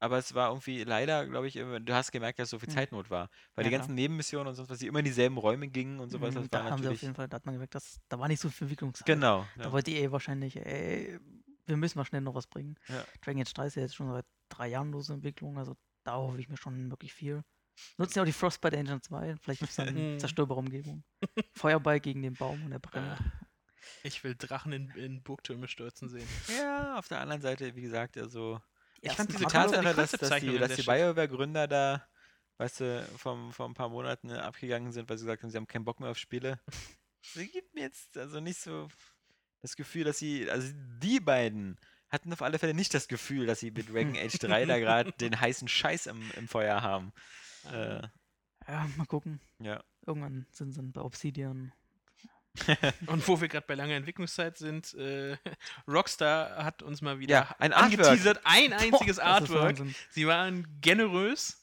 Aber es war irgendwie leider, glaube ich, du hast gemerkt, dass so viel Hm. Zeitnot war. Weil Ja, die ganzen Nebenmissionen und sonst was, die immer in dieselben Räume gingen und sowas, Hm, das da war haben sie auf natürlich. jeden Fall, da hat man gemerkt, dass da war nicht so viel Entwicklungszeit. Genau. Da Ja. wollte EA wahrscheinlich, ey, wir müssen mal schnell noch was bringen. Ja. Dragon Age 3 ist ja jetzt schon seit drei Jahren lose Entwicklung, also da hoffe ich mir schon wirklich viel. Nutzen ja auch die Frostbite Engine 2, vielleicht gibt es dann Mhm. zerstörbare Umgebung. Feuerball gegen den Baum und er brennt. Ich will Drachen in, in Burgtürme stürzen sehen. ja, auf der anderen Seite, wie gesagt, also. Ich fand diese Tatsache, dass, dass die, dass die. BioWare-Gründer da, weißt du, vom, vor ein paar Monaten abgegangen sind, weil sie gesagt haben, sie haben keinen Bock mehr auf Spiele. Sie gibt mir jetzt also nicht so das Gefühl, dass sie, also die beiden hatten auf alle Fälle nicht das Gefühl, dass sie mit Dragon Age 3 da gerade den heißen Scheiß im, im Feuer haben. Äh, Ja, mal gucken. ja. Irgendwann sind sie dann bei Obsidian. Und wo wir gerade bei langer Entwicklungszeit sind, äh, Rockstar hat uns mal wieder Ja, ein Artwork. angeteasert, ein einziges Boah, Artwork. Sie waren generös.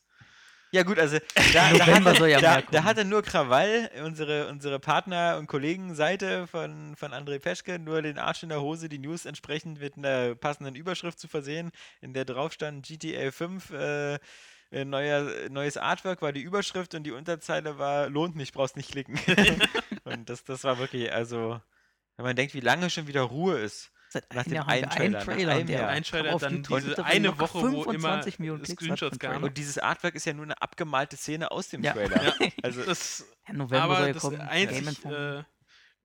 Ja gut, also da, da, soll ja hatte, da, da hatte nur Krawall, unsere, unsere Partner- und Kollegenseite von, von André Peschke, nur den Arsch in der Hose, die News entsprechend mit einer passenden Überschrift zu versehen, in der drauf stand GTA 5, äh, äh, neuer, neues Artwork war die Überschrift und die Unterzeile war, lohnt nicht, brauchst nicht klicken. und das, das war wirklich, also, wenn man denkt, wie lange schon wieder Ruhe ist. Seit Nach einem dem einen einen Trailer, nach Trailer, einem Jahr. Einschalter, auf dann diese eine Woche, wo immer 25 Millionen Screenshots kamen. Trailer. Und dieses Artwork ist ja nur eine abgemalte Szene aus dem Ja. Trailer. Ja. Also, Das, Ja, November soll aber ja das kommen. einzig äh,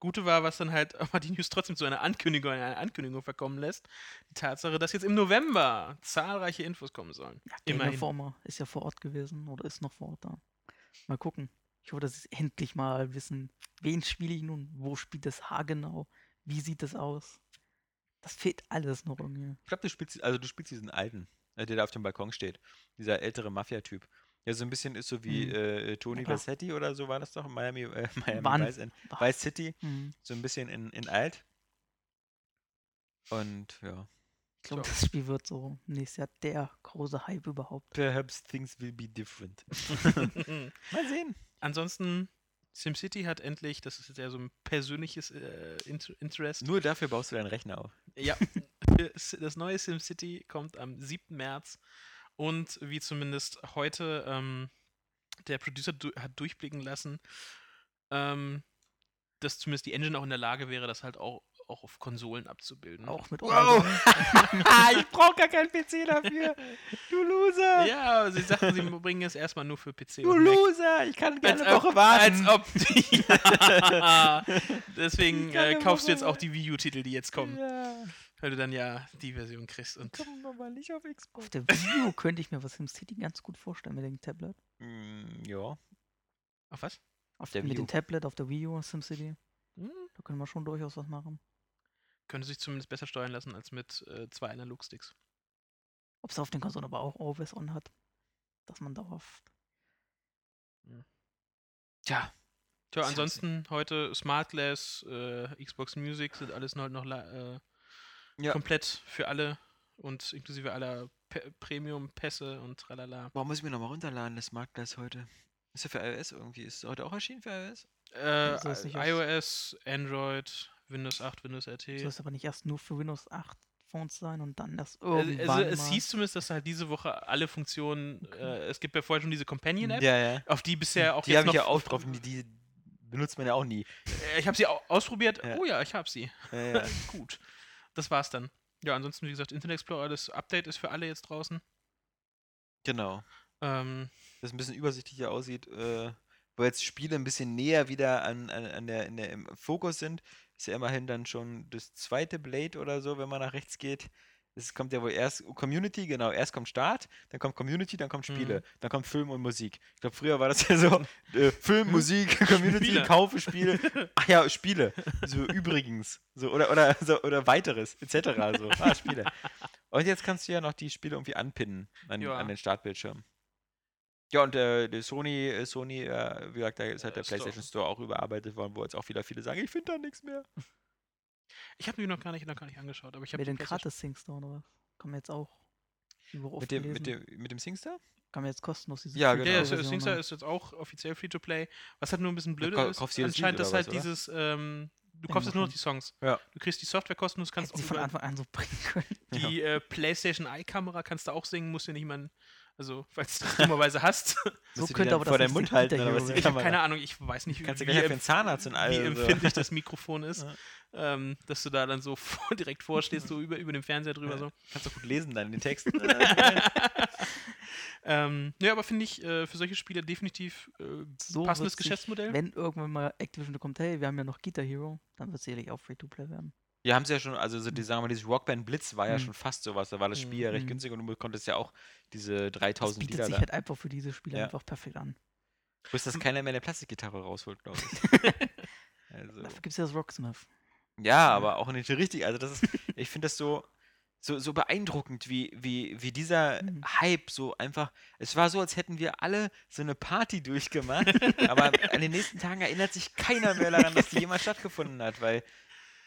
Gute war, was dann halt aber die News trotzdem zu einer Ankündigung, einer Ankündigung verkommen lässt, die Tatsache, dass jetzt im November zahlreiche Infos kommen sollen. Ja, Immerhin. Informer ist ja vor Ort gewesen oder ist noch vor Ort da. Mal gucken. Ich hoffe, dass sie endlich mal wissen, wen spiele ich nun, wo spielt das Haar genau, wie sieht das aus. Das fehlt alles noch irgendwie. Ich glaube, du spielst, also du spielst diesen alten, äh, der da auf dem Balkon steht. Dieser ältere Mafia-Typ. Der so ein bisschen ist so wie Mhm. äh, Tony Ja, klar. Versetti oder so war das doch. Miami, äh, Miami Wann- Vice, in. Vice City. Hm. So ein bisschen in, in alt. Und ja. Ich glaube, So. das Spiel wird so nächstes Jahr der große Hype überhaupt. Perhaps things will be different. Mal sehen. Ansonsten, SimCity hat endlich, das ist jetzt ja so ein persönliches äh, Int- Interest. Nur dafür baust du deinen Rechner auf. Ja, das das neue SimCity kommt am 7. März und wie zumindest heute ähm, der Producer du hat durchblicken lassen, ähm, dass zumindest die Engine auch in der Lage wäre, das halt auch, auch auf Konsolen abzubilden. Auch mit Wow! Ich brauche gar keinen PC dafür. Du Loser. Ja, sie sagten, sie bringen es erstmal nur für PC Du und Mac. Loser. Ich kann gerne Als eine ob, Woche warten. als ob. Deswegen äh, kaufst du jetzt auch die Wii U-Titel, die jetzt kommen, Ja. Weil du dann ja die Version kriegst. Und Kommen aber nicht auf Xbox. Auf der Wii U könnte ich mir was im City ganz gut vorstellen mit dem Tablet. Mm, ja. auf was? Auf der mit dem Tablet auf der Wii U SimCity. Hm, Da können wir schon durchaus was machen. könnte sich zumindest besser steuern lassen als mit äh, zwei Analog-Sticks. Ob es auf den Konsolen aber auch Always On hat. Dass man dauerhaft. Tja. Tja, Das ansonsten heute Smart Glass, äh, Xbox Music sind alles noch, noch äh, Ja. komplett für alle und inklusive aller Pe Premium-Pässe und tralala. Warum muss ich mir nochmal runterladen, das Marktglas heute? Ist ja für iOS irgendwie. Ist es heute auch erschienen für iOS? Äh, So ist nicht aus- iOS, Android, Windows 8, Windows RT. Soll es aber nicht erst nur für Windows 8 Phones sein und dann das Also, irgendwann also es mal. hieß zumindest, dass halt diese Woche alle Funktionen, äh, es gibt ja vorher schon diese Companion-App, Ja, ja. auf die bisher auch Die jetzt habe ich noch ja auch drauf. Die, die benutzt man ja auch nie. Äh, Ich habe sie au ausprobiert. Ja. Oh ja, ich habe sie. Ja, ja. Gut. Das war's dann. Ja, ansonsten, wie gesagt, Internet Explorer, das Update ist für alle jetzt draußen. genau. Ähm, Das ein bisschen übersichtlicher aussieht, äh, wo jetzt Spiele ein bisschen näher wieder an, an, an der, in der, im Fokus sind. Ist ja immerhin dann schon das zweite Blade oder so, wenn man nach rechts geht. Es kommt ja wohl erst Community, genau, erst kommt Start, dann kommt Community, dann kommt Spiele, Mhm. dann kommt Film und Musik. Ich glaube, früher war das ja so, äh, Film, Musik, Community, Spiele. kaufe Spiele. Ach ja, Spiele. So übrigens. So, oder, oder, so, oder weiteres, etc. So. Ah, Spiele. Und jetzt kannst du ja noch die Spiele irgendwie anpinnen an, Ja. an den Startbildschirm. Ja, und äh, der Sony, äh, Sony, äh, wie gesagt, da ist halt der Store. PlayStation Store auch überarbeitet worden, wo jetzt auch wieder viele sagen, ich finde da nichts mehr. Ich habe mir noch gar nicht, noch gar nicht angeschaut, aber ich habe Mit den gratis da oder was? Kann man jetzt auch Mit dem, mit, dem, mit dem SingStar? Kann man jetzt kostenlos diese Ja, Ja, genau. ja, das Singstar ist jetzt auch offiziell Free-to-Play. Was halt nur ein bisschen blöde kau- ist, anscheinend ist halt was, oder? dieses, ähm, du Ja, kaufst jetzt nur noch die Songs. Ja. Du kriegst die Software kostenlos, kannst Hätten sie auch von Anfang an so bringen können. Ja. die äh, PlayStation Eye-Kamera kannst du auch singen, musst du nicht mal, also, falls du das dummerweise hast. So könnte aber vor das deinem nächste Mund halten, oder was? Ich habe keine Ahnung, ich weiß nicht, Kannst du wie, gleich den Zahnarzt und wie all so. empfindlich das Mikrofon ist. Ja. Ähm, dass du da dann so vor, direkt vorstehst, so über, über dem Fernseher drüber Ja. so. Kannst du gut lesen dann in den Texten. ähm, ja, aber finde ich äh, für solche Spiele definitiv äh, So passendes wird sich, Geschäftsmodell. Wenn irgendwann mal Activision kommt, hey, wir haben ja noch Guitar Hero, dann wird es sicherlich auch Free-to-Play werden. Ja, haben sie ja schon, also so die, sagen wir mal, dieses Rockband Blitz war ja Mhm. schon fast sowas. Da war das Spiel ja recht Mhm. günstig und du konntest ja auch diese Das 3000 bietet Lieder sich da. halt einfach für diese Spiele Ja. einfach perfekt an. Bis dass keiner mehr eine Plastikgitarre rausholt, glaube ich. also, Dafür gibt es ja das Rocksmith. ja, aber auch nicht richtig. Also das ist, ich finde das so, so, so beeindruckend, wie, wie, wie dieser Mhm. Hype so einfach. Es war so, als hätten wir alle so eine Party durchgemacht, aber an den nächsten Tagen erinnert sich keiner mehr daran, dass die jemals stattgefunden hat, weil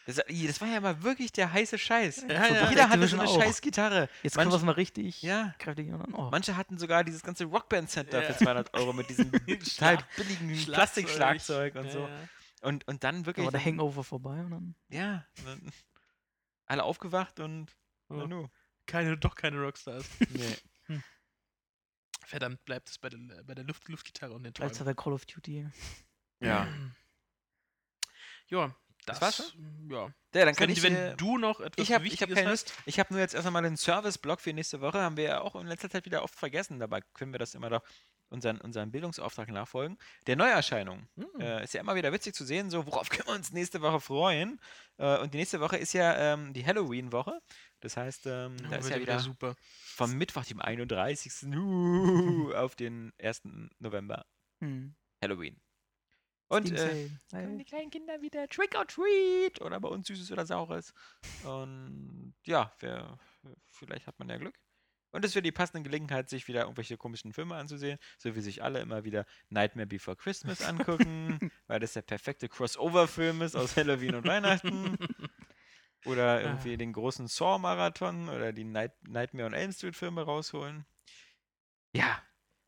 das, das war ja mal wirklich der heiße Scheiß. Ja, ja. Jeder hatte so eine auch. scheiß Gitarre. Jetzt Manch- können wir es mal richtig Ja. kräftig und dann, oh. Manche hatten sogar dieses ganze Rockband-Set da Ja. für 200 Euro mit diesem total billigen Schlagzeug. Plastikschlagzeug und Ja, so. ja. Und, und dann Da wirklich. war der Hangover vorbei und dann. Ja. Dann alle aufgewacht und. Oh. Nanu. Keine, doch keine Rockstars. Nee. Verdammt, bleibt es bei der, bei der Luft, Luftgitarre und den Bleibt Träumen. bei Call of Duty. Ja. Ja, das, war's Ja. Ja, dann kann Wenn, ich. wenn äh, du noch etwas ich habe ich hab Wichtiges keine hast, Lust. Ich habe nur jetzt erst einmal den Service-Blog für nächste Woche. Haben wir ja auch in letzter Zeit wieder oft vergessen. Dabei können wir das immer doch unseren, unseren Bildungsauftrag nachfolgen. Der Neuerscheinung. Hm. Äh, ist ja immer wieder witzig zu sehen, so worauf können wir uns nächste Woche freuen. Äh, und die nächste Woche ist ja ähm, die Halloween-Woche. Das heißt, ähm, Oh, da ist ja wieder super. vom Mittwoch, dem 31. uh, auf den 1. November Hm. Halloween. Und äh, Hey. die kleinen Kinder wieder Trick or Treat oder bei uns Süßes oder Saures. Und ja, wer, vielleicht hat man ja Glück. Und es wird die passende Gelegenheit, sich wieder irgendwelche komischen Filme anzusehen, so wie sich alle immer wieder Nightmare Before Christmas angucken, weil das der perfekte Crossover-Film ist aus Halloween und Weihnachten. Oder irgendwie den großen Saw-Marathon oder die Night Nightmare on Elm Street-Filme rausholen. Ja.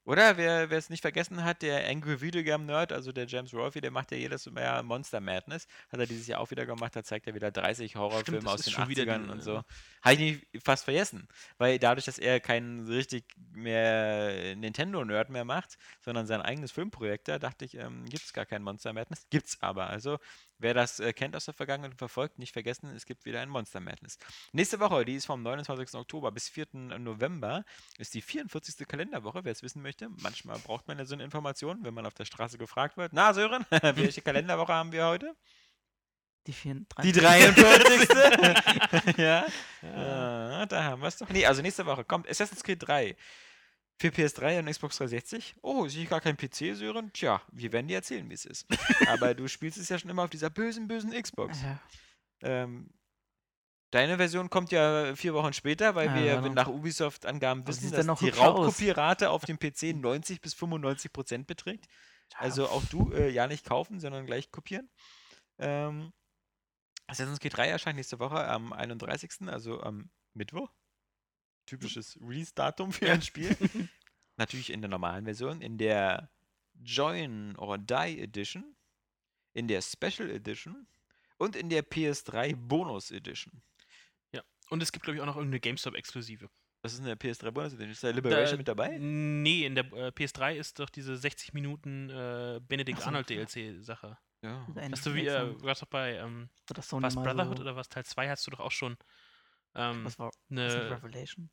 Oder wer es nicht vergessen hat, der Angry Video Game Nerd, also der James Rolfe, der macht ja jedes Jahr Monster Madness. Hat er dieses Jahr auch wieder gemacht, da zeigt er wieder 30 Horrorfilme das aus den schon wieder 80ern die- und äh, so. Habe ich nicht fast vergessen. Weil dadurch, dass er keinen richtig mehr Nintendo-Nerd mehr macht, sondern sein eigenes Filmprojekt da, dachte ich, ähm, gibt es gar kein Monster Madness. Gibt's aber. Also, wer das äh, kennt aus der Vergangenheit und verfolgt, nicht vergessen, es gibt wieder ein Monster Madness. Nächste Woche, die ist vom 29. Oktober bis 4. November, ist die 44. Kalenderwoche, wer es wissen möchte. Manchmal braucht man ja so eine Information, wenn man auf der Straße gefragt wird. Na, Sören, welche Kalenderwoche haben wir heute? Die 34. Die 43. ja. ja, da haben wir es doch. Nee, also nächste Woche kommt Assassin's Creed 3 für PS3 und Xbox 360. Oh, sehe ich gar kein PC, Sören? Tja, wir werden dir erzählen, wie es ist. Aber du spielst es ja schon immer auf dieser bösen, bösen Xbox. Ja. Ähm, deine Version kommt ja vier Wochen später, weil Ja, wir genau. nach Ubisoft-Angaben wissen, dass die. Raubkopierate auf dem PC 90 bis 95 Prozent beträgt. Also auch du äh, ja nicht kaufen, sondern gleich kopieren. Ähm, Assassin's Creed 3 erscheint nächste Woche am 31., also am Mittwoch. Typisches Release-Datum für ein Spiel. Natürlich in der normalen Version, in der Join or Die Edition, in der Special Edition und in der PS3 Bonus Edition. Und es gibt, glaube ich, auch noch irgendeine GameStop-Exklusive. Was ist in der PS3 Bonus Edition? Ist da Liberation Da- mit dabei? Nee, in der äh, PS3 ist doch diese 60 Minuten äh, Benedict so, Arnold ja. DLC-Sache. Ja. Hast du wie, äh, warst doch bei, ähm, was Brotherhood so, oder was Teil 2 hast du doch auch schon. Ähm, Was war eine, Revelation?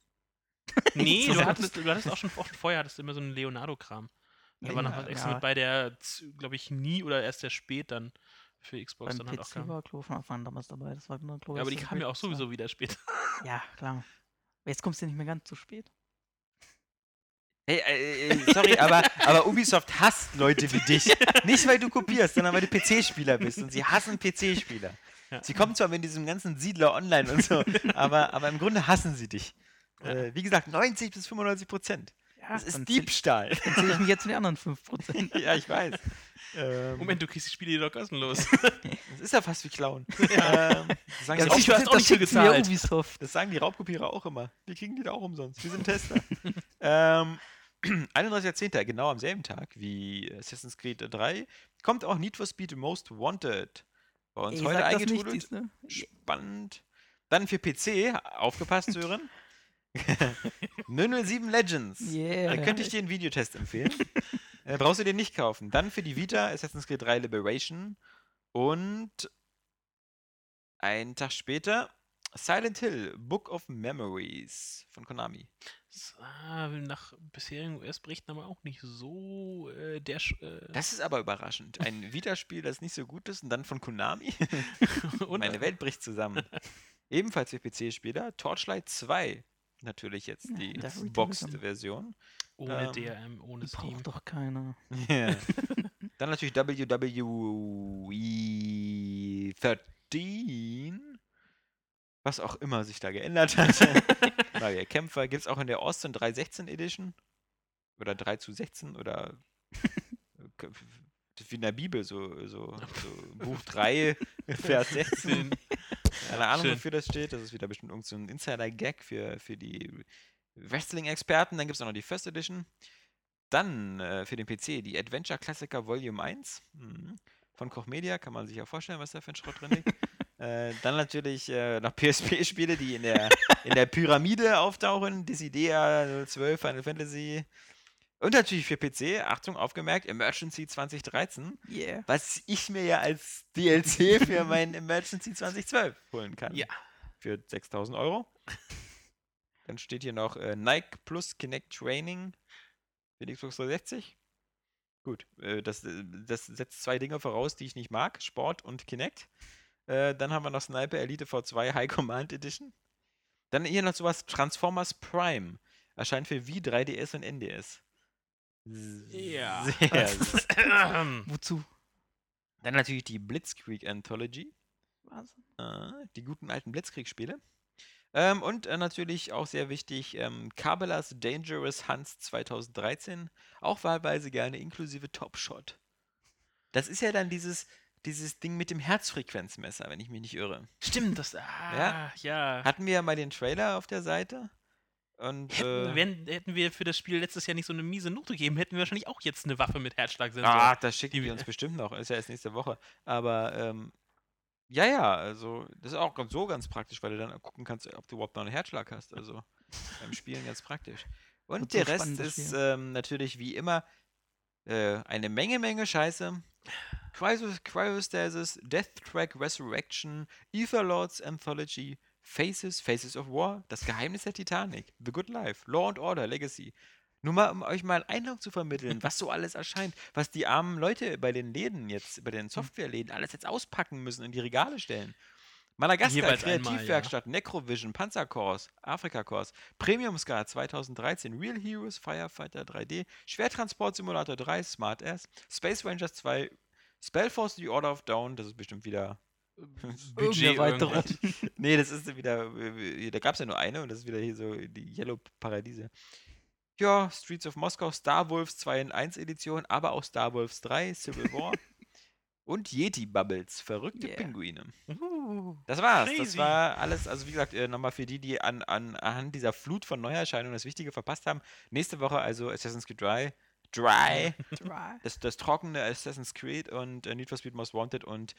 nee, du hattest, du hattest auch schon, auch schon vorher hattest du immer so einen Leonardo-Kram. Da war noch was extra mit bei, der, glaube ich, nie oder erst sehr spät dann für Xbox Beim dann halt auch PC kam. war Klo von Anfang an damals dabei. Das war genau Klo. Ja, aber die kamen ja auch sowieso wieder später. Ja, klar. Aber jetzt kommst du nicht mehr ganz zu spät. Hey, äh, äh, sorry, aber, aber Ubisoft hasst Leute wie dich. Nicht, weil du kopierst, sondern weil du PC-Spieler bist. Und sie hassen PC-Spieler. Ja. Sie kommen zwar mit diesem ganzen Siedler online und so, aber, aber im Grunde hassen sie dich. Ja. Äh, wie gesagt, 90 bis 95 Prozent. Ja, Das ist zähl- Diebstahl. Dann zähle ich mich jetzt zu den anderen 5%. ja, ich weiß. Ähm, Moment, du kriegst die Spiele doch kostenlos. Das ist ja fast wie Klauen. ähm, das, sagen Ja, die siehst du, hast Raub- auch nicht viel gezahlt. Ubisoft. das sagen die Raubkopierer auch immer. Die kriegen die da auch umsonst. Wir sind Tester. ähm, 31.10., genau am selben Tag wie Assassin's Creed 3, kommt auch Need for Speed Most Wanted. Bei uns Ey, heute eingetrudelt. siehst du? Spannend. Dann für PC, aufgepasst, Sören. 007 Legends. Yeah. Da könnte ich dir einen Videotest empfehlen. äh, brauchst du den nicht kaufen. Dann für die Vita Assassin's Creed 3 Liberation. Und einen Tag später Silent Hill Book of Memories von Konami. Ah, nach bisherigen US-Berichten aber auch nicht so äh, der. Äh, Das ist aber überraschend. Ein Vita-Spiel, das nicht so gut ist und dann von Konami. Meine Welt bricht zusammen. Ebenfalls für PC-Spieler Torchlight 2. Natürlich jetzt Ja, die der Retail Boxed-Version. Ohne ähm, DRM, ohne Steam. Braucht doch keiner. Ja. Dann natürlich WWE 13. Was auch immer sich da geändert hat. Neue Kämpfer. Gibt es auch in der Austin 316 Edition? Oder 3 zu 16? Oder wie in der Bibel, so, so, so Buch 3, Vers 16. Keine Ahnung, Schön. wofür das steht. Das ist wieder bestimmt irgend so ein Insider-Gag für, für die Wrestling-Experten. Dann gibt es auch noch die First Edition. Dann äh, für den PC die Adventure Klassiker Volume 1 mhm. von Koch Media. Kann man sich ja vorstellen, was da für ein Schrott drin liegt. äh, dann natürlich äh, noch PSP-Spiele, die in der, in der Pyramide auftauchen. Dissidia 012, Final Fantasy. Und natürlich für PC, Achtung, aufgemerkt, Emergency 2013, Yeah. was ich mir ja als DLC für mein Emergency 2012 holen kann. Ja. Für 6000 Euro. Dann steht hier noch äh, Nike Plus Kinect Training für die Xbox 360. Gut, äh, das, äh, das setzt zwei Dinge voraus, die ich nicht mag: Sport und Kinect. Äh, dann haben wir noch Sniper Elite V2 High Command Edition. Dann hier noch sowas: Transformers Prime. Erscheint für Wii, 3DS und NDS. Ja. Sehr Wozu? Dann natürlich die Blitzkrieg Anthology. Was? Äh, die guten alten Blitzkrieg-Spiele. Ähm, und äh, natürlich auch sehr wichtig, ähm, Cabela's Dangerous Hunts 2013. Auch wahlweise gerne inklusive Top Shot. Das ist ja dann dieses, dieses Ding mit dem Herzfrequenzmesser, wenn ich mich nicht irre. Stimmt, das. Ah, ja. Hatten wir ja mal den Trailer auf der Seite. Und Hätten, äh, wenn, hätten wir für das Spiel letztes Jahr nicht so eine miese Note gegeben, hätten wir wahrscheinlich auch jetzt eine Waffe mit Herzschlagsensor. Ah, das schicken Die wir uns bestimmt noch. Ist ja erst nächste Woche. Aber ähm, ja, ja, also das ist auch so ganz praktisch, weil du dann gucken kannst, ob du überhaupt noch einen Herzschlag hast. Also beim Spielen ganz praktisch. Und Wird der Rest ist ähm, natürlich wie immer äh, eine Menge, Menge Scheiße. Cryos Cryostasis, Death Track Resurrection, Etherlords Anthology, Faces, Faces of War, Das Geheimnis der Titanic, The Good Life, Law and Order, Legacy. Nur mal, um euch mal einen Eindruck zu vermitteln, was so alles erscheint, was die armen Leute bei den Läden jetzt, bei den Softwareläden alles jetzt auspacken müssen und in die Regale stellen. Madagaskar, einmal, ja. Kreativwerkstatt, Necrovision, Panzerkors, Afrika Kors, Premium Scar 2013, Real Heroes, Firefighter 3D, Schwertransport Simulator 3, Smart Ass, Space Rangers 2, Spellforce The Order of Dawn, das ist bestimmt wieder. Budget Erweiterung. irgendwas. nee, das ist wieder. Da gab es ja nur eine und das ist wieder hier so die Yellow Paradiese. Ja, Streets of Moskau, Star Wolves 2 in 1 Edition, aber auch Star Wolves 3, Civil War und Yeti Bubbles, verrückte Yeah. Pinguine. Uh, Das war's. Das Crazy. war alles, also wie gesagt, äh, nochmal für die, die an, an, anhand dieser Flut von Neuerscheinungen das Wichtige verpasst haben. Nächste Woche also Assassin's Creed Dry. Dry. Dry. Das, das trockene Assassin's Creed und äh, Need for Speed Most Wanted und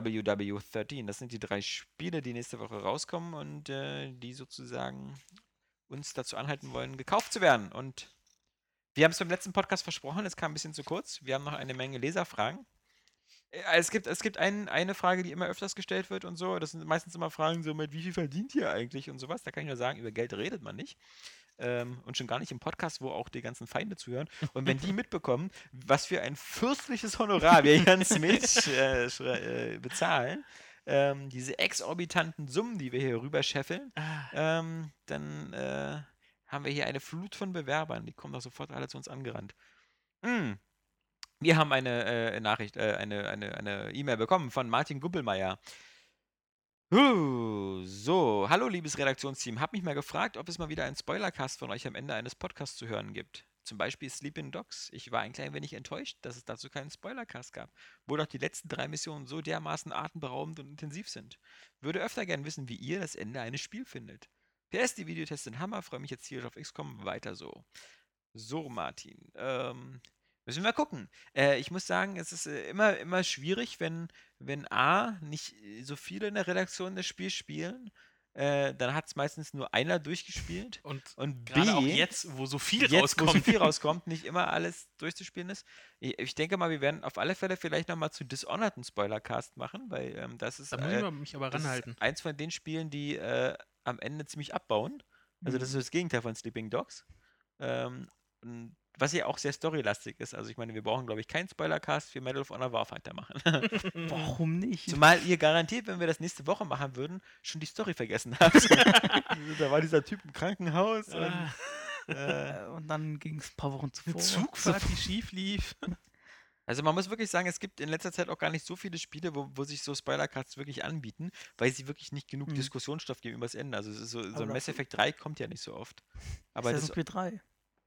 WW13. Das sind die drei Spiele, die nächste Woche rauskommen und äh, die sozusagen uns dazu anhalten wollen, gekauft zu werden. Und wir haben es beim letzten Podcast versprochen, es kam ein bisschen zu kurz. Wir haben noch eine Menge Leserfragen. Äh, Es gibt, es gibt ein, eine Frage, die immer öfters gestellt wird und so. Das sind meistens immer Fragen so mit, wie viel verdient ihr eigentlich und sowas. Da kann ich nur sagen, über Geld redet man nicht. Ähm, und schon gar nicht im Podcast, wo auch die ganzen Feinde zuhören. Und wenn die mitbekommen, was für ein fürstliches Honorar wir Jan Smith äh, äh, bezahlen, ähm, diese exorbitanten Summen, die wir hier rüber scheffeln, Ah, ähm, dann äh, haben wir hier eine Flut von Bewerbern. Die kommen doch sofort alle zu uns angerannt. Mm. Wir haben eine äh, Nachricht, äh, eine eine eine E-Mail bekommen von Martin Guppelmeier. Uh, so, hallo liebes Redaktionsteam. Hab mich mal gefragt, ob es mal wieder einen Spoilercast von euch am Ende eines Podcasts zu hören gibt. Zum Beispiel Sleeping Dogs. Ich war ein klein wenig enttäuscht, dass es dazu keinen Spoilercast gab, wo doch die letzten drei Missionen so dermaßen atemberaubend und intensiv sind. Würde öfter gern wissen, wie ihr das Ende eines Spiels findet. PS, die Videotests sind Hammer, freue mich jetzt hier auf XCOM, weiter so. So, Martin. Ähm, müssen wir mal gucken. Äh, ich muss sagen, es ist äh, immer, immer schwierig, wenn, wenn A, nicht äh, so viele in der Redaktion das Spiel spielen, äh, dann hat es meistens nur einer durchgespielt. und Und B, gerade auch jetzt, wo so viel jetzt, wo so rauskommt. viel rauskommt, nicht immer alles durchzuspielen ist. Ich, ich denke mal, wir werden auf alle Fälle vielleicht nochmal zu Dishonored einen Spoilercast machen, weil ähm, das ist, Da muss äh, ich mal- mich aber ist ranhalten. eins von den Spielen, die äh, am Ende ziemlich abbauen. Also das ist Mhm. das Gegenteil von Sleeping Dogs. Ähm, und was ja auch sehr storylastig ist. Also ich meine, wir brauchen, glaube ich, keinen Spoilercast für Medal of Honor Warfighter machen. Warum nicht? Zumal ihr garantiert, wenn wir das nächste Woche machen würden, schon die Story vergessen habt. da war dieser Typ im Krankenhaus und Ah, äh, Äh, und dann ging es ein paar Wochen Eine zuvor. Zugfahrt, die schief lief. Also man muss wirklich sagen, es gibt in letzter Zeit auch gar nicht so viele Spiele, wo, wo sich so Spoilercasts wirklich anbieten, weil sie wirklich nicht genug Mhm. Diskussionsstoff geben übers Ende. Also so, so ein Mass Effect 3 kommt ja nicht so oft. Aber das Assassin's Creed 3.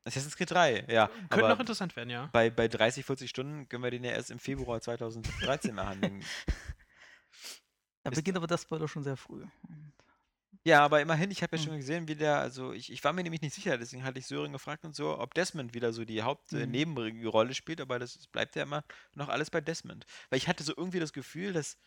Assassin's Creed 3, ja. Könnte noch aber interessant werden, ja. bei, bei 30, 40 Stunden können wir den ja erst im Februar 2013 behandeln. Da Ist- beginnt aber das Spoiler schon sehr früh. Ja, aber immerhin, ich habe ja Mhm. schon gesehen, wie der, also ich, ich war mir nämlich nicht sicher, deswegen hatte ich Sören gefragt und so, ob Desmond wieder so die Mhm. Hauptnebenrolle spielt, aber das bleibt ja immer noch alles bei Desmond. Weil ich hatte so irgendwie das Gefühl, dass,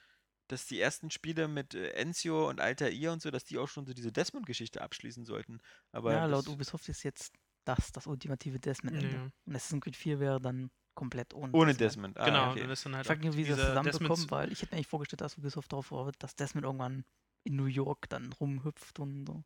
dass die ersten Spiele mit äh, Ezio und Altair und so, dass die auch schon so diese Desmond-Geschichte abschließen sollten. Aber ja, laut Ubisoft ist jetzt das das ultimative Desmond-Ende. Ja. Und Assassin's Creed 4 wäre dann komplett ohne ohne Desmond. Ah, genau, okay. dann halt Ich frage mich, wie sie das zusammenbekommen, weil ich hätte mir eigentlich vorgestellt, dass Ubisoft darauf wartet, dass Desmond irgendwann in New York dann rumhüpft und so.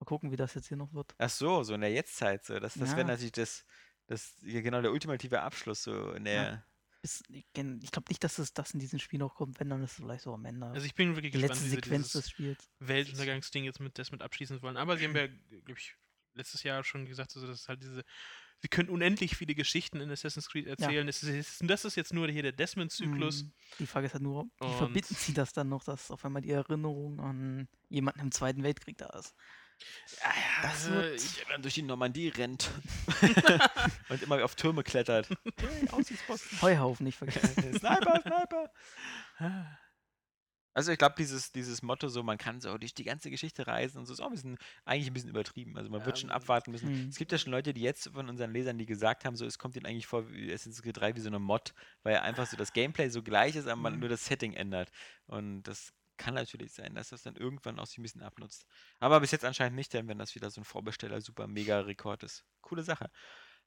Mal gucken, wie das jetzt hier noch wird. Ach so, so in der Jetztzeit. So. Das, das wäre Ja. natürlich das, das, ja, genau der ultimative Abschluss so in der. Ist, ich ich glaube nicht, dass es das in diesem Spiel noch kommt, wenn dann ist es vielleicht so am Ende. Also ich bin wirklich die gespannt, letzte wie sie Sequenz dieses des Spiels. Weltuntergangsding jetzt mit Desmond abschließen wollen. Aber sie haben ja, glaube ich, letztes Jahr schon gesagt, also das ist halt diese. Sie können unendlich viele Geschichten in Assassin's Creed erzählen. Das, ist, jetzt- das ist jetzt nur hier der Desmond-Zyklus. Mm, Die Frage ist halt nur, wie Und- verbinden sie das dann noch, dass auf einmal die Erinnerung an jemanden im Zweiten Weltkrieg da ist? Das äh, wird- ich- dann durch die Normandie rennt und immer auf Türme klettert. Aussichtsposten. Heuhaufen nicht vergessen. Sniper, Sniper. Also ich glaube, dieses, dieses Motto so, man kann so durch die ganze Geschichte reisen und so, ist auch ein bisschen, eigentlich ein bisschen übertrieben. Also man wird schon Ähm, abwarten müssen. hm. Es gibt ja schon Leute, die jetzt von unseren Lesern, die gesagt haben, so es kommt ihnen eigentlich vor wie Creed 3 wie so eine Mod, weil einfach so das Gameplay so gleich ist, aber man Mhm. nur das Setting ändert. Und das kann natürlich sein, dass das dann irgendwann auch sich ein bisschen abnutzt. Aber bis jetzt anscheinend nicht, denn wenn das wieder so ein Vorbesteller super mega Rekord ist. Coole Sache.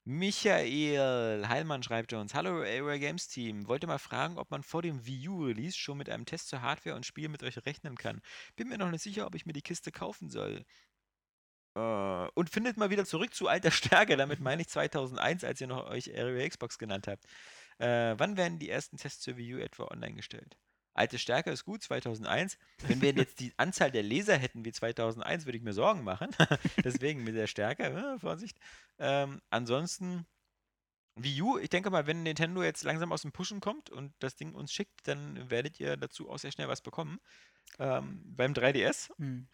Michael Heilmann schreibt uns: Hallo Area Games Team. Wollte mal fragen, ob man vor dem Wii U Release schon mit einem Test zur Hardware und Spiel mit euch rechnen kann. Bin mir noch nicht sicher, ob ich mir die Kiste kaufen soll. Äh, und findet mal wieder zurück zu alter Stärke. Damit meine ich 2001, als ihr noch euch Area Xbox genannt habt. Äh, wann werden die ersten Tests zur Wii U etwa online gestellt? Alte Stärke ist gut, 2001. Wenn wir jetzt die Anzahl der Leser hätten wie 2001, würde ich mir Sorgen machen. Deswegen mit der Stärke, äh, Vorsicht. Ähm, ansonsten, Wii U, ich denke mal, wenn Nintendo jetzt langsam aus dem Pushen kommt und das Ding uns schickt, dann werdet ihr dazu auch sehr schnell was bekommen. Ähm, beim 3DS Hm.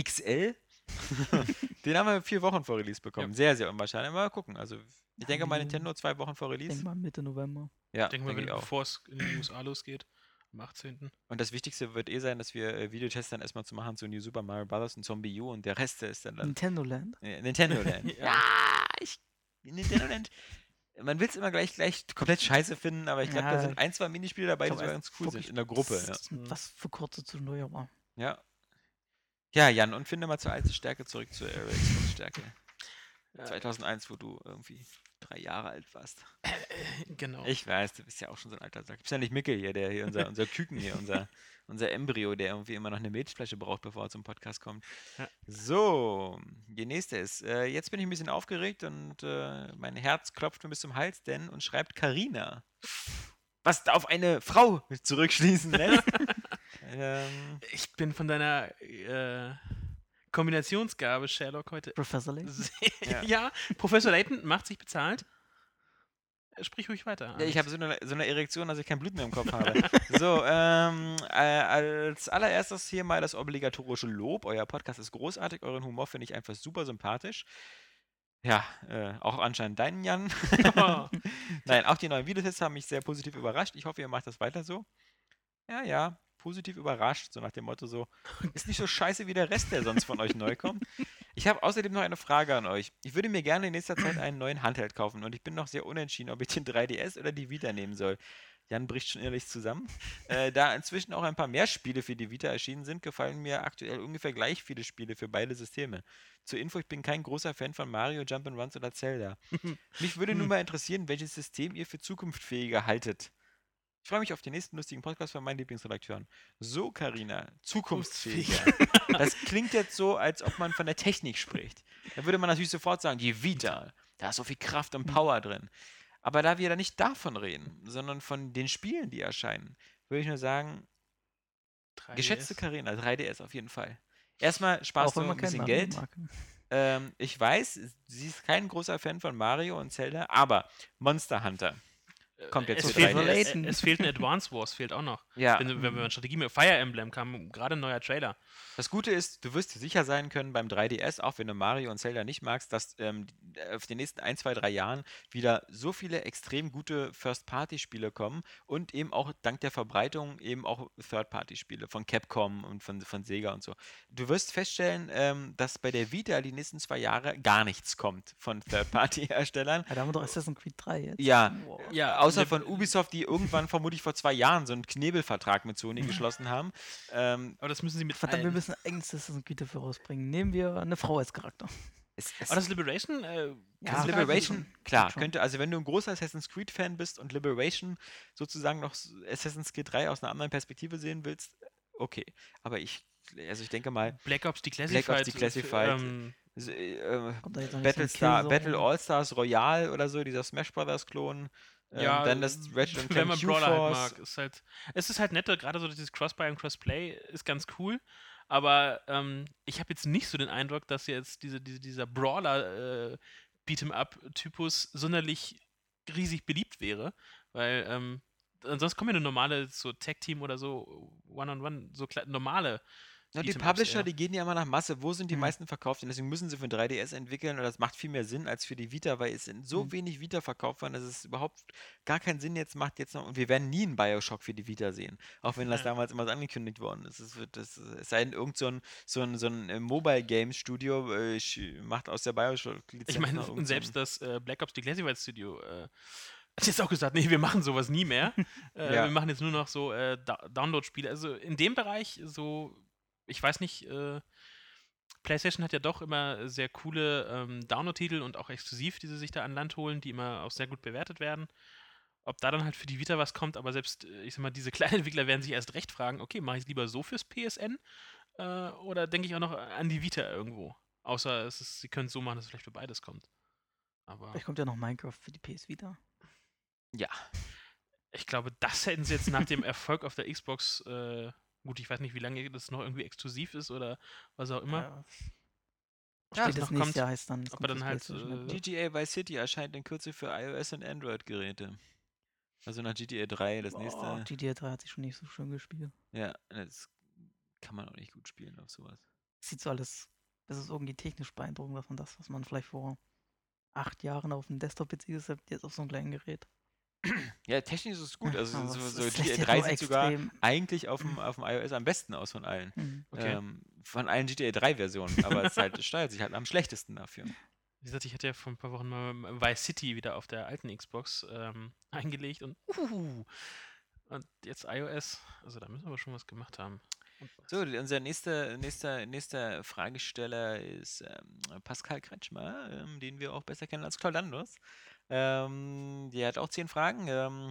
XL, den haben wir vier Wochen vor Release bekommen. Sehr, sehr unwahrscheinlich. Mal gucken. Also, ich denke mal, U. Nintendo zwei Wochen vor Ich Release. denke mal Mitte November. Ja, Ich denke mal, denke wenn, ich auch. bevor es in den USA losgeht, am 18. Und das Wichtigste wird eh sein, dass wir äh, Videotests dann erstmal zu machen zu New Super Mario Bros. und Zombie U und der Rest ist dann, dann Nintendo Land. äh, Nintendo Land. Ja. ja, ich, Nintendo Land. Man will es immer gleich, gleich komplett scheiße finden, aber ich glaube, da Ja. sind ein, zwei Minispiele dabei, die sogar ganz cool sind in der Gruppe. Ja. Was für kurze zwischendurch, aber. ja. Ja, Jan, und finde mal zur alten Stärke zurück zur Air Xbox Stärke. Ja. 2001, wo du irgendwie drei Jahre alt warst. Genau. Ich weiß, du bist ja auch schon so ein alter Sack. Bist ja nicht Mickel hier, der hier, unser, unser Küken hier, unser, unser Embryo, der irgendwie immer noch eine Milchflasche braucht, bevor er zum Podcast kommt. Ja. So, die nächste ist, äh, jetzt bin ich ein bisschen aufgeregt und äh, mein Herz klopft mir bis zum Hals, denn uns schreibt Karina. was auf eine Frau zurückschließen lässt. ähm, Ich bin von deiner äh, Kombinationsgabe, Sherlock, heute Professor Layton. Ja. Ja. Professor Layton macht sich bezahlt. Sprich ruhig weiter. ja, ich habe so eine, so eine Erektion, dass ich kein Blut mehr im Kopf habe. So, ähm, äh, als allererstes hier mal das obligatorische Lob. Euer Podcast ist großartig, euren Humor finde ich einfach super sympathisch. Ja, äh, auch anscheinend deinen, Jan. Nein, auch die neuen Videotests haben mich sehr positiv überrascht. Ich hoffe, ihr macht das weiter so. Ja, ja, positiv überrascht, so nach dem Motto so, ist nicht so scheiße wie der Rest, der sonst von euch neu kommt. Ich habe außerdem noch eine Frage an euch. Ich würde mir gerne in nächster Zeit einen neuen Handheld kaufen und ich bin noch sehr unentschieden, ob ich den 3DS oder die Vita nehmen soll. Jan bricht schon ehrlich zusammen. Äh, da inzwischen auch ein paar mehr Spiele für die Vita erschienen sind, gefallen mir aktuell ungefähr gleich viele Spiele für beide Systeme. Zur Info, ich bin kein großer Fan von Mario, Jump'n'Runs oder Zelda. Mich würde nun mal interessieren, welches System ihr für zukunftsfähiger haltet. Ich freue mich auf den nächsten lustigen Podcast von meinen Lieblingsredakteuren. So, Karina, zukunftsfähiger. Das klingt jetzt so, als ob man von der Technik spricht. Da würde man natürlich sofort sagen, die Vita, da ist so viel Kraft und Power drin. Aber da wir da nicht davon reden, sondern von den Spielen, die erscheinen, würde ich nur sagen, 3DS. geschätzte Karina, 3DS auf jeden Fall. Erstmal sparst Auch du ein bisschen Geld. Ähm, ich weiß, sie ist kein großer Fan von Mario und Zelda, aber Monster Hunter. Kommt jetzt es fehlt, 3DS. es, es fehlt ein Advance Wars, fehlt auch noch. Ja, Wenn, wenn man Strategie mit Fire Emblem kam, gerade ein neuer Trailer. das Gute ist, du wirst dir sicher sein können beim 3DS, auch wenn du Mario und Zelda nicht magst, dass ähm, auf den nächsten 1, 2, 3 Jahren wieder so viele extrem gute First-Party-Spiele kommen und eben auch dank der Verbreitung eben auch Third-Party-Spiele von Capcom und von, von Sega und so. Du wirst feststellen, ähm, dass bei der Vita die nächsten zwei Jahre gar nichts kommt von Third-Party-Herstellern. Ja, da haben wir doch Assassin's Creed 3 jetzt. Ja, Wow. Ja, Außer von Ubisoft, die irgendwann vermutlich vor zwei Jahren so einen Knebelvertrag mit Sony geschlossen haben. Ähm, Aber das müssen sie mit Verdammt, wir allen. müssen eigentlich Assassin's Creed dafür rausbringen. Nehmen wir eine Frau als Charakter. es, es, Aber das Liberation, äh, Ja, Liberation, klar, könnte, also wenn du ein großer Assassin's Creed-Fan bist und Liberation sozusagen noch Assassin's Creed 3 aus einer anderen Perspektive sehen willst, okay. Aber ich, also ich denke mal, Black Ops Declassified. Black Ops Declassified, Ähm, äh, nicht so ein Battlestar? Battle All-Stars Royale oder so, dieser Smash Brothers Ähm, ja, dann das Ratchet und wenn man Brawler halt mag, ist halt, es ist halt netter, gerade so dieses Crossbuy und Crossplay ist ganz cool, aber ähm, ich habe jetzt nicht so den Eindruck, dass jetzt diese, diese, dieser Brawler äh, Beat'em-up-Typus sonderlich riesig beliebt wäre, weil ähm, ansonsten kommen ja nur normale so Tag-Team oder so One-on-One, so kle- normale Na, die Beat'em-ups Publisher, eher. die gehen ja immer nach Masse. Wo sind die Mhm. meisten verkauft? Und deswegen müssen sie für ein 3DS entwickeln und das macht viel mehr Sinn als für die Vita, weil es sind so Mhm. wenig Vita verkauft worden, dass es überhaupt gar keinen Sinn jetzt macht jetzt noch. Und wir werden nie einen Bioshock für die Vita sehen. Auch wenn das Ja. damals immer so angekündigt worden ist. Es, wird, das, es sei denn, irgend so ein, so ein, so ein äh, Mobile Games Studio äh, sch- macht aus der Bioshock-Lizenz Ich meine, noch und irgend so selbst das äh, Black Ops Declassified Studio äh, hat jetzt auch gesagt, nee, wir machen sowas nie mehr. äh, Ja. Wir machen jetzt nur noch so äh, Da- Download-Spiele. Also in dem Bereich so, ich weiß nicht, äh, PlayStation hat ja doch immer sehr coole ähm, Download-Titel und auch exklusiv, die sie sich da an Land holen, die immer auch sehr gut bewertet werden. Ob da dann halt für die Vita was kommt, aber selbst, äh, ich sag mal, diese kleinen Entwickler werden sich erst recht fragen, okay, mache ich es lieber so fürs PSN äh, oder denke ich auch noch an die Vita irgendwo? Außer es ist, sie können es so machen, dass es vielleicht für beides kommt. Aber Vielleicht kommt ja noch Minecraft für die PS Vita. Ja. ich glaube, das hätten sie jetzt nach dem Erfolg auf der Xbox, äh, gut, ich weiß nicht, wie lange das noch irgendwie exklusiv ist oder was auch immer. Ja, Ja, Spätestens noch nächstes kommt, Jahr heißt dann. aber dann halt, PlayStation äh. GTA Vice City erscheint in Kürze für iOS und Android-Geräte. Also nach GTA 3, das nächste. Boah, GTA 3 hat sich schon nicht so schön gespielt. Ja, das kann man auch nicht gut spielen auf sowas. Sieht so alles, das ist irgendwie technisch beeindruckend, dass man das, was man vielleicht vor acht Jahren auf dem Desktop-PC gesetzt hat, jetzt auf so einem kleinen Gerät. Ja, technisch ist es gut. Also Aber so, so GTA lässt ja 3 nur sieht sogar eigentlich auf dem, auf dem iOS am besten aus von allen. Mhm. Okay. Ähm, von allen GTA 3-Versionen. Aber es, halt, es steuert sich halt am schlechtesten dafür. Wie gesagt, ich hatte ja vor ein paar Wochen mal Vice City wieder auf der alten Xbox ähm, eingelegt und uhuhu. Und jetzt iOS, also da müssen wir aber schon was gemacht haben. So, unser nächster, nächster, nächster Fragesteller ist ähm, Pascal Kretschmer, ähm, den wir auch besser kennen als Claudandos. Ähm, der hat auch zehn Fragen. Ähm,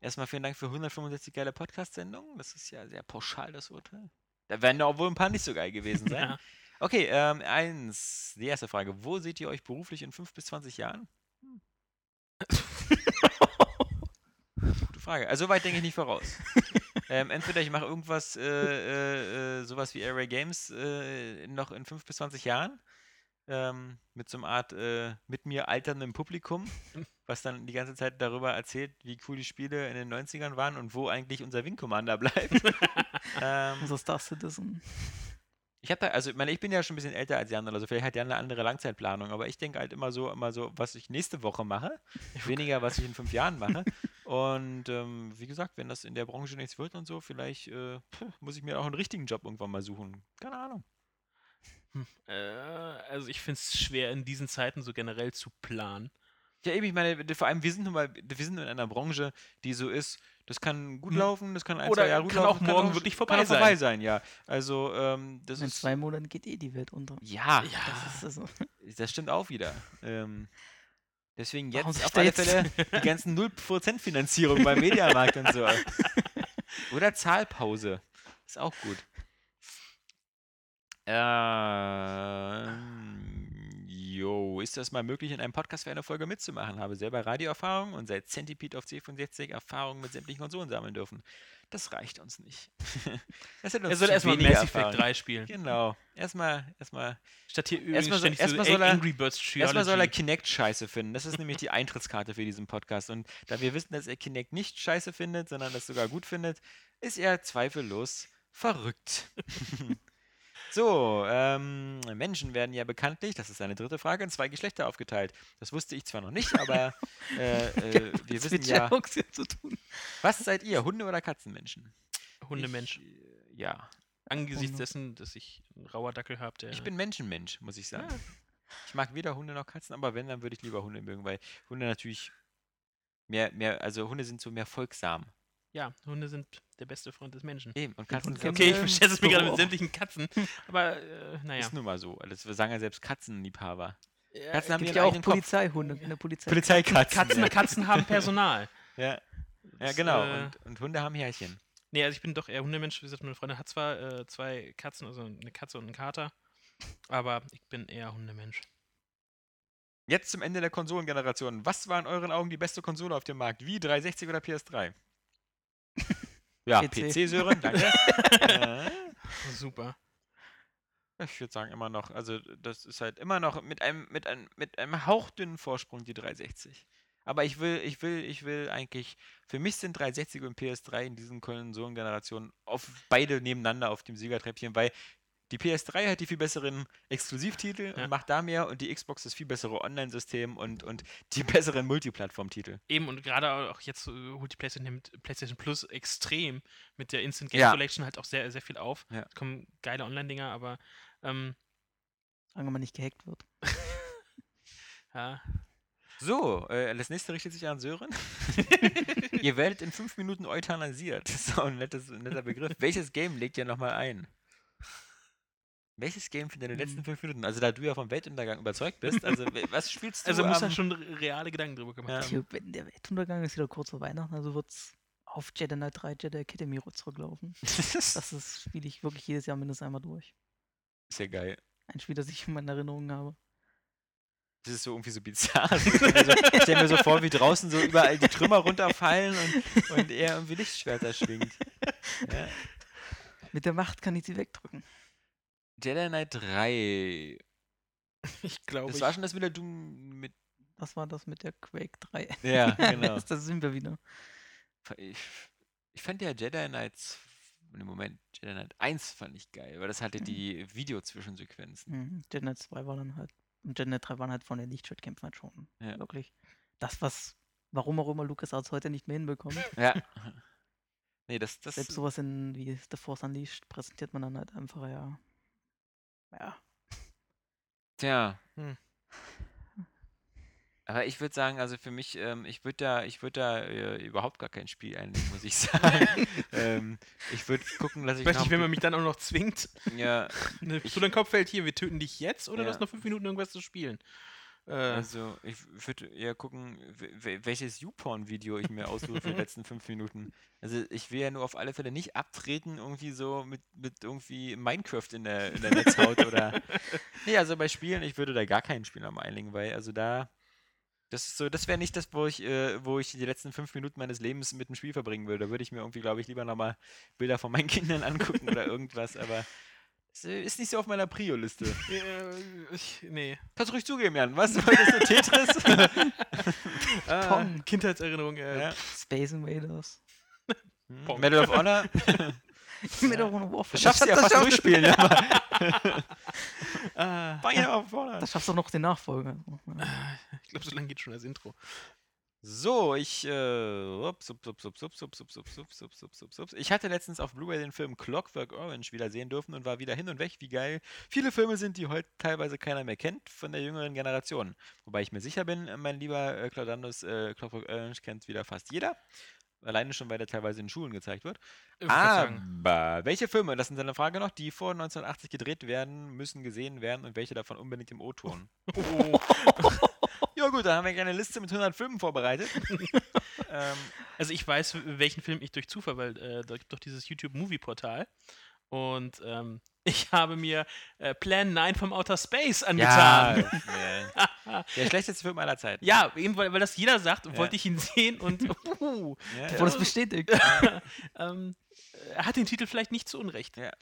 erstmal vielen Dank für 165 geile Podcast-Sendungen. Das ist ja sehr pauschal, das Urteil. Da werden ja auch wohl ein paar nicht so geil gewesen sein. Ja. Okay, ähm, eins, die erste Frage. Wo seht ihr euch beruflich in 5 bis 20 Jahren? Gute Frage. Also weit denke ich nicht voraus. ähm, entweder ich mache irgendwas, äh, äh, äh, sowas wie Array Games äh, noch in 5 bis 20 Jahren. Ähm, mit so einer Art äh, mit mir alterndem Publikum, was dann die ganze Zeit darüber erzählt, wie cool die Spiele in den 90ern waren und wo eigentlich unser Wing Commander bleibt. ähm, Unser Star Citizen. ich habe da, also ich meine, ich bin ja schon ein bisschen älter als Jan oder so, vielleicht hat Jan eine andere Langzeitplanung, aber ich denke halt immer so, immer so, was ich nächste Woche mache, weniger, was ich in fünf Jahren mache. Und ähm, wie gesagt, wenn das in der Branche nichts wird und so, vielleicht äh, muss ich mir auch einen richtigen Job irgendwann mal suchen. Keine Ahnung. Äh, also ich finde es schwer in diesen Zeiten so generell zu planen. Ja, eben, ich meine, vor allem, wir sind nun mal, wir sind in einer Branche, die so ist, das kann gut Hm. laufen, das kann ein, Oder zwei Jahre gut kann laufen, auch morgen wirklich kann vorbei auch vorbei sein. sein, ja. Also, ähm, das In ist, zwei Monaten geht eh die Welt unter. ja, Das ist also, Das stimmt auch wieder. Ähm, deswegen Warum jetzt sich auf alle jetzt- Fälle die ganzen 0% Finanzierung beim Mediamarkt und so. Oder Zahlpause. Ist auch gut. Ähm, jo, ist das mal möglich, in einem Podcast für eine Folge mitzumachen? Habe selber Radioerfahrung und seit Centipede auf C64 Erfahrung mit sämtlichen Konsolen sammeln dürfen. Das reicht uns nicht. das hat uns Er soll erstmal Mass Effect Erfahrung. 3 spielen. Genau. Erstmal, erstmal Statt hier Erstmal so- erstmal so soll er- Angry Birds Erstmal soll er. Kinect scheiße finden. Das ist nämlich die Eintrittskarte für diesen Podcast. Und da wir wissen, dass er Kinect nicht scheiße findet, sondern das sogar gut findet, ist er zweifellos verrückt. so, ähm, Menschen werden ja bekanntlich, das ist eine dritte Frage, in zwei Geschlechter aufgeteilt. Das wusste ich zwar noch nicht, aber äh, äh, wir wissen ja, zu tun. was seid ihr, Hunde oder Katzenmenschen? Hundemensch. Ich, äh, ja, Angesichts Hunde. dessen, dass ich einen rauer Dackel habe, der. ich bin Menschenmensch, muss ich sagen. Ah. Ich mag weder Hunde noch Katzen, aber wenn, dann würde ich lieber Hunde mögen, weil Hunde natürlich mehr, mehr, also Hunde sind so mehr folgsam. Ja, Hunde sind der beste Freund des Menschen. Eben, und Katzen sind, Okay, ich verschätze es mir gerade mit sämtlichen Katzen. Aber, äh, naja. ist nun mal so. Das sagen ja selbst Katzenliebhaber. Ja, Katzen haben ja auch. Polizeihunde. Eine Polizei. Polizeikatzen. Katzen, ja. Katzen haben Personal. Ja, ja genau. äh, Und, und Hunde haben Härchen. Nee, also ich bin doch eher Hundemensch. Wie gesagt, meine Freundin hat zwar äh, zwei Katzen, also eine Katze und einen Kater, aber ich bin eher Hundemensch. Jetzt zum Ende der Konsolengeneration. Was war in euren Augen die beste Konsole auf dem Markt? Wie 360 oder PS3? Ja, PC. PC, Sören, danke. äh, Super. ich würde sagen immer noch, also das ist halt immer noch mit einem, mit einem, mit einem hauchdünnen Vorsprung die 360. Aber ich will, ich will, ich will eigentlich, für mich sind 360 und PS3 in diesen Konsolengenerationen auf beide nebeneinander auf dem Siegertreppchen, weil die PS3 hat die viel besseren Exklusivtitel Ja. und macht da mehr und die Xbox das viel bessere Online-System und, und die besseren Multiplattform-Titel. Eben, und gerade auch jetzt äh, holt die PlayStation mit PlayStation Plus extrem mit der Instant Game Ja. Collection halt auch sehr, sehr viel auf. Ja. Es kommen geile Online-Dinger, aber ähm, Solange man nicht gehackt wird. ja. So, äh, das nächste richtet sich an Sören. ihr werdet in fünf Minuten euthanasiert. Das ist auch ein, nettes, ein netter Begriff. Welches Game legt ihr nochmal ein? Welches Game für deine letzten Hm. fünf Minuten? Also da du ja vom Weltuntergang überzeugt bist, also was spielst du? Also muss am- er schon re- reale Gedanken drüber gemacht Ja. haben. Der Weltuntergang ist wieder kurz vor Weihnachten, also wird es auf Jedi Knight 3 Jedi Academy zurücklaufen. Das ist, spiele ich wirklich jedes Jahr mindestens einmal durch. ist ja geil. Ein Spiel, das ich in meinen Erinnerungen habe. Das ist so irgendwie so bizarr. Also ich stelle mir, so, stell mir so vor, wie draußen so überall die Trümmer runterfallen und, und er irgendwie Lichtschwerter schwingt. Ja. Mit der Macht kann ich sie wegdrücken. Jedi Knight 3. Ich glaube, Das war schon das mit der Doom mit. Das war das mit der Quake 3. Ja, genau. das, das sind wir wieder. Ich, ich fand ja Jedi Knights. Im Moment, Jedi Knight 1 fand ich geil, weil das hatte Mhm. die Video-Zwischensequenzen. Mhm. Jedi Knight 2 war dann halt. Und Jedi Knight 3 waren halt von den Lichtschwertkämpfen halt schon. Ja. Wirklich. Das, was, warum auch immer LucasArts heute nicht mehr hinbekommt. Ja. Nee, das, das. Selbst sowas in wie The Force Unleashed präsentiert man dann halt einfach, ja. Ja. Tja. Hm. Aber ich würde sagen, also für mich, ähm, ich würde da, ich würde da äh, überhaupt gar kein Spiel einlegen, muss ich sagen. ähm, ich würde gucken, dass ich weiß nicht, wenn man mich dann auch noch zwingt. ja, Ne, Ich- so dein Kopf fällt hier, wir töten dich jetzt oder du Ja. hast noch fünf Minuten irgendwas zu spielen. Äh, Also, ich würde eher gucken, welches YouPorn-Video ich mir aussuche für die letzten fünf Minuten. Also, ich will ja nur auf alle Fälle nicht abtreten, irgendwie so mit, mit irgendwie Minecraft in der, in der Netzhaut oder. Nee, also bei Spielen, ich würde da gar keinen Spieler einlegen, weil, also da, Das ist so, das wäre nicht das, wo ich, äh, wo ich die letzten fünf Minuten meines Lebens mit dem Spiel verbringen würde. Da würde ich mir irgendwie, glaube ich, lieber nochmal Bilder von meinen Kindern angucken oder irgendwas, aber ist nicht so auf meiner Prio-Liste. Äh, ich, nee. Kannst du ruhig zugeben, Jan. Was? Wolltest du Tetris? Ah, Pong. Kindheitserinnerung. Äh, Ja. Space Invaders. Hm, Pong. Medal of Honor. Mit der Runde Warfare. Das schaffst du ja das fast schaffst- durchspielen. Ja. ah, Medal of Honor. Das schaffst du noch den Nachfolger. ich glaube, so lange geht schon das Intro. So, ich, äh, ups, ups, ups, ups, ups, ups, ups, ups, ups, ups, ups, ups, ups. ich hatte letztens auf Blu-ray den Film Clockwork Orange wieder sehen dürfen und war wieder hin und weg, wie geil viele Filme sind, die heute teilweise keiner mehr kennt von der jüngeren Generation. Wobei ich mir sicher bin, äh, mein lieber äh, Claudanus, äh, Clockwork Orange kennt wieder fast jeder. Alleine schon, weil der teilweise in Schulen gezeigt wird. Aber welche Filme, das ist eine Frage noch, die vor 1980 gedreht werden, müssen gesehen werden und welche davon unbedingt im O-Ton? Oh, ja gut, dann haben wir eine Liste mit 100 Filmen vorbereitet. ähm, also ich weiß, welchen Film ich durch Zufall, weil äh, da gibt doch dieses YouTube-Movie-Portal. Und ähm, ich habe mir äh, Plan 9 vom Outer Space ja, angetan. nee. der schlechteste Film aller Zeiten. Ja, eben weil, weil das jeder sagt, Ja. wollte ich ihn sehen und uh, Ja, Wurde ja. das bestätigt? ähm, er hat den Titel vielleicht nicht zu Unrecht. Ja.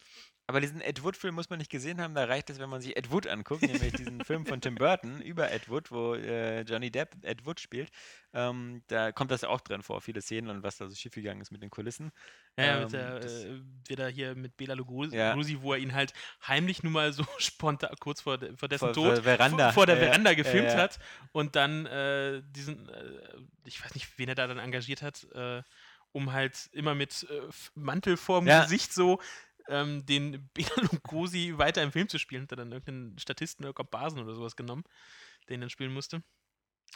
Aber diesen Ed Wood-Film muss man nicht gesehen haben, da reicht es, wenn man sich Ed Wood anguckt, nämlich diesen Film von Tim Burton über Ed Wood, wo äh, Johnny Depp Ed Wood spielt. Ähm, da kommt das auch drin vor, viele Szenen und was da so schiefgegangen ist mit den Kulissen. Ja, Ähm, mit der, äh, wieder hier mit Bela Lugosi, Ja. Lugosi, wo er ihn halt heimlich nur mal so spontan, kurz vor, vor dessen Vor- Tod, vor Veranda. vor, der Ja. Veranda gefilmt ja. hat und dann äh, diesen, äh, ich weiß nicht, wen er da dann engagiert hat, äh, um halt immer mit äh, Mantel vorm. Gesicht so ähm, den Bela Lugosi weiter im Film zu spielen. Hat er dann irgendeinen Statisten oder Komparsen oder sowas genommen, den dann spielen musste.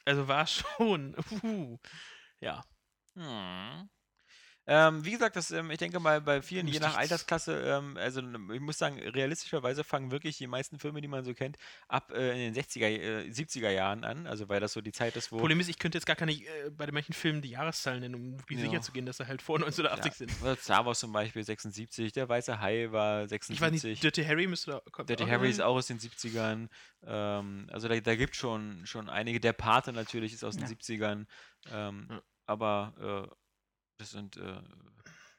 Also war schon, uh, ja. Hm. Ähm, wie gesagt, das, ähm, ich denke mal, bei vielen, je nach Altersklasse, ähm, also ich muss sagen, realistischerweise fangen wirklich die meisten Filme, die man so kennt, ab äh, in den 60er, äh, 70er Jahren an, also weil das so die Zeit ist, wo Problem ist, ich könnte jetzt gar keine, äh, bei den manchen Filmen die Jahreszahlen nennen, um wirklich Ja. sicher zu gehen, dass sie halt vor 1980 sind. Ja, Star Wars zum Beispiel 76, der Weiße Hai war 76. Ich weiß nicht, Dirty Harry müsste da. kommt Dirty Harry rein. ist auch aus den 70ern. Ähm, also da, da gibt schon, schon einige. Der Pate natürlich ist aus den Ja. 70ern. Ähm. Aber das sind äh,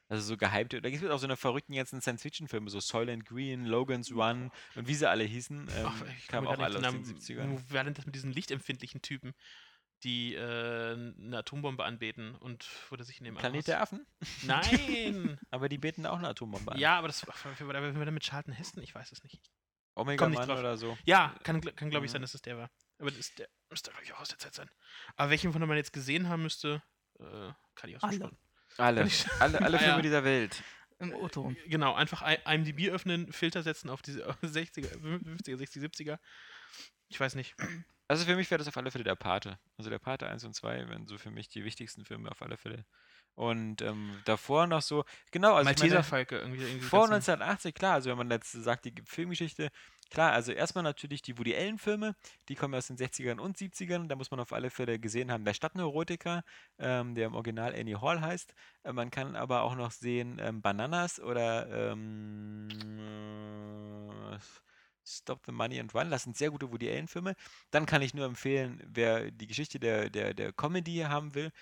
also so gehypte. Da gibt es auch so eine verrückten ganzen Science-Fiction-Filme, so Soylent Green, Logan's Run und wie sie alle hießen. Ähm, Ach, ich kamen auch alle aus den den 70ern. Namen. Wo war denn das mit diesen lichtempfindlichen Typen, die äh, eine Atombombe anbeten und wurde sich in dem Planet der Affen? Nein! Aber die beten auch eine Atombombe an. ja, aber das war, war der mit Charlton Heston? Ich weiß es nicht. Omega komm nicht Man drauf. oder so. Ja, kann, kann glaube ich Mhm. sein, dass es der war. Aber das ist der müsste, glaube ich, auch aus der Zeit sein. Aber welchen von denen man jetzt gesehen haben müsste, äh, kann ich auch so Alle. Alle. Alle, alle Ah, Filme ja. dieser Welt. Im O-Ton. Genau, einfach IMDb öffnen, Filter setzen auf diese 60er, 50er, 60er, 70er. Ich weiß nicht. Also für mich wäre das auf alle Fälle der Pate. Also der Pate 1 und 2 wären so für mich die wichtigsten Filme auf alle Fälle. Und ähm, davor noch so, genau, also Malteser meine, Falke irgendwie. irgendwie vor ganzen- 1980, klar, also wenn man jetzt sagt, die Filmgeschichte, klar, also erstmal natürlich die Woody Allen-Filme, die kommen aus den 60ern und 70ern, da muss man auf alle Fälle gesehen haben, der Stadtneurotiker, ähm, der im Original Annie Hall heißt. Äh, man kann aber auch noch sehen ähm, Bananas oder ähm, äh, Stop the Money and Run, das sind sehr gute Woody Allen-Filme. Dann kann ich nur empfehlen, wer die Geschichte der, der, der Comedy haben will,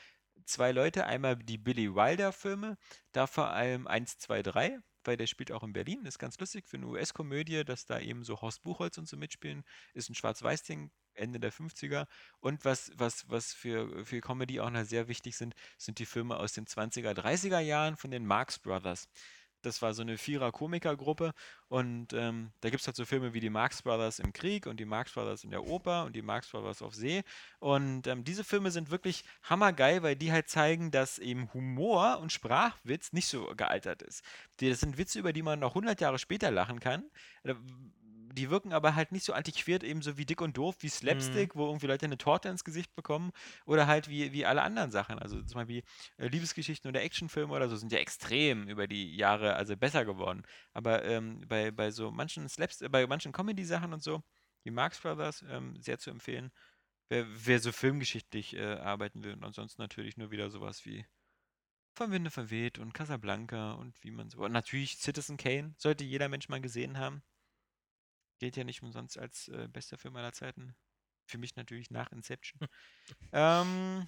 zwei Leute, einmal die Billy Wilder-Filme, da vor allem 1, 2, 3, weil der spielt auch in Berlin, ist ganz lustig für eine US-Komödie, dass da eben so Horst Buchholz und so mitspielen, ist ein Schwarz-Weiß-Ding, Ende der 50er. Und was, was, was für, für Comedy auch noch sehr wichtig sind, sind die Filme aus den 20er, 30er Jahren von den Marx Brothers. Das war so eine Vierer-Komiker-Gruppe und ähm, da gibt es halt so Filme wie die Marx Brothers im Krieg und die Marx Brothers in der Oper und die Marx Brothers auf See. Und ähm, diese Filme sind wirklich hammergeil, weil die halt zeigen, dass eben Humor und Sprachwitz nicht so gealtert ist. Das sind Witze, über die man noch 100 Jahre später lachen kann. Die wirken aber halt nicht so antiquiert, ebenso wie dick und doof, wie Slapstick, wo irgendwie Leute eine Torte ins Gesicht bekommen oder halt wie, wie alle anderen Sachen. Also zum Beispiel äh, Liebesgeschichten oder Actionfilme oder so sind ja extrem über die Jahre also besser geworden. Aber ähm, bei, bei so manchen Slaps, äh, bei manchen Comedy-Sachen und so, die Marx Brothers, ähm, sehr zu empfehlen. Wer, wer so filmgeschichtlich äh, arbeiten will und ansonsten natürlich nur wieder sowas wie Vom Winde verweht und Casablanca und wie man so. Und natürlich Citizen Kane, sollte jeder Mensch mal gesehen haben. Gilt ja nicht umsonst als äh, bester Film aller Zeiten. Für mich natürlich nach Inception. ähm,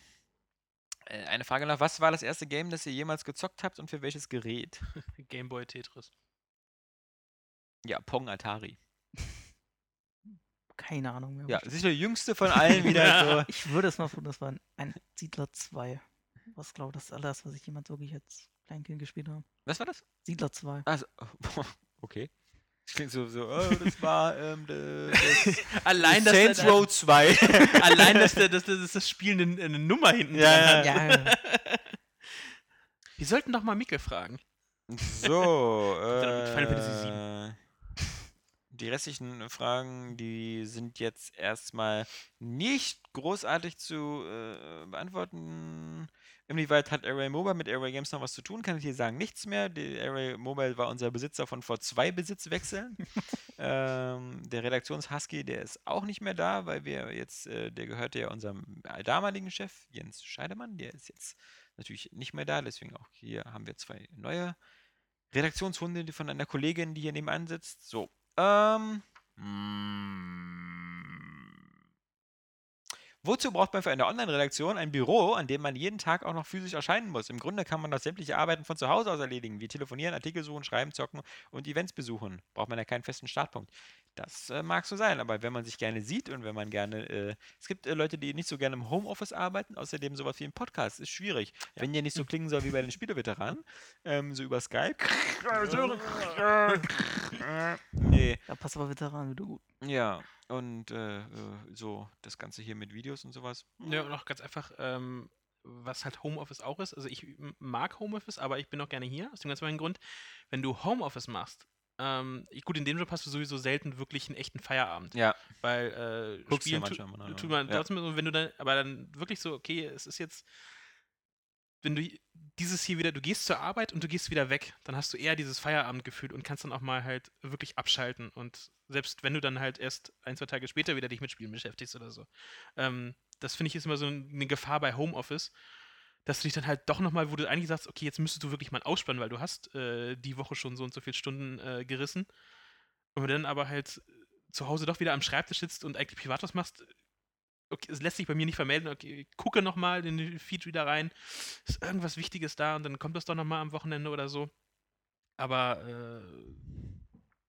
äh, eine Frage noch, was war das erste Game, das ihr jemals gezockt habt und für welches Gerät? Gameboy Tetris. Ja, Pong Atari. Keine Ahnung mehr. Ja, sicher der jüngste von allen wieder so. Ich würde es mal von, das war ein, ein Siedler 2. Was glaube ich, das ist alles, was ich jemals wirklich als Kleinkind gespielt habe. Was war das? Siedler 2. Also, okay. Das klingt so, so oh, das war ähm, das Allein, dass Saints der, Row 2. allein, dass, der, dass, dass das Spiel eine, eine Nummer hinten Ja, dran hat. Ja, Wir sollten doch mal Mikkel fragen. So, Mit Final Fantasy äh, die restlichen Fragen, die sind jetzt erstmal nicht großartig zu äh, beantworten. Inwieweit hat Array Mobile mit Array Games noch was zu tun? Kann ich hier sagen, nichts mehr. Die Array Mobile war unser Besitzer von vor zwei Besitzwechseln. ähm, der Redaktionshusky, der ist auch nicht mehr da, weil wir jetzt, äh, der gehörte ja unserem damaligen Chef, Jens Scheidemann, der ist jetzt natürlich nicht mehr da, deswegen auch hier haben wir zwei neue Redaktionshunde die von einer Kollegin, die hier nebenan sitzt. So. Ähm. mm. Wozu braucht man für eine Online-Redaktion ein Büro, an dem man jeden Tag auch noch physisch erscheinen muss? Im Grunde kann man das sämtliche Arbeiten von zu Hause aus erledigen, wie telefonieren, Artikel suchen, schreiben, zocken und Events besuchen. Braucht man ja keinen festen Startpunkt. Das äh, mag so sein, aber wenn man sich gerne sieht und wenn man gerne. Äh, es gibt äh, Leute, die nicht so gerne im Homeoffice arbeiten, außerdem sowas wie ein Podcast ist schwierig. Wenn der nicht so klingen soll wie bei den Spieleveteranen, ähm, so über Skype. nee, da passt aber Veteran wieder gut. ja, und äh, äh, so das Ganze hier mit Videos und sowas. Ja, und auch ganz einfach, ähm, was halt Homeoffice auch ist. Also ich mag Homeoffice, aber ich bin auch gerne hier, aus dem ganz einfachen Grund, wenn du Homeoffice machst, ähm, gut, in dem Job hast du sowieso selten wirklich einen echten Feierabend. Ja, Weil äh, Guckst du spielen tu, manchmal mal nach, tut ja. man trotzdem, so, wenn du dann, aber dann wirklich so, okay, es ist jetzt, wenn du dieses hier wieder, du gehst zur Arbeit und du gehst wieder weg, dann hast du eher dieses Feierabendgefühl und kannst dann auch mal halt wirklich abschalten und selbst wenn du dann halt erst ein, zwei Tage später wieder dich mit Spielen beschäftigst oder so. Ähm, das finde ich ist immer so eine Gefahr bei Homeoffice, dass du dich dann halt doch nochmal, wo du eigentlich sagst, okay, jetzt müsstest du wirklich mal ausspannen, weil du hast äh, die Woche schon so und so viele Stunden äh, gerissen. Und wenn du dann aber halt zu Hause doch wieder am Schreibtisch sitzt und eigentlich privat was machst, okay, es lässt sich bei mir nicht vermelden, okay, ich gucke nochmal den Feed wieder rein, ist irgendwas Wichtiges da und dann kommt das doch nochmal am Wochenende oder so. Aber äh,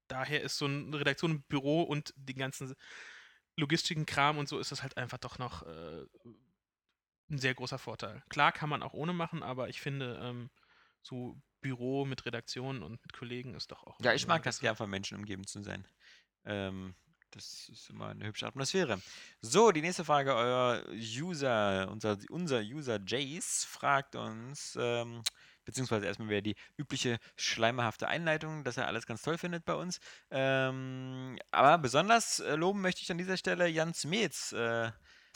daher ist so eine Redaktion im Büro und den ganzen logistischen Kram und so ist das halt einfach doch noch äh, ein sehr großer Vorteil. Klar kann man auch ohne machen, aber ich finde, ähm, so Büro mit Redaktion und mit Kollegen ist doch auch. ja, ich mag das besser. gern, von Menschen umgeben zu sein. Ähm, das ist immer eine hübsche Atmosphäre. So, die nächste Frage. Euer User, unser, unser User Jace fragt uns, ähm, beziehungsweise erstmal wäre die übliche schleimhafte Einleitung, dass er alles ganz toll findet bei uns. Ähm, aber besonders äh, loben möchte ich an dieser Stelle Jan Smets, äh,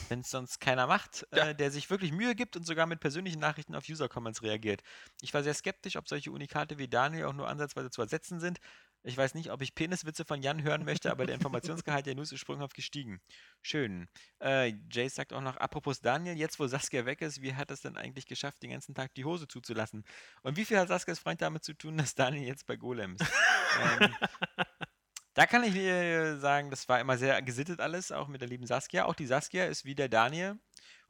wenn es sonst keiner macht, Ja. äh, der sich wirklich Mühe gibt und sogar mit persönlichen Nachrichten auf User-Comments reagiert. Ich war sehr skeptisch, ob solche Unikate wie Daniel auch nur ansatzweise zu ersetzen sind. Ich weiß nicht, ob ich Peniswitze von Jan hören möchte, aber der Informationsgehalt der News ist sprunghaft gestiegen. Schön. Äh, Jace sagt auch noch, apropos Daniel, jetzt wo Saskia weg ist, wie hat es denn eigentlich geschafft, den ganzen Tag die Hose zuzulassen? Und wie viel hat Saskias Freund damit zu tun, dass Daniel jetzt bei Golem ist? ähm, da kann ich äh, sagen, das war immer sehr gesittet alles, auch mit der lieben Saskia. Auch die Saskia ist wie der Daniel.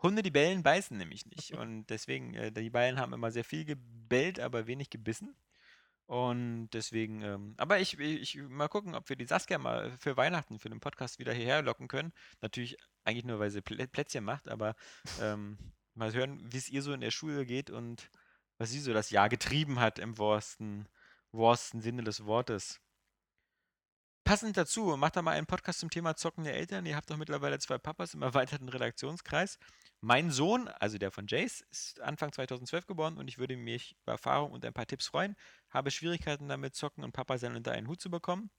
Hunde, die bellen, beißen nämlich nicht. Und deswegen, äh, die beiden haben immer sehr viel gebellt, aber wenig gebissen. Und deswegen, ähm, aber ich, ich, mal gucken, ob wir die Saskia mal für Weihnachten, für den Podcast wieder hierher locken können. Natürlich eigentlich nur, weil sie Plä Plätzchen macht, aber ähm, mal hören, wie es ihr so in der Schule geht und was sie so das Jahr getrieben hat im wahrsten, wahrsten Sinne des Wortes. Passend dazu, macht da mal einen Podcast zum Thema Zocken der Eltern. Ihr habt doch mittlerweile zwei Papas im erweiterten Redaktionskreis. Mein Sohn, also der von Jace, ist Anfang 2012 geboren und ich würde mich über Erfahrung und ein paar Tipps freuen. Habe Schwierigkeiten damit, Zocken und Papa sein unter einen Hut zu bekommen.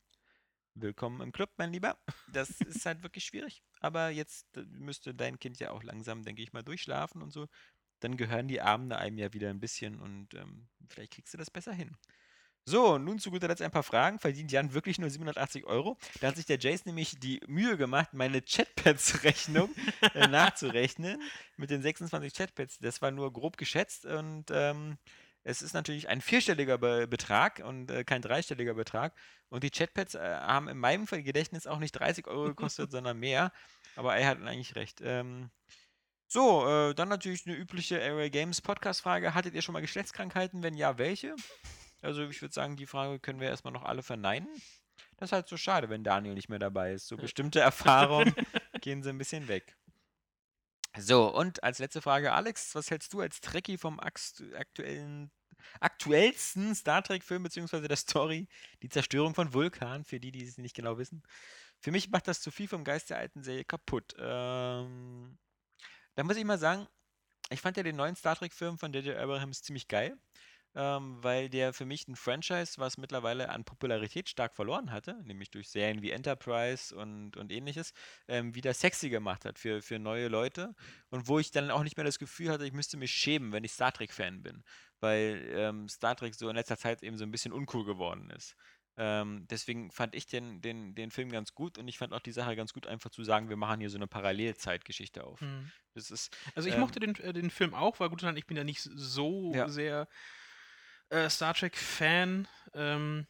Willkommen im Club, mein Lieber. Das ist halt wirklich schwierig. Aber jetzt äh, müsste dein Kind ja auch langsam, denke ich mal, durchschlafen und so. Dann gehören die Abende einem ja wieder ein bisschen und ähm, vielleicht kriegst du das besser hin. So, nun zu guter Letzt ein paar Fragen. Verdient Jan wirklich nur 780 Euro? Da hat sich der Jace nämlich die Mühe gemacht, meine Chatpads-Rechnung äh, nachzurechnen mit den 26 Chatpads. Das war nur grob geschätzt und ähm, es ist natürlich ein vierstelliger Be Betrag und äh, kein dreistelliger Betrag. Und die Chatpads äh, haben in meinem Gedächtnis auch nicht 30 Euro gekostet, sondern mehr. Aber er hat eigentlich recht. Ähm, so, äh, dann natürlich eine übliche Area Games Podcast-Frage. Hattet ihr schon mal Geschlechtskrankheiten? Wenn ja, welche? Also ich würde sagen, die Frage können wir erstmal noch alle verneinen. Das ist halt so schade, wenn Daniel nicht mehr dabei ist. So bestimmte Erfahrungen gehen sie ein bisschen weg. So, und als letzte Frage, Alex, was hältst du als Trekkie vom aktuellen, aktuellsten Star Trek-Film bzw. der Story, die Zerstörung von Vulkan, für die, die es nicht genau wissen? Für mich macht das zu viel vom Geist der alten Serie kaputt. Ähm, da muss ich mal sagen, ich fand ja den neuen Star Trek-Film von J.J. Abrahams ziemlich geil ähm, weil der für mich ein Franchise, was mittlerweile an Popularität stark verloren hatte, nämlich durch Serien wie Enterprise und, und ähnliches, ähm, wieder sexy gemacht hat für, für neue Leute und wo ich dann auch nicht mehr das Gefühl hatte, ich müsste mich schämen, wenn ich Star Trek-Fan bin, weil ähm, Star Trek so in letzter Zeit eben so ein bisschen uncool geworden ist. Ähm, deswegen fand ich den, den, den Film ganz gut und ich fand auch die Sache ganz gut, einfach zu sagen, wir machen hier so eine Parallelzeitgeschichte auf. Mhm. Das ist, also ich ähm, mochte den, äh, den Film auch, war gut, ich bin ja nicht so ja. sehr äh, Star Trek-Fan. Ähm,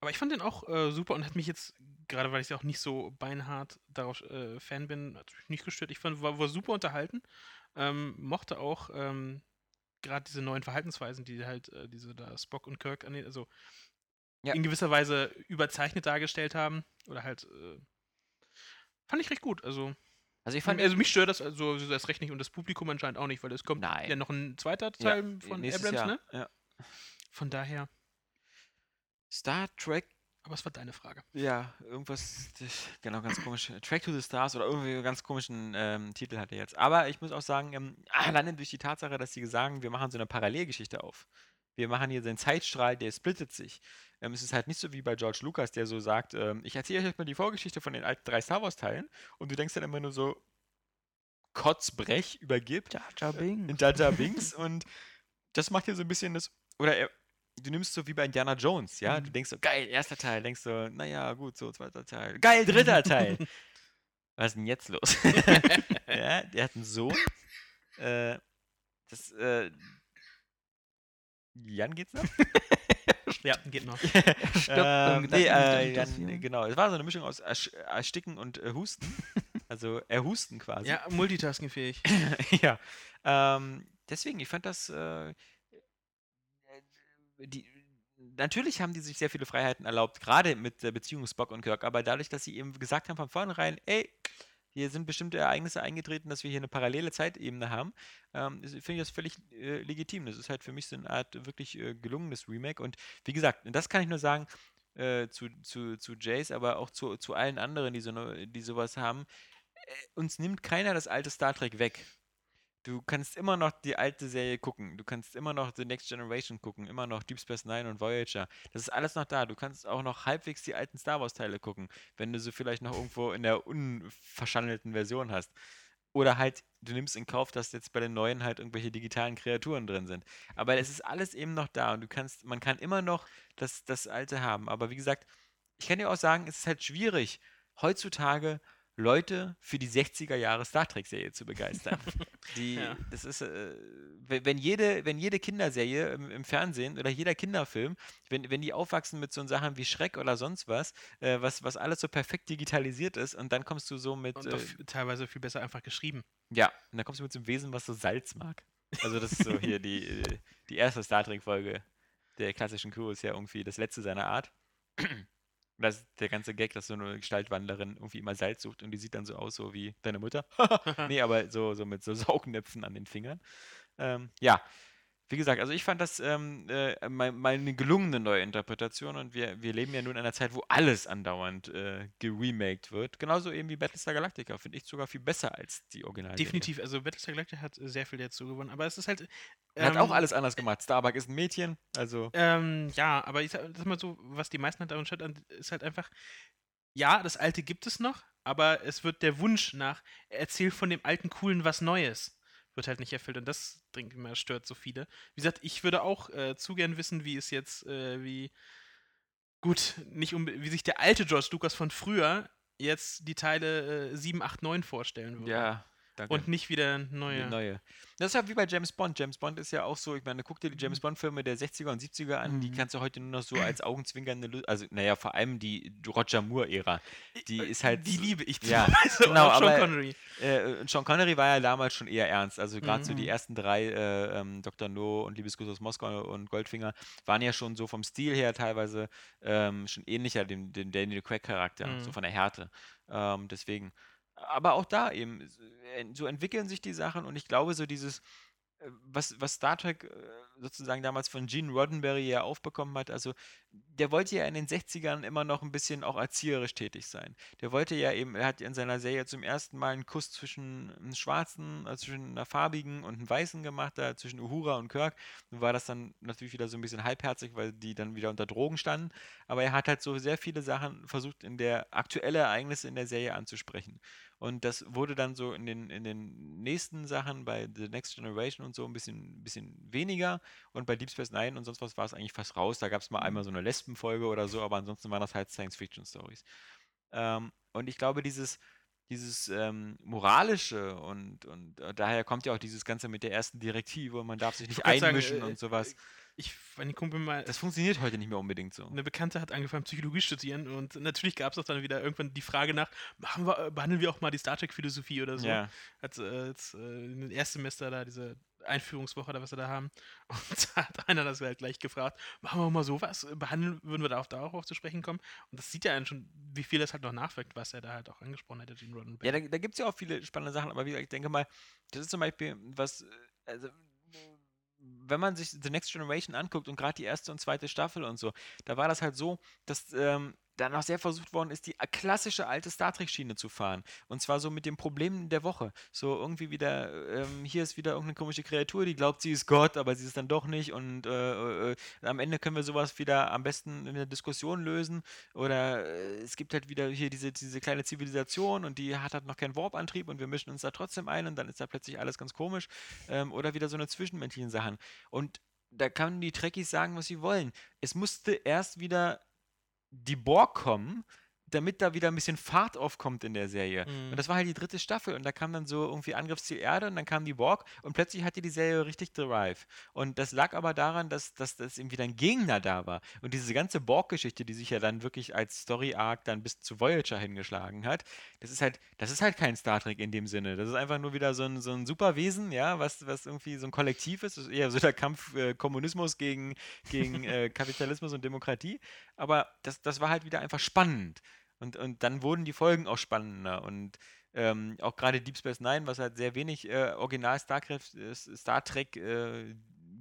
aber ich fand den auch äh, super und hat mich jetzt, gerade weil ich ja auch nicht so beinhart darauf äh, Fan bin, natürlich nicht gestört. Ich fand, war, war super unterhalten. Ähm, mochte auch ähm, gerade diese neuen Verhaltensweisen, die halt äh, diese da Spock und Kirk also ja. in gewisser Weise überzeichnet dargestellt haben. Oder halt äh, fand ich recht gut. Also also, ich fand, also mich stört das also das recht nicht und das Publikum anscheinend auch nicht, weil es kommt Nein. ja noch ein zweiter Teil ja, von Abrams, Jahr. ne? Ja. Von daher. Star Trek. Aber es war deine Frage. Ja, irgendwas, genau, ganz komisch. Track to the Stars oder irgendwie einen ganz komischen ähm, Titel hat er jetzt. Aber ich muss auch sagen, ähm, alleine durch die Tatsache, dass sie sagen, wir machen so eine Parallelgeschichte auf. Wir machen hier den Zeitstrahl, der splittet sich. Ähm, es ist halt nicht so wie bei George Lucas, der so sagt, ähm, ich erzähle euch mal die Vorgeschichte von den alten drei Star Wars Teilen und du denkst dann immer nur so, Kotzbrech übergibt. Jar Binks. Jar Jar Binks und das macht hier so ein bisschen das, oder er, du nimmst so wie bei Indiana Jones, ja? Mhm. Du denkst so, geil, erster Teil, denkst so, naja, gut, so, zweiter Teil. Geil, dritter Teil. Was ist denn jetzt los? ja, der hat einen Sohn. Äh, das, äh, Jan geht's noch? ja, geht noch. ähm, nee, äh, Jan, genau. Es war so eine Mischung aus Ersticken und äh, Husten. Also erhusten quasi. Ja, multitaskingfähig. ja. Ähm, deswegen, ich fand das äh, die, natürlich haben die sich sehr viele Freiheiten erlaubt, gerade mit der Beziehung Spock und Kirk, aber dadurch, dass sie eben gesagt haben von vornherein, ey, hier sind bestimmte Ereignisse eingetreten, dass wir hier eine parallele Zeitebene haben, ähm, finde ich das völlig äh, legitim. Das ist halt für mich so eine Art wirklich äh, gelungenes Remake. Und wie gesagt, das kann ich nur sagen äh, zu, zu, zu Jace, aber auch zu, zu allen anderen, die, so, die sowas haben. Äh, uns nimmt keiner das alte Star Trek weg. Du kannst immer noch die alte Serie gucken. Du kannst immer noch The Next Generation gucken. Immer noch Deep Space Nine und Voyager. Das ist alles noch da. Du kannst auch noch halbwegs die alten Star Wars-Teile gucken, wenn du sie vielleicht noch irgendwo in der unverschandelten Version hast. Oder halt, du nimmst in Kauf, dass jetzt bei den neuen halt irgendwelche digitalen Kreaturen drin sind. Aber es ist alles eben noch da und du kannst, man kann immer noch das, das alte haben. Aber wie gesagt, ich kann dir auch sagen, es ist halt schwierig, heutzutage Leute für die 60er Jahre Star Trek-Serie zu begeistern. Die, ja. Das ist, äh, wenn, jede, wenn jede Kinderserie im, im, Fernsehen oder jeder Kinderfilm, wenn, wenn die aufwachsen mit so Sachen wie Schreck oder sonst was, äh, was, was alles so perfekt digitalisiert ist und dann kommst du so mit. Und äh, teilweise viel besser einfach geschrieben. Ja, und dann kommst du mit so einem Wesen, was so Salz mag. Also, das ist so hier die, die erste Star Trek-Folge der klassischen Crew, ist ja irgendwie das letzte seiner Art. Das ist der ganze Gag, dass so eine Gestaltwanderin irgendwie immer Salz sucht und die sieht dann so aus, so wie deine Mutter. nee, aber so, so mit so Saugnäpfen an den Fingern. Ähm, ja, wie gesagt, also ich fand das ähm, äh, mal, mal, eine gelungene neue Interpretation und wir, wir leben ja nun in einer Zeit, wo alles andauernd äh, geremaked wird. Genauso eben wie Battlestar Galactica, finde ich sogar viel besser als die Original. Definitiv, also Battlestar Galactica hat sehr viel dazu gewonnen, aber es ist halt. Ähm, hat auch alles anders gemacht. Starbuck ist ein Mädchen, also. Ähm, ja, aber ich sag, sag mal so, was die meisten halt daran stört, ist halt einfach, ja, das Alte gibt es noch, aber es wird der Wunsch nach, erzähl von dem alten Coolen was Neues wird halt nicht erfüllt und das denke ich stört so viele. Wie gesagt, ich würde auch äh, zu gern wissen, wie es jetzt, äh, wie gut, nicht um, wie sich der alte George Lucas von früher jetzt die Teile äh, 7, 8, 9 vorstellen würde. Ja. Danke. Und nicht wieder Die neue. neue. Das ist ja wie bei James Bond. James Bond ist ja auch so, ich meine, guck dir die James Bond-Filme der 60er und 70er an, die Mhm. kannst du heute nur noch so als augenzwinkernde, Lu- also naja, vor allem die Roger Moore-Ära. Die ist halt. Die liebe ich Ja, also genau, auch Sean aber- Connery. Äh, und Sean Connery war ja damals schon eher ernst. Also gerade so die Mhm. ersten drei, äh, ähm, Dr. No und Liebesgruß aus Moskau und Goldfinger, waren ja schon so vom Stil her teilweise ähm, schon ähnlicher dem, dem Daniel Craig-Charakter, so Mhm. von der Härte. Ähm, deswegen. Aber auch da eben, äh, so entwickeln sich die Sachen und ich glaube, so dieses, was, was Star Trek äh, sozusagen damals von Gene Roddenberry ja aufbekommen hat, also der wollte ja in den 60ern immer noch ein bisschen auch erzieherisch tätig sein. Der wollte ja eben, er hat in seiner Serie zum ersten Mal einen Kuss zwischen einem Schwarzen, äh, zwischen einer Farbigen und einem Weißen gemacht, da zwischen Uhura und Kirk. Nun war das dann natürlich wieder so ein bisschen halbherzig, weil die dann wieder unter Drogen standen. Aber er hat halt so sehr viele Sachen versucht, in der aktuelle Ereignisse in der Serie anzusprechen. Und das wurde dann so in den, in den nächsten Sachen bei The Next Generation und so ein bisschen, bisschen weniger. Und bei Deep Space Nine und sonst was war es eigentlich fast raus. Da gab es mal einmal so eine Lesbenfolge oder so, aber ansonsten waren das halt Science-Fiction-Stories. Ähm, und ich glaube, dieses, dieses ähm, moralische und, und äh, daher kommt ja auch dieses Ganze mit der ersten Direktive, man darf sich nicht grad sagen, einmischen äh, und sowas. Ich, mein Kumpel mal, Das funktioniert heute nicht mehr unbedingt so. eine Bekannte hat angefangen, Psychologie zu studieren und natürlich gab es auch dann wieder irgendwann die Frage nach, machen wir, äh, behandeln wir auch mal die Star Trek-Philosophie oder so. Ja. Als, äh, als äh, in den Erstsemester da diese Einführungswoche oder was wir da haben. Und da hat einer das halt gleich gefragt, machen wir mal sowas, behandeln, würden wir darauf, darauf auch zu sprechen kommen. Und das sieht ja einen schon, wie viel das halt noch nachwirkt, was er da halt auch angesprochen hat, der Gene Roddenberry. Ja, da, da gibt es ja auch viele spannende Sachen, aber wie gesagt, ich denke mal, das ist zum Beispiel was, äh, also, wenn man sich The Next Generation anguckt und gerade die erste und zweite Staffel und so, da war das halt so, dass ähm, da noch sehr versucht worden ist, die klassische alte Star Trek-Schiene zu fahren. Und zwar so mit den Problemen der Woche. So irgendwie wieder, ähm, hier ist wieder irgendeine komische Kreatur, die glaubt, sie ist Gott, aber sie ist dann doch nicht. Und äh, äh, am Ende können wir sowas wieder am besten in der Diskussion lösen. Oder äh, es gibt halt wieder hier diese, diese kleine Zivilisation und die hat halt noch keinen Warp-Antrieb und wir mischen uns da trotzdem ein und dann ist da plötzlich alles ganz komisch. Ähm, oder wieder so eine zwischenmenschlichen Sachen. Und da können die Trekkies sagen, was sie wollen. Es musste erst wieder die Borg kommen, damit da wieder ein bisschen Fahrt aufkommt in der Serie. Mhm. Und das war halt die dritte Staffel und da kam dann so irgendwie Angriffsziel Erde und dann kam die Borg und plötzlich hatte die Serie richtig Drive. Und das lag aber daran, dass, dass, eben wieder ein Gegner da war. Und diese ganze Borg-Geschichte, die sich ja dann wirklich als Story-Arc dann bis zu Voyager hingeschlagen hat, das ist halt, das ist halt kein Star Trek in dem Sinne. Das ist einfach nur wieder so ein, so ein Superwesen, ja, was, was irgendwie so ein Kollektiv ist. Das ist eher so der Kampf äh, Kommunismus gegen, gegen äh, Kapitalismus und Demokratie. Aber das, das war halt wieder einfach spannend. Und, und dann wurden die Folgen auch spannender. Und ähm, auch gerade Deep Space Nine, was halt sehr wenig äh, Original Star, äh, Star Trek äh,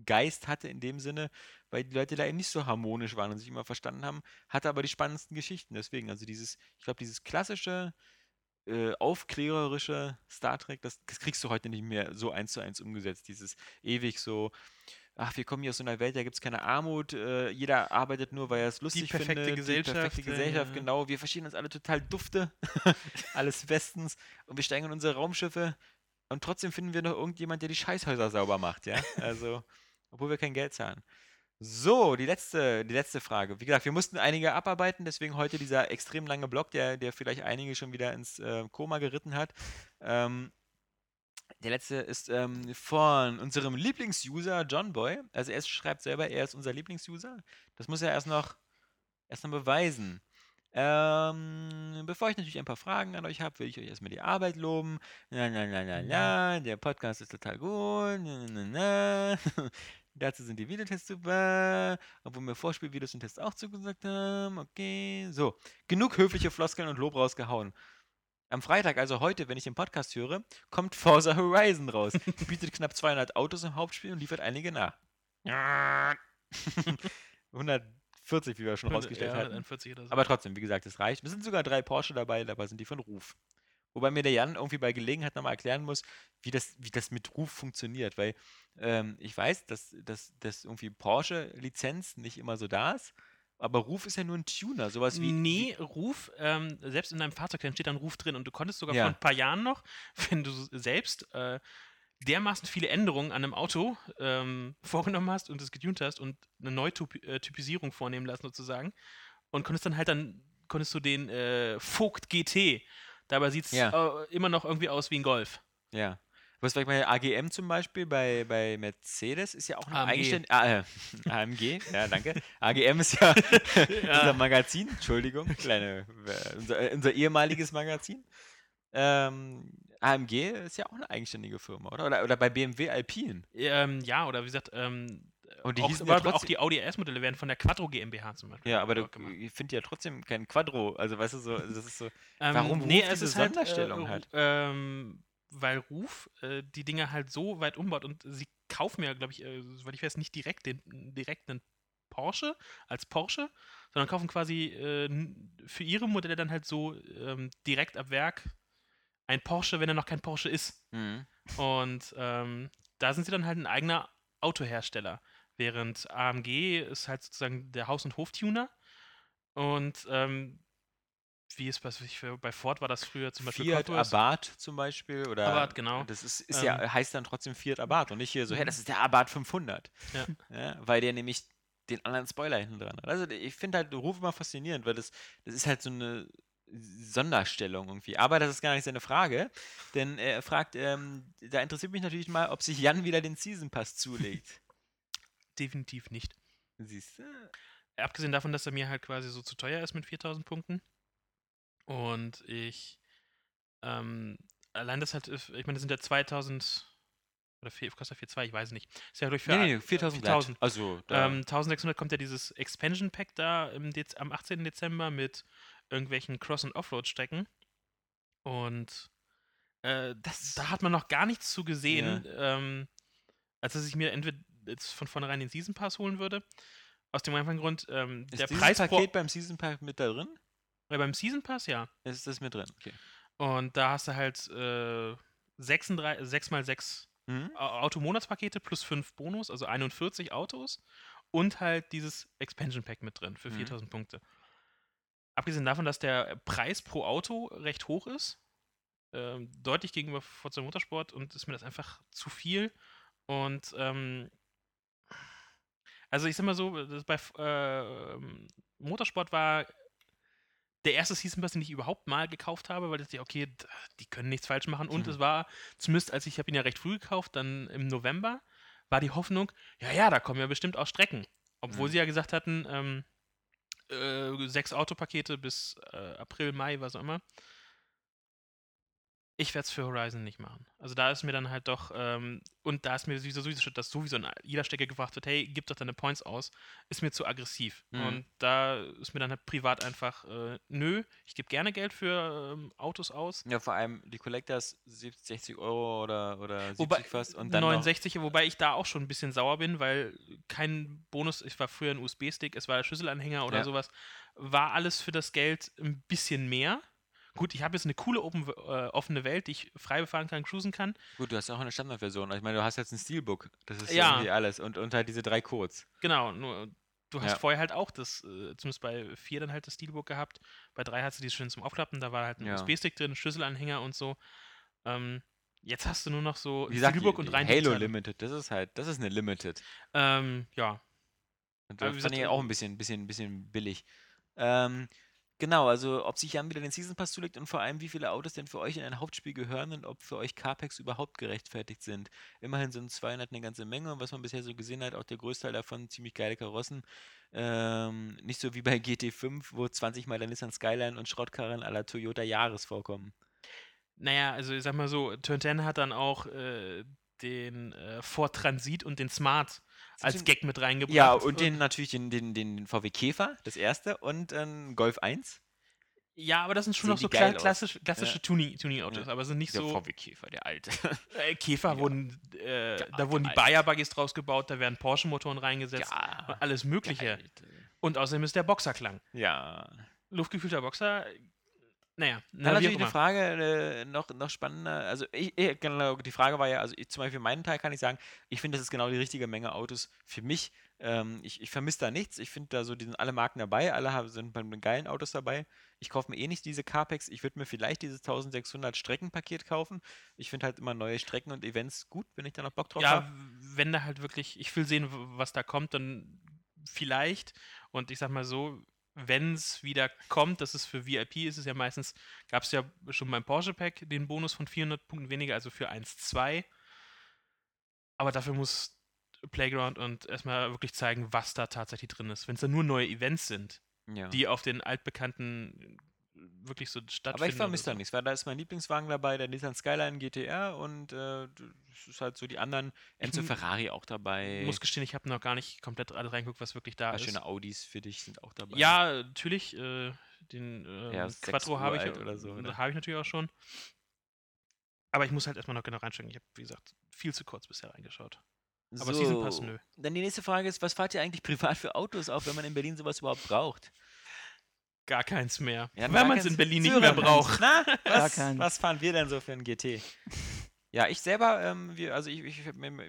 Geist hatte in dem Sinne, weil die Leute da eben nicht so harmonisch waren und sich immer verstanden haben, hatte aber die spannendsten Geschichten. Deswegen, also dieses, ich glaube, dieses klassische, äh, aufklärerische Star Trek, das, das kriegst du heute nicht mehr so eins zu eins umgesetzt. Dieses ewig so, ach, wir kommen hier aus so einer Welt, da gibt es keine Armut, äh, jeder arbeitet nur, weil er es lustig perfekte findet. Gesellschaft, Die perfekte Gesellschaft, ja. genau. Wir verstehen uns alle total dufte, alles bestens und wir steigen in unsere Raumschiffe und trotzdem finden wir noch irgendjemand, der die Scheißhäuser sauber macht, ja? Also, obwohl wir kein Geld zahlen. So, die letzte, die letzte Frage. Wie gesagt, wir mussten einige abarbeiten, deswegen heute dieser extrem lange Block, der, der vielleicht einige schon wieder ins äh, Koma geritten hat. Ähm, der letzte ist ähm, von unserem Lieblingsuser Johnboy. Also er schreibt selber, er ist unser Lieblingsuser. Das muss er erst noch, erst noch beweisen. Ähm, bevor ich natürlich ein paar Fragen an euch habe, will ich euch erstmal die Arbeit loben. La, la, la, la, la, der Podcast ist total gut. Na, na, na, na. Dazu sind die Videotests super. Obwohl mir Vorspielvideos und Tests auch zugesagt haben. Okay. So, genug höfliche Floskeln und Lob rausgehauen. Am Freitag, also heute, wenn ich den Podcast höre, kommt Forza Horizon raus. Bietet knapp 200 Autos im Hauptspiel und liefert einige nach. 140, wie wir schon rausgestellt ja, hatten. 141 oder so. Aber trotzdem, wie gesagt, es reicht. Es sind sogar drei Porsche dabei, dabei sind die von Ruf. Wobei mir der Jan irgendwie bei Gelegenheit nochmal erklären muss, wie das, wie das mit Ruf funktioniert. Weil ähm, ich weiß, dass, dass, dass irgendwie Porsche-Lizenz nicht immer so da ist. Aber Ruf ist ja nur ein Tuner. Sowas wie. nee, Ruf, ähm, selbst in deinem Fahrzeug dann steht dann Ruf drin und du konntest sogar Ja. vor ein paar Jahren noch, wenn du selbst äh, dermaßen viele Änderungen an einem Auto ähm, vorgenommen hast und es getunt hast und eine Neutypisierung vornehmen lassen sozusagen und konntest dann halt dann, konntest du den äh, Vogt GT, dabei sieht es Ja. äh, immer noch irgendwie aus wie ein Golf. Ja. Was vielleicht bei AGM zum Beispiel, bei, bei Mercedes ist ja auch ein AMG. eigenständig. Ah, äh, AMG, ja, danke. AGM ist ja unser Magazin, Entschuldigung, kleine, äh, unser, äh, unser ehemaliges Magazin. Ähm, AMG ist ja auch eine eigenständige Firma, oder? Oder, oder bei BMW Alpine. Ähm, ja, oder wie gesagt, ähm, Und die auch, hießen ja aber auch trotzdem- die Audi RS-Modelle werden von der Quattro GmbH zum Beispiel. Ja, aber du, gemacht. ich finde ja trotzdem kein Quadro. Also, weißt du, so, das ist so. Ähm, Warum nee, es diese ist halt, Sonderstellung äh, hat? Ähm, weil Ruf äh, die Dinge halt so weit umbaut und sie kaufen ja, glaube ich, äh, soweit ich weiß, nicht direkt den direkt einen Porsche als Porsche, sondern kaufen quasi äh, für ihre Modelle dann halt so ähm, direkt ab Werk ein Porsche, wenn er noch kein Porsche ist. Mhm. Und ähm, da sind sie dann halt ein eigener Autohersteller. Während AMG ist halt sozusagen der Haus- und Hoftuner. Und ähm, wie es bei, bei Ford war das früher zum Beispiel Fiat Cotworth. Abarth zum Beispiel. Oder Abarth, genau. Das ist, ist Ähm, ja, heißt dann trotzdem Fiat Abarth und nicht hier so, hey, Mhm. das ist der Abarth 500. Ja. Ja, weil der nämlich den anderen Spoiler hinten dran hat. Also ich finde halt Ruf immer faszinierend, weil das, das ist halt so eine Sonderstellung irgendwie. Aber das ist gar nicht seine Frage, denn er fragt, ähm, da interessiert mich natürlich mal, ob sich Jan wieder den Season Pass zulegt. Definitiv nicht. Siehst du? Abgesehen davon, dass er mir halt quasi so zu teuer ist mit 4000 Punkten. Und ich ähm, allein das halt, ist- ich meine, das sind ja 2000 oder vier- kostet 4,2, ich weiß nicht. Ist ja durch für Nee, nee, 4000 glatt. 4000. Also, da, Ähm, 1600 kommt ja dieses Expansion Pack da im Dez am 18. Dezember mit irgendwelchen Cross- und Offroad-Strecken. Und äh, Das- da hat man noch gar nichts zu gesehen, ähm, als dass ich mir entweder jetzt von vornherein den Season Pass holen würde. Aus dem einfachen Grund, ähm, ist der Preis pro, Paket beim Season Pack mit da drin? Äh, beim Season Pass, ja. Ist das mit drin? Okay. Und da hast du halt äh, 36, 6x6 Mhm. Au- Automonatspakete plus 5 Bonus, also 41 Autos und halt dieses Expansion Pack mit drin für Mhm. 4000 Punkte. Abgesehen davon, dass der Preis pro Auto recht hoch ist, ähm, deutlich gegenüber Forza Motorsport und ist mir das einfach zu viel. Und ähm, also ich sag mal so, das bei äh, ähm, Motorsport war der erste Season Pass, den ich überhaupt mal gekauft habe, weil ich dachte, okay, die können nichts falsch machen. Und Mhm. es war, zumindest als ich habe ihn ja recht früh gekauft, dann im November, war die Hoffnung, ja, ja, da kommen ja bestimmt auch Strecken. Obwohl Mhm. sie ja gesagt hatten, ähm, äh, sechs Autopakete bis äh, April, Mai, was auch immer. Ich werde es für Horizon nicht machen. Also da ist mir dann halt doch, ähm, und da ist mir sowieso, sowieso, dass sowieso in jeder Stecke gefragt wird, hey, gib doch deine Points aus, ist mir zu aggressiv. Mhm. Und da ist mir dann halt privat einfach, äh, nö, ich gebe gerne Geld für ähm, Autos aus. Ja, vor allem die Collectors 70, 60 Euro oder, oder 70 Wobei, fast und dann noch, 69, wobei ich da auch schon ein bisschen sauer bin, weil kein Bonus, ich war früher ein USB-Stick, es war der Schlüsselanhänger oder Ja. sowas, war alles für das Geld ein bisschen mehr. Gut, ich habe jetzt eine coole open, äh, offene Welt, die ich frei befahren kann, cruisen kann. Gut, du hast auch eine Standardversion. Ich meine, du hast jetzt ein Steelbook. Das ist Ja. irgendwie alles. Und, und halt diese drei Codes. Genau, nur du hast Ja. vorher halt auch das, äh, zumindest bei 4 dann halt das Steelbook gehabt. Bei 3 hast du die schön zum Aufklappen, da war halt ein Ja. USB-Stick drin, Schlüsselanhänger und so. Ähm, jetzt hast du nur noch so Wie Steelbook und rein Halo. Limited, das ist halt, das ist eine Limited. Ähm, ja, Und das fand ich auch ein bisschen, bisschen, bisschen billig. Ähm, genau, also ob sich Jan wieder den Season Pass zulegt und vor allem, wie viele Autos denn für euch in ein Hauptspiel gehören und ob für euch Carpacks überhaupt gerechtfertigt sind. Immerhin sind 200 eine ganze Menge und was man bisher so gesehen hat, auch der Großteil davon ziemlich geile Karossen. Ähm, nicht so wie bei GT5, wo 20 mal der Nissan Skyline und Schrottkarren aller Toyota Jahres vorkommen. Naja, also ich sag mal so, Turn 10 hat dann auch äh, den äh, Ford Transit und den Smart als Gag mit reingebracht. Ja, und den natürlich den, den, den VW Käfer, das erste, und ein Golf 1. Ja, aber das sind schon Sehen noch so geil kla aus. klassische, Ja. Tuning- Tuning-Autos, Ja. aber sind nicht Der so. VW Käfer, der alte. Äh, Käfer Ja. wurden, äh, da alte wurden die. Bayer-Buggies draus gebaut, da werden Porsche-Motoren reingesetzt ja, und alles Mögliche. der. Und außerdem ist der Boxerklang. Ja. Luftgekühlter Boxer, naja, Dann na, auch natürlich eine. Frage, äh, noch, noch spannender. Also, ich, ich, genau, die Frage war ja, also ich, zum Beispiel meinen Teil kann ich sagen, ich finde, das ist genau die richtige Menge Autos für mich. Ähm, ich ich vermisse da nichts. Ich finde da so, die sind alle Marken dabei, alle haben, sind bei den geilen Autos dabei. Ich kaufe mir eh nicht diese Carpacks. Ich würde mir vielleicht dieses 1600 Streckenpaket kaufen. Ich finde halt immer neue Strecken und Events gut, wenn ich da noch Bock drauf Ja, habe. wenn da halt wirklich, ich will sehen, was da kommt, dann vielleicht. Und ich sag mal so, wenn es wieder kommt, dass es für VIP ist, ist es ja meistens, gab es ja schon beim Porsche Pack den Bonus von 400 Punkten weniger, also für 1,2. Aber dafür muss Playground und erstmal wirklich zeigen, was da tatsächlich drin ist. Wenn es dann nur neue Events sind, Ja. die auf den altbekannten wirklich so stattfinden. Aber ich vermisse da so. nichts, weil da ist mein Lieblingswagen dabei, der Nissan Skyline GTR und äh, das ist halt so die anderen, Enzo Ferrari auch dabei. Ich muss gestehen, ich habe noch gar nicht komplett alles reingeguckt, was wirklich da paar ist. schöne Audis für dich sind auch dabei. Ja, natürlich. Äh, den äh, Ja, Quattro habe ich, oder so, ne? habe ich natürlich auch schon. Aber ich muss halt erstmal noch genau reinstecken. Ich habe, wie gesagt, viel zu kurz bisher reingeschaut. Aber Season Pass, nö. Dann die nächste Frage ist, was fahrt ihr eigentlich privat für Autos auf, wenn man in Berlin sowas überhaupt braucht? Gar keins mehr. Ja, Weil man es in Berlin nicht mehr braucht. Na, was, was fahren wir denn so für ein GT? Ja, ich selber, ähm, wir, also ich, ich,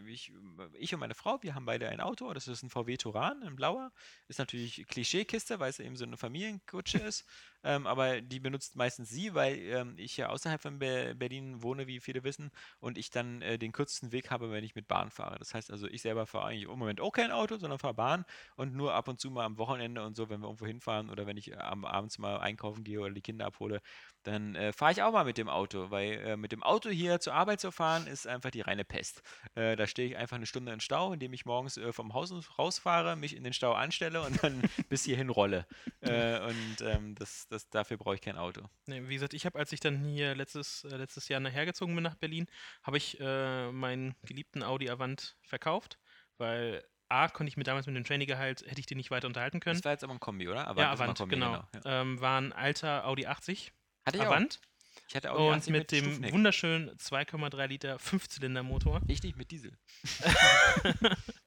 ich, ich und meine Frau, wir haben beide ein Auto, das ist ein VW Touran, ein blauer. Ist natürlich Klischeekiste, weil es eben so eine Familienkutsche ist. Ähm, aber die benutzt meistens sie, weil ähm, ich ja außerhalb von Be Berlin wohne, wie viele wissen, und ich dann äh, den kürzesten Weg habe, wenn ich mit Bahn fahre. Das heißt also, ich selber fahre eigentlich im Moment auch kein Auto, sondern fahre Bahn und nur ab und zu mal am Wochenende und so, wenn wir irgendwo hinfahren oder wenn ich äh, am abends mal einkaufen gehe oder die Kinder abhole, dann äh, fahre ich auch mal mit dem Auto, weil äh, mit dem Auto hier zur Arbeit zu fahren ist einfach die reine Pest. Äh, da stehe ich einfach eine Stunde im Stau, indem ich morgens äh, vom Haus rausfahre, mich in den Stau anstelle und dann bis hierhin rolle. Und ähm, das, das, dafür brauche ich kein Auto. Nee, wie gesagt, ich habe, als ich dann hier letztes, äh, letztes Jahr nachhergezogen bin nach Berlin, habe ich äh, meinen geliebten Audi Avant verkauft, weil A, konnte ich mir damals mit dem Trainee-Gehalt, hätte ich den nicht weiter unterhalten können. Das war jetzt aber ein Kombi, oder? ja, ist mal Avant, Kombi, genau. ja. Ähm, war ein alter Audi 80 Hatte ich auch. Avant Ich hatte Audi und 80 mit dem wunderschönen 2,3 Liter Fünfzylinder-Motor. Ich nicht mit Diesel.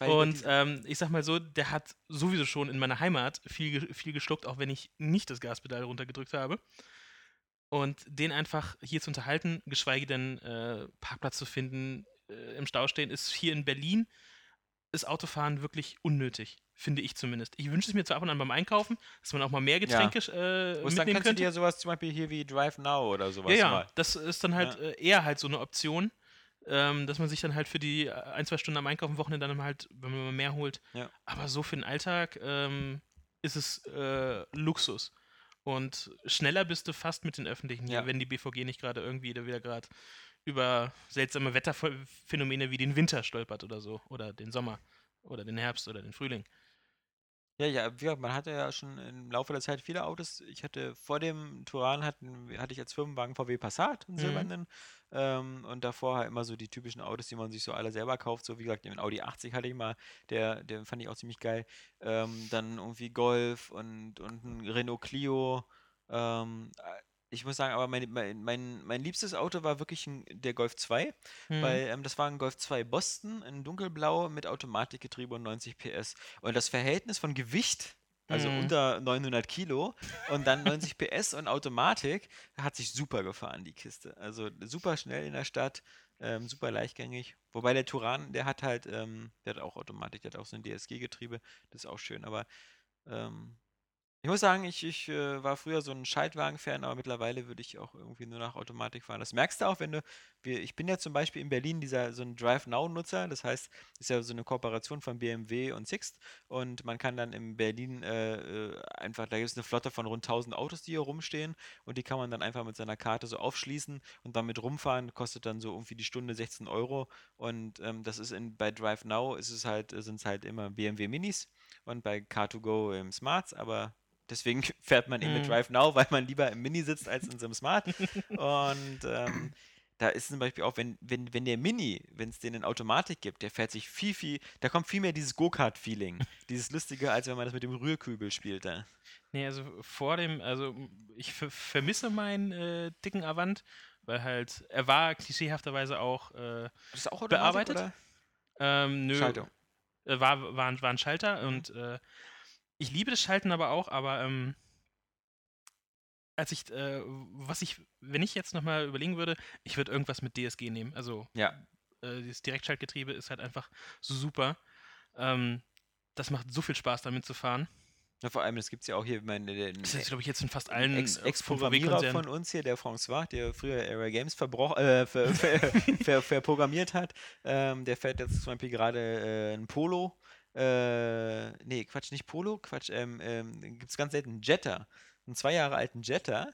Und ähm, ich sag mal so, der hat sowieso schon in meiner Heimat viel, viel geschluckt, auch wenn ich nicht das Gaspedal runtergedrückt habe. Und den einfach hier zu unterhalten, geschweige denn äh, Parkplatz zu finden, äh, im Stau stehen, ist hier in Berlin ist Autofahren wirklich unnötig, finde ich zumindest. Ich wünsche es mir zwar ab und an beim Einkaufen, dass man auch mal mehr Getränke äh, Wo es dann mitnehmen kannst du könnte. dir sowas zum Beispiel hier wie Drive Now oder sowas Ja, ja, das ist dann halt äh, eher halt so eine Option, ähm, dass man sich dann halt für die äh, ein, zwei Stunden am Einkaufen Wochenende dann halt, wenn man mal mehr holt. Ja. Aber so für den Alltag ähm, ist es äh, Luxus. Und schneller bist du fast mit den Öffentlichen hier, Ja. wenn die BVG nicht gerade irgendwie wieder gerade über seltsame Wetterphänomene wie den Winter stolpert oder so. Oder den Sommer. Oder den Herbst oder den Frühling. Ja, ja, wie gesagt, man hatte ja schon im Laufe der Zeit viele Autos. Ich hatte vor dem Turan hatten, hatte ich als Firmenwagen VW Passat, einen Mhm. silbernen. Ähm, und davor halt immer so die typischen Autos, die man sich so alle selber kauft. So wie gesagt, den Audi 80 hatte ich mal, der, der fand ich auch ziemlich geil. Ähm, dann irgendwie Golf und, und ein Renault Clio. Ähm, äh, ich muss sagen, aber mein, mein, mein, mein liebstes Auto war wirklich ein, der Golf 2. Hm. Weil ähm, das war ein Golf 2 Boston in dunkelblau mit Automatikgetriebe und 90 PS. Und das Verhältnis von Gewicht, also Mhm. unter 900 Kilo und dann 90 PS und Automatik, hat sich super gefahren, die Kiste. Also super schnell in der Stadt, ähm, super leichtgängig. Wobei der Turan, der hat halt, ähm, der hat auch Automatik, der hat auch so ein DSG-Getriebe, das ist auch schön. Aber ähm, ich muss sagen, ich, ich äh, war früher so ein Schaltwagen-Fan, aber mittlerweile würde ich auch irgendwie nur nach Automatik fahren. Das merkst du auch, wenn du, wir, ich bin ja zum Beispiel in Berlin dieser so ein Drive Now-Nutzer, das heißt, ist ja so eine Kooperation von BMW und Sixt. Und man kann dann in Berlin äh, äh, einfach, da gibt es eine Flotte von rund 1000 Autos, die hier rumstehen. Und die kann man dann einfach mit seiner Karte so aufschließen und damit rumfahren, kostet dann so irgendwie die Stunde 16 Euro. Und ähm, das ist in, bei Drive Now ist es halt, sind es halt immer BMW Minis und bei Car2Go im Smarts, aber deswegen fährt man eben mit Mhm. Drive Now, weil man lieber im Mini sitzt als in so einem Smart. Und ähm, da ist zum Beispiel auch, wenn, wenn, wenn der Mini, wenn es den in Automatik gibt, der fährt sich viel, viel, da kommt viel mehr dieses Go-Kart-Feeling, dieses Lustige, als wenn man das mit dem Rührkübel spielt. Da. Nee, also vor dem, also ich ver vermisse meinen äh, dicken Avant, weil halt, er war klischeehafterweise auch äh, Das ist auch Bearbeitet? oder? ähm, nö, Schaltung. äh, war, war, ein- war ein Schalter Mhm. und äh, ich liebe das Schalten aber auch, aber ähm, als ich, äh, was ich, wenn ich jetzt nochmal überlegen würde, ich würde irgendwas mit DSG nehmen. Also Ja. äh, dieses Direktschaltgetriebe ist halt einfach so super. Ähm, das macht so viel Spaß, damit zu fahren. Ja, vor allem, das gibt es ja auch hier, meine, den, Das ist, glaube ich, jetzt in fast allen Ex- äh, Ex-Programmierer VW-Konzernen. von uns hier, der François, der früher Area Games äh, ver, ver, ver, verprogrammiert hat, ähm, der fährt jetzt zum Beispiel gerade äh, ein Polo äh, nee, Quatsch, nicht Polo, Quatsch, ähm, ähm, gibt es ganz selten einen Jetta. Einen zwei Jahre alten Jetta.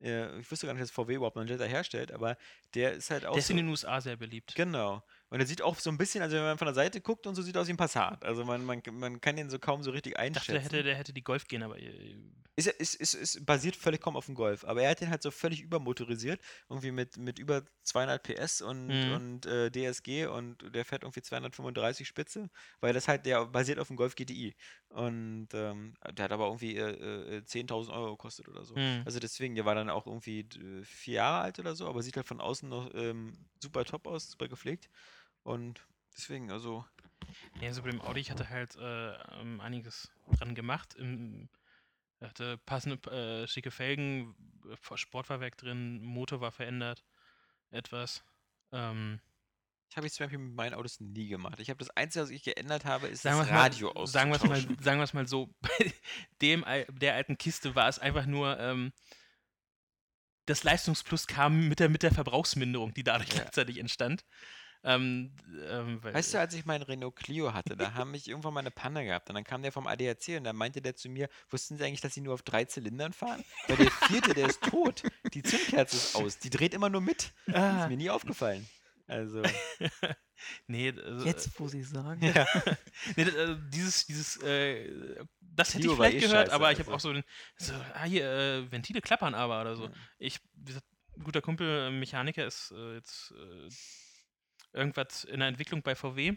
Äh, ich wusste gar nicht, dass VW überhaupt noch einen Jetta herstellt, aber der ist halt auch. Der ist so, in den USA sehr beliebt. Genau. Und er sieht auch so ein bisschen, also wenn man von der Seite guckt und so, sieht aus wie ein Passat. Also man, man, man kann den so kaum so richtig Ich dachte, einschätzen. der hätte, der hätte die Golf gehen, aber äh, Ist, ist, ist, ist basiert völlig kaum auf dem Golf, aber er hat den halt so völlig übermotorisiert, irgendwie mit, mit über 200 PS und, Mhm. und äh, DSG und der fährt irgendwie 235 Spitze, weil das halt, der basiert auf dem Golf GTI und ähm, der hat aber irgendwie äh, äh, 10.000 Euro gekostet oder so. hm. Also deswegen, der war dann auch irgendwie äh, vier Jahre alt oder so, aber sieht halt von außen noch ähm, super top aus, super gepflegt und deswegen, also Ja, also bei dem Audi, ich hatte halt äh, ähm, einiges dran gemacht. Im, hatte passende, äh, schicke Felgen, äh, Sportfahrwerk drin, Motor war verändert, etwas. Ähm, ich habe ich zum Beispiel mit meinen Autos nie gemacht. Ich habe das Einzige, was ich geändert habe, ist sagen das mal- Radio sagen wir's mal, auszutauschen. sagen wir es mal so, bei dem, der alten Kiste war es einfach nur, ähm, das Leistungsplus kam mit der, mit der Verbrauchsminderung, die dadurch Ja. gleichzeitig entstand. Ähm, ähm, weil, Weißt du, als ich meinen Renault Clio hatte, da haben ich irgendwann mal eine Panne gehabt und dann kam der vom ADAC und dann meinte der zu mir, wussten Sie eigentlich, dass Sie nur auf drei Zylindern fahren? Weil der vierte, der ist tot. Die Zündkerze ist aus. Die dreht immer nur mit. Das ist ah, mir nie aufgefallen. Also, nee, also, Jetzt, wo sie sagen. ja. Nee, das, äh, dieses, dieses, äh, das hätte Clio ich vielleicht eh gehört, scheiße, aber ich habe also. auch so, den, so ah, hier, äh, Ventile klappern aber oder so. Ja. Ich, wie gesagt, ein guter Kumpel, äh, Mechaniker, ist äh, jetzt äh, irgendwas in der Entwicklung bei VW.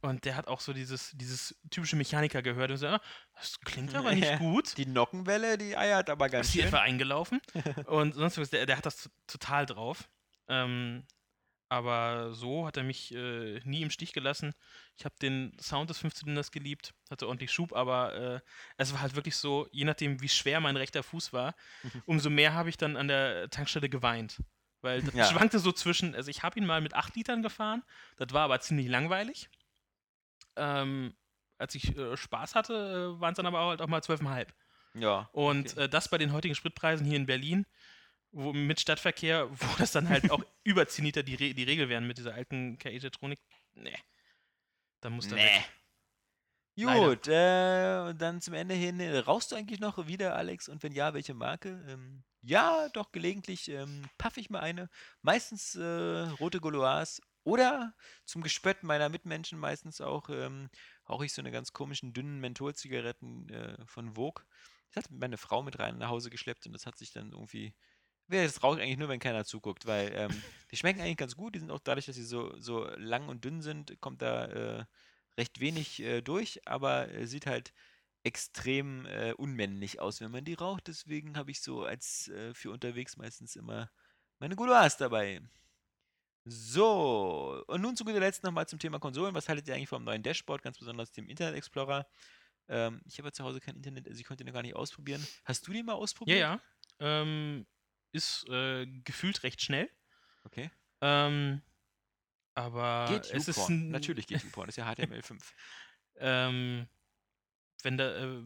Und der hat auch so dieses, dieses typische Mechaniker gehört und so, ah, das klingt aber nicht Ja. gut. Die Nockenwelle, die eiert aber ganz Ist die schön. etwa eingelaufen? und sonst was, der, der hat das total drauf. Ähm, aber so hat er mich äh, nie im Stich gelassen. Ich habe den Sound des Fünfzylinders geliebt, hatte ordentlich Schub, aber äh, es war halt wirklich so, je nachdem, wie schwer mein rechter Fuß war, umso mehr habe ich dann an der Tankstelle geweint. Weil das Ja. schwankte so zwischen, also ich habe ihn mal mit 8 Litern gefahren, das war aber ziemlich langweilig. Ähm, als ich äh, Spaß hatte, äh, waren es dann aber halt auch mal 12,5. Ja. Und Okay. äh, das bei den heutigen Spritpreisen hier in Berlin, wo mit Stadtverkehr, wo das dann halt auch über 10 Liter die, Re die Regel wären mit dieser alten KI-Jetronik, nee. Da muss Nee. weg. Gut, äh, und dann zum Ende hin, äh, rauchst du eigentlich noch wieder, Alex? Und wenn ja, welche Marke? Ähm, ja, doch, gelegentlich ähm, paff ich mal eine. Meistens äh, rote Gauloise oder zum Gespött meiner Mitmenschen meistens auch ähm, rauche ich so eine ganz komischen, dünnen Mentholzigaretten äh, von Vogue. Das hat meine Frau mit rein nach Hause geschleppt und das hat sich dann irgendwie. Ja, das rauche ich eigentlich nur, wenn keiner zuguckt, weil ähm, die schmecken eigentlich ganz gut. Die sind auch dadurch, dass sie so, so lang und dünn sind, kommt da äh, recht wenig äh, durch, aber äh, sieht halt extrem äh, unmännlich aus, wenn man die raucht. Deswegen habe ich so als äh, für unterwegs meistens immer meine Gouloirs dabei. So, und nun zu guter Letzt nochmal zum Thema Konsolen. Was haltet ihr eigentlich vom neuen Dashboard, ganz besonders dem Internet Explorer? Ähm, ich habe ja zu Hause kein Internet, also ich konnte den noch gar nicht ausprobieren. Hast du den mal Ja, ausprobiert? ja. Ähm, ist äh, gefühlt recht schnell. Okay. Ähm, aber Geht es ist YouPorn. ein, Natürlich geht YouPorn, das ist ja HTML5. ähm, wenn da, äh,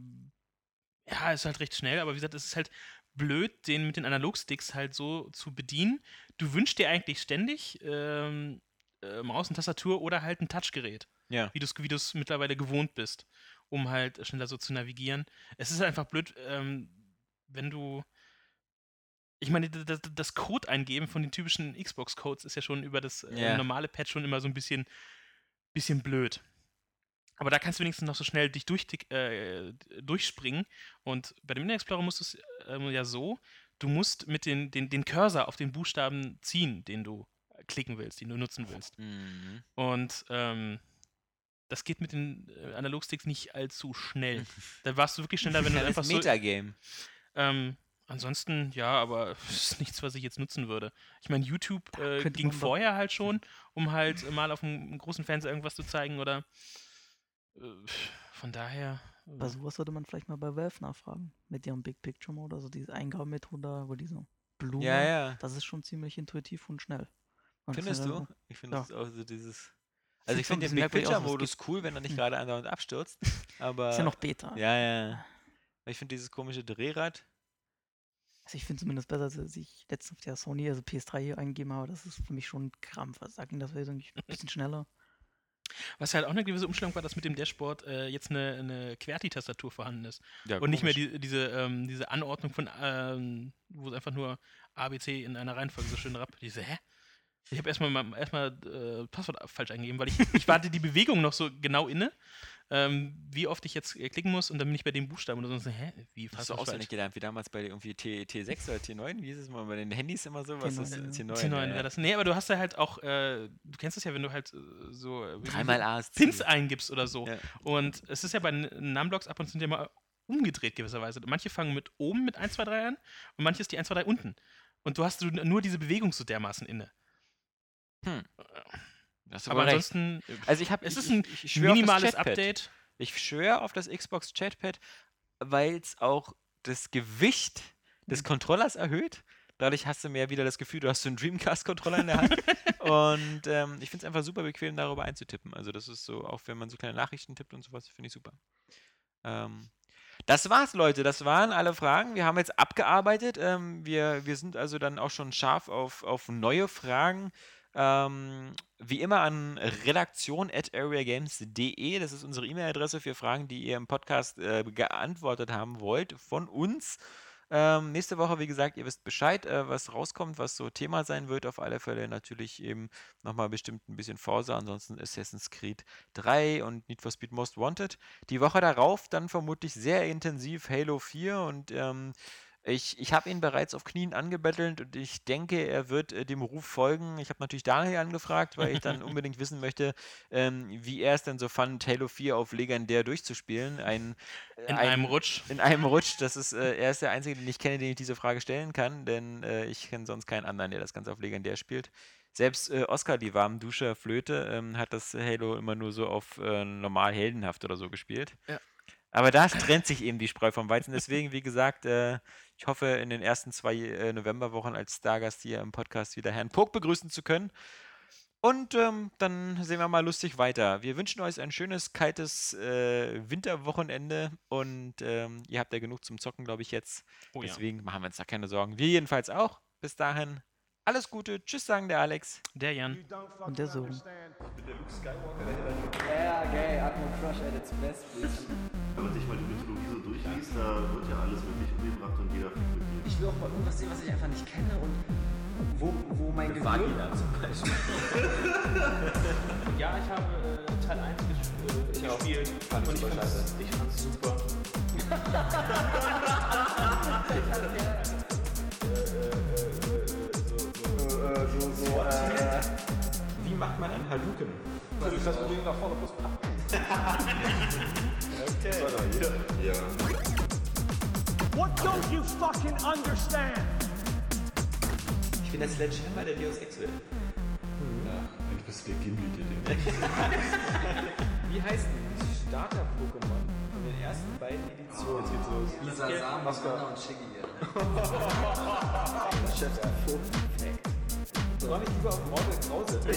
ja, ist halt recht schnell, aber wie gesagt, es ist halt blöd, den mit den Analogsticks halt so zu bedienen. Du wünschst dir eigentlich ständig ähm, äh, Maus und Tastatur oder halt ein Touchgerät, Ja. wie du es wie du's mittlerweile gewohnt bist, um halt schneller so zu navigieren. Es ist einfach blöd, ähm, wenn du ich meine, d- d- das Code eingeben von den typischen Xbox-Codes ist ja schon über das äh, Ja. normale Pad schon immer so ein bisschen, bisschen blöd. Aber da kannst du wenigstens noch so schnell dich durchtick- äh, durchspringen. Und bei dem Internet Explorer musst du es ähm, ja so, du musst mit den, den, den Cursor auf den Buchstaben ziehen, den du klicken willst, den du nutzen willst. Mhm. Und ähm, das geht mit den äh, Analogsticks nicht allzu schnell. Da warst du wirklich schneller, wenn du das einfach ist so Metagame. ähm, ansonsten, ja, aber es ist nichts, was ich jetzt nutzen würde. Ich meine, YouTube äh, ging vorher halt schon, um halt mal auf einem großen Fernseher irgendwas zu zeigen oder äh, von daher. äh, Bei sowas sollte man vielleicht mal bei Valve nachfragen. Mit ihrem Big Picture Mode, also diese Eingabemethode, da, wo diese Blume. Ja, ja. Das ist schon ziemlich intuitiv und schnell. Kann Findest du? so- Ich finde ja. das auch so dieses. Also ich so finde den Big Picture Modus cool, wenn er nicht Hm. gerade andauernd abstürzt. Aber Ist ja noch Beta. ja, ja. Aber Ich finde dieses komische Drehrad. Also ich finde zumindest besser, als ich letztens auf der Sony, also PS3 hier eingegeben habe. Das ist für mich schon ein Krampf. Also da ging das irgendwie ein bisschen schneller. Was halt auch eine gewisse Umstellung war, dass mit dem Dashboard äh, jetzt eine, eine QWERTY-Tastatur vorhanden ist. Ja, und nicht mehr die, diese, ähm, diese Anordnung von, ähm, wo es einfach nur ABC in einer Reihenfolge so schön rap. Diese, hä? Ich habe erstmal mal- erstmal äh, Passwort falsch eingegeben, weil ich, ich warte die Bewegung noch so genau inne, ähm, wie oft ich jetzt äh, klicken muss und dann bin ich bei dem Buchstaben oder so, hä? Wie Hast du auswendig gelernt, wie damals bei irgendwie T, T6 oder T9? Wie ist es mal bei den Handys immer so? Was ist T9, das? ja. T9, T9 ja, wäre ja. das. Nee, aber du hast ja halt auch, äh, du kennst es ja, wenn du halt äh, so äh, Dreimal A ist Zins Ziel. eingibst oder so. Ja. Und es ist ja bei N- Numblocks ab und zu ja mal umgedreht gewisserweise. Manche fangen mit oben mit 1, 2, 3 an und manche ist die 1, 2, 3 unten. Und du hast du nur diese Bewegung so dermaßen inne. Hast du Aber ansonsten, Also ich habe es ist ein ich, ich das minimales. Update. Ich schwöre auf das Xbox Chatpad, weil es auch das Gewicht des Controllers erhöht. Dadurch hast du mehr wieder das Gefühl, du hast so einen Dreamcast-Controller in der Hand. und ähm, ich finde es einfach super bequem, darüber einzutippen. Also das ist so, auch wenn man so kleine Nachrichten tippt und sowas, finde ich super. Ähm, das war's, Leute. Das waren alle Fragen. Wir haben jetzt abgearbeitet. Ähm, wir, wir sind also dann auch schon scharf auf, auf neue Fragen. Ähm, wie immer an redaktion.areagames.de. Das ist unsere E-Mail-Adresse für Fragen, die ihr im Podcast äh, geantwortet haben wollt von uns. Ähm, nächste Woche, wie gesagt, ihr wisst Bescheid, äh, was rauskommt, was so Thema sein wird. Auf alle Fälle natürlich eben nochmal bestimmt ein bisschen Forza, ansonsten Assassin's Creed 3 und Need for Speed Most Wanted. Die Woche darauf dann vermutlich sehr intensiv Halo 4 und ähm, ich, ich habe ihn bereits auf Knien angebettelt und ich denke, er wird äh, dem Ruf folgen. Ich habe natürlich Daniel angefragt, weil ich dann unbedingt wissen möchte, ähm, wie er es denn so fand, Halo 4 auf legendär durchzuspielen. Ein, äh, In ein, einem Rutsch. in einem Rutsch. Das ist, äh, er ist der Einzige, den ich kenne, den ich diese Frage stellen kann, denn äh, ich kenne sonst keinen anderen, der das Ganze auf legendär spielt. Selbst äh, Oscar, die Warmduscher Flöte, ähm, hat das Halo immer nur so auf normal heldenhaft oder so gespielt. Ja. Aber da trennt sich eben die Spreu vom Weizen. Deswegen, wie gesagt, äh, ich hoffe, in den ersten zwei äh, Novemberwochen als Stargast hier im Podcast wieder Herrn Pog begrüßen zu können. Und ähm, dann sehen wir mal lustig weiter. Wir wünschen euch ein schönes, kaltes äh, Winterwochenende und ähm, ihr habt ja genug zum Zocken, glaube ich, jetzt. Oh ja. Deswegen machen wir uns da keine Sorgen. Wir jedenfalls auch. Bis dahin, alles Gute. Tschüss, sagen der Alex. Der Jan. Und der Sohn. Ja, geil, Atmo Crush at its best, bitch. Wenn man sich mal die Mythologie so durchliest, da wird ja alles wirklich umgebracht und jeder fickt mit. Ich will auch mal irgendwas sehen, was ich einfach nicht kenne und wo, wo mein Gehirn... zum Beispiel. Ja, ich habe äh, Teil 1 ges äh, gespielt. Fand ich und ich super scheiße. ich fand's super. Wie macht man einen Haluken? What don't you fucking understand? Ich bin der Sledgehammer der Deus Ex will. Eigentlich bist du der Gimli, der den Wie heißt das Starter-Pokémon von den ersten beiden Editionen? Jetzt geht's los. Lisa Sam, Mascara und Shiggy. War nicht lieber auf Mortal Krause? Das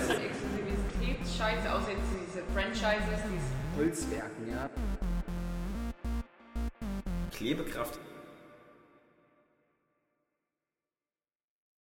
ist Exklusivitätsscheiße, außer jetzt diese Franchises, die Holzwerken, ja. Klebekraft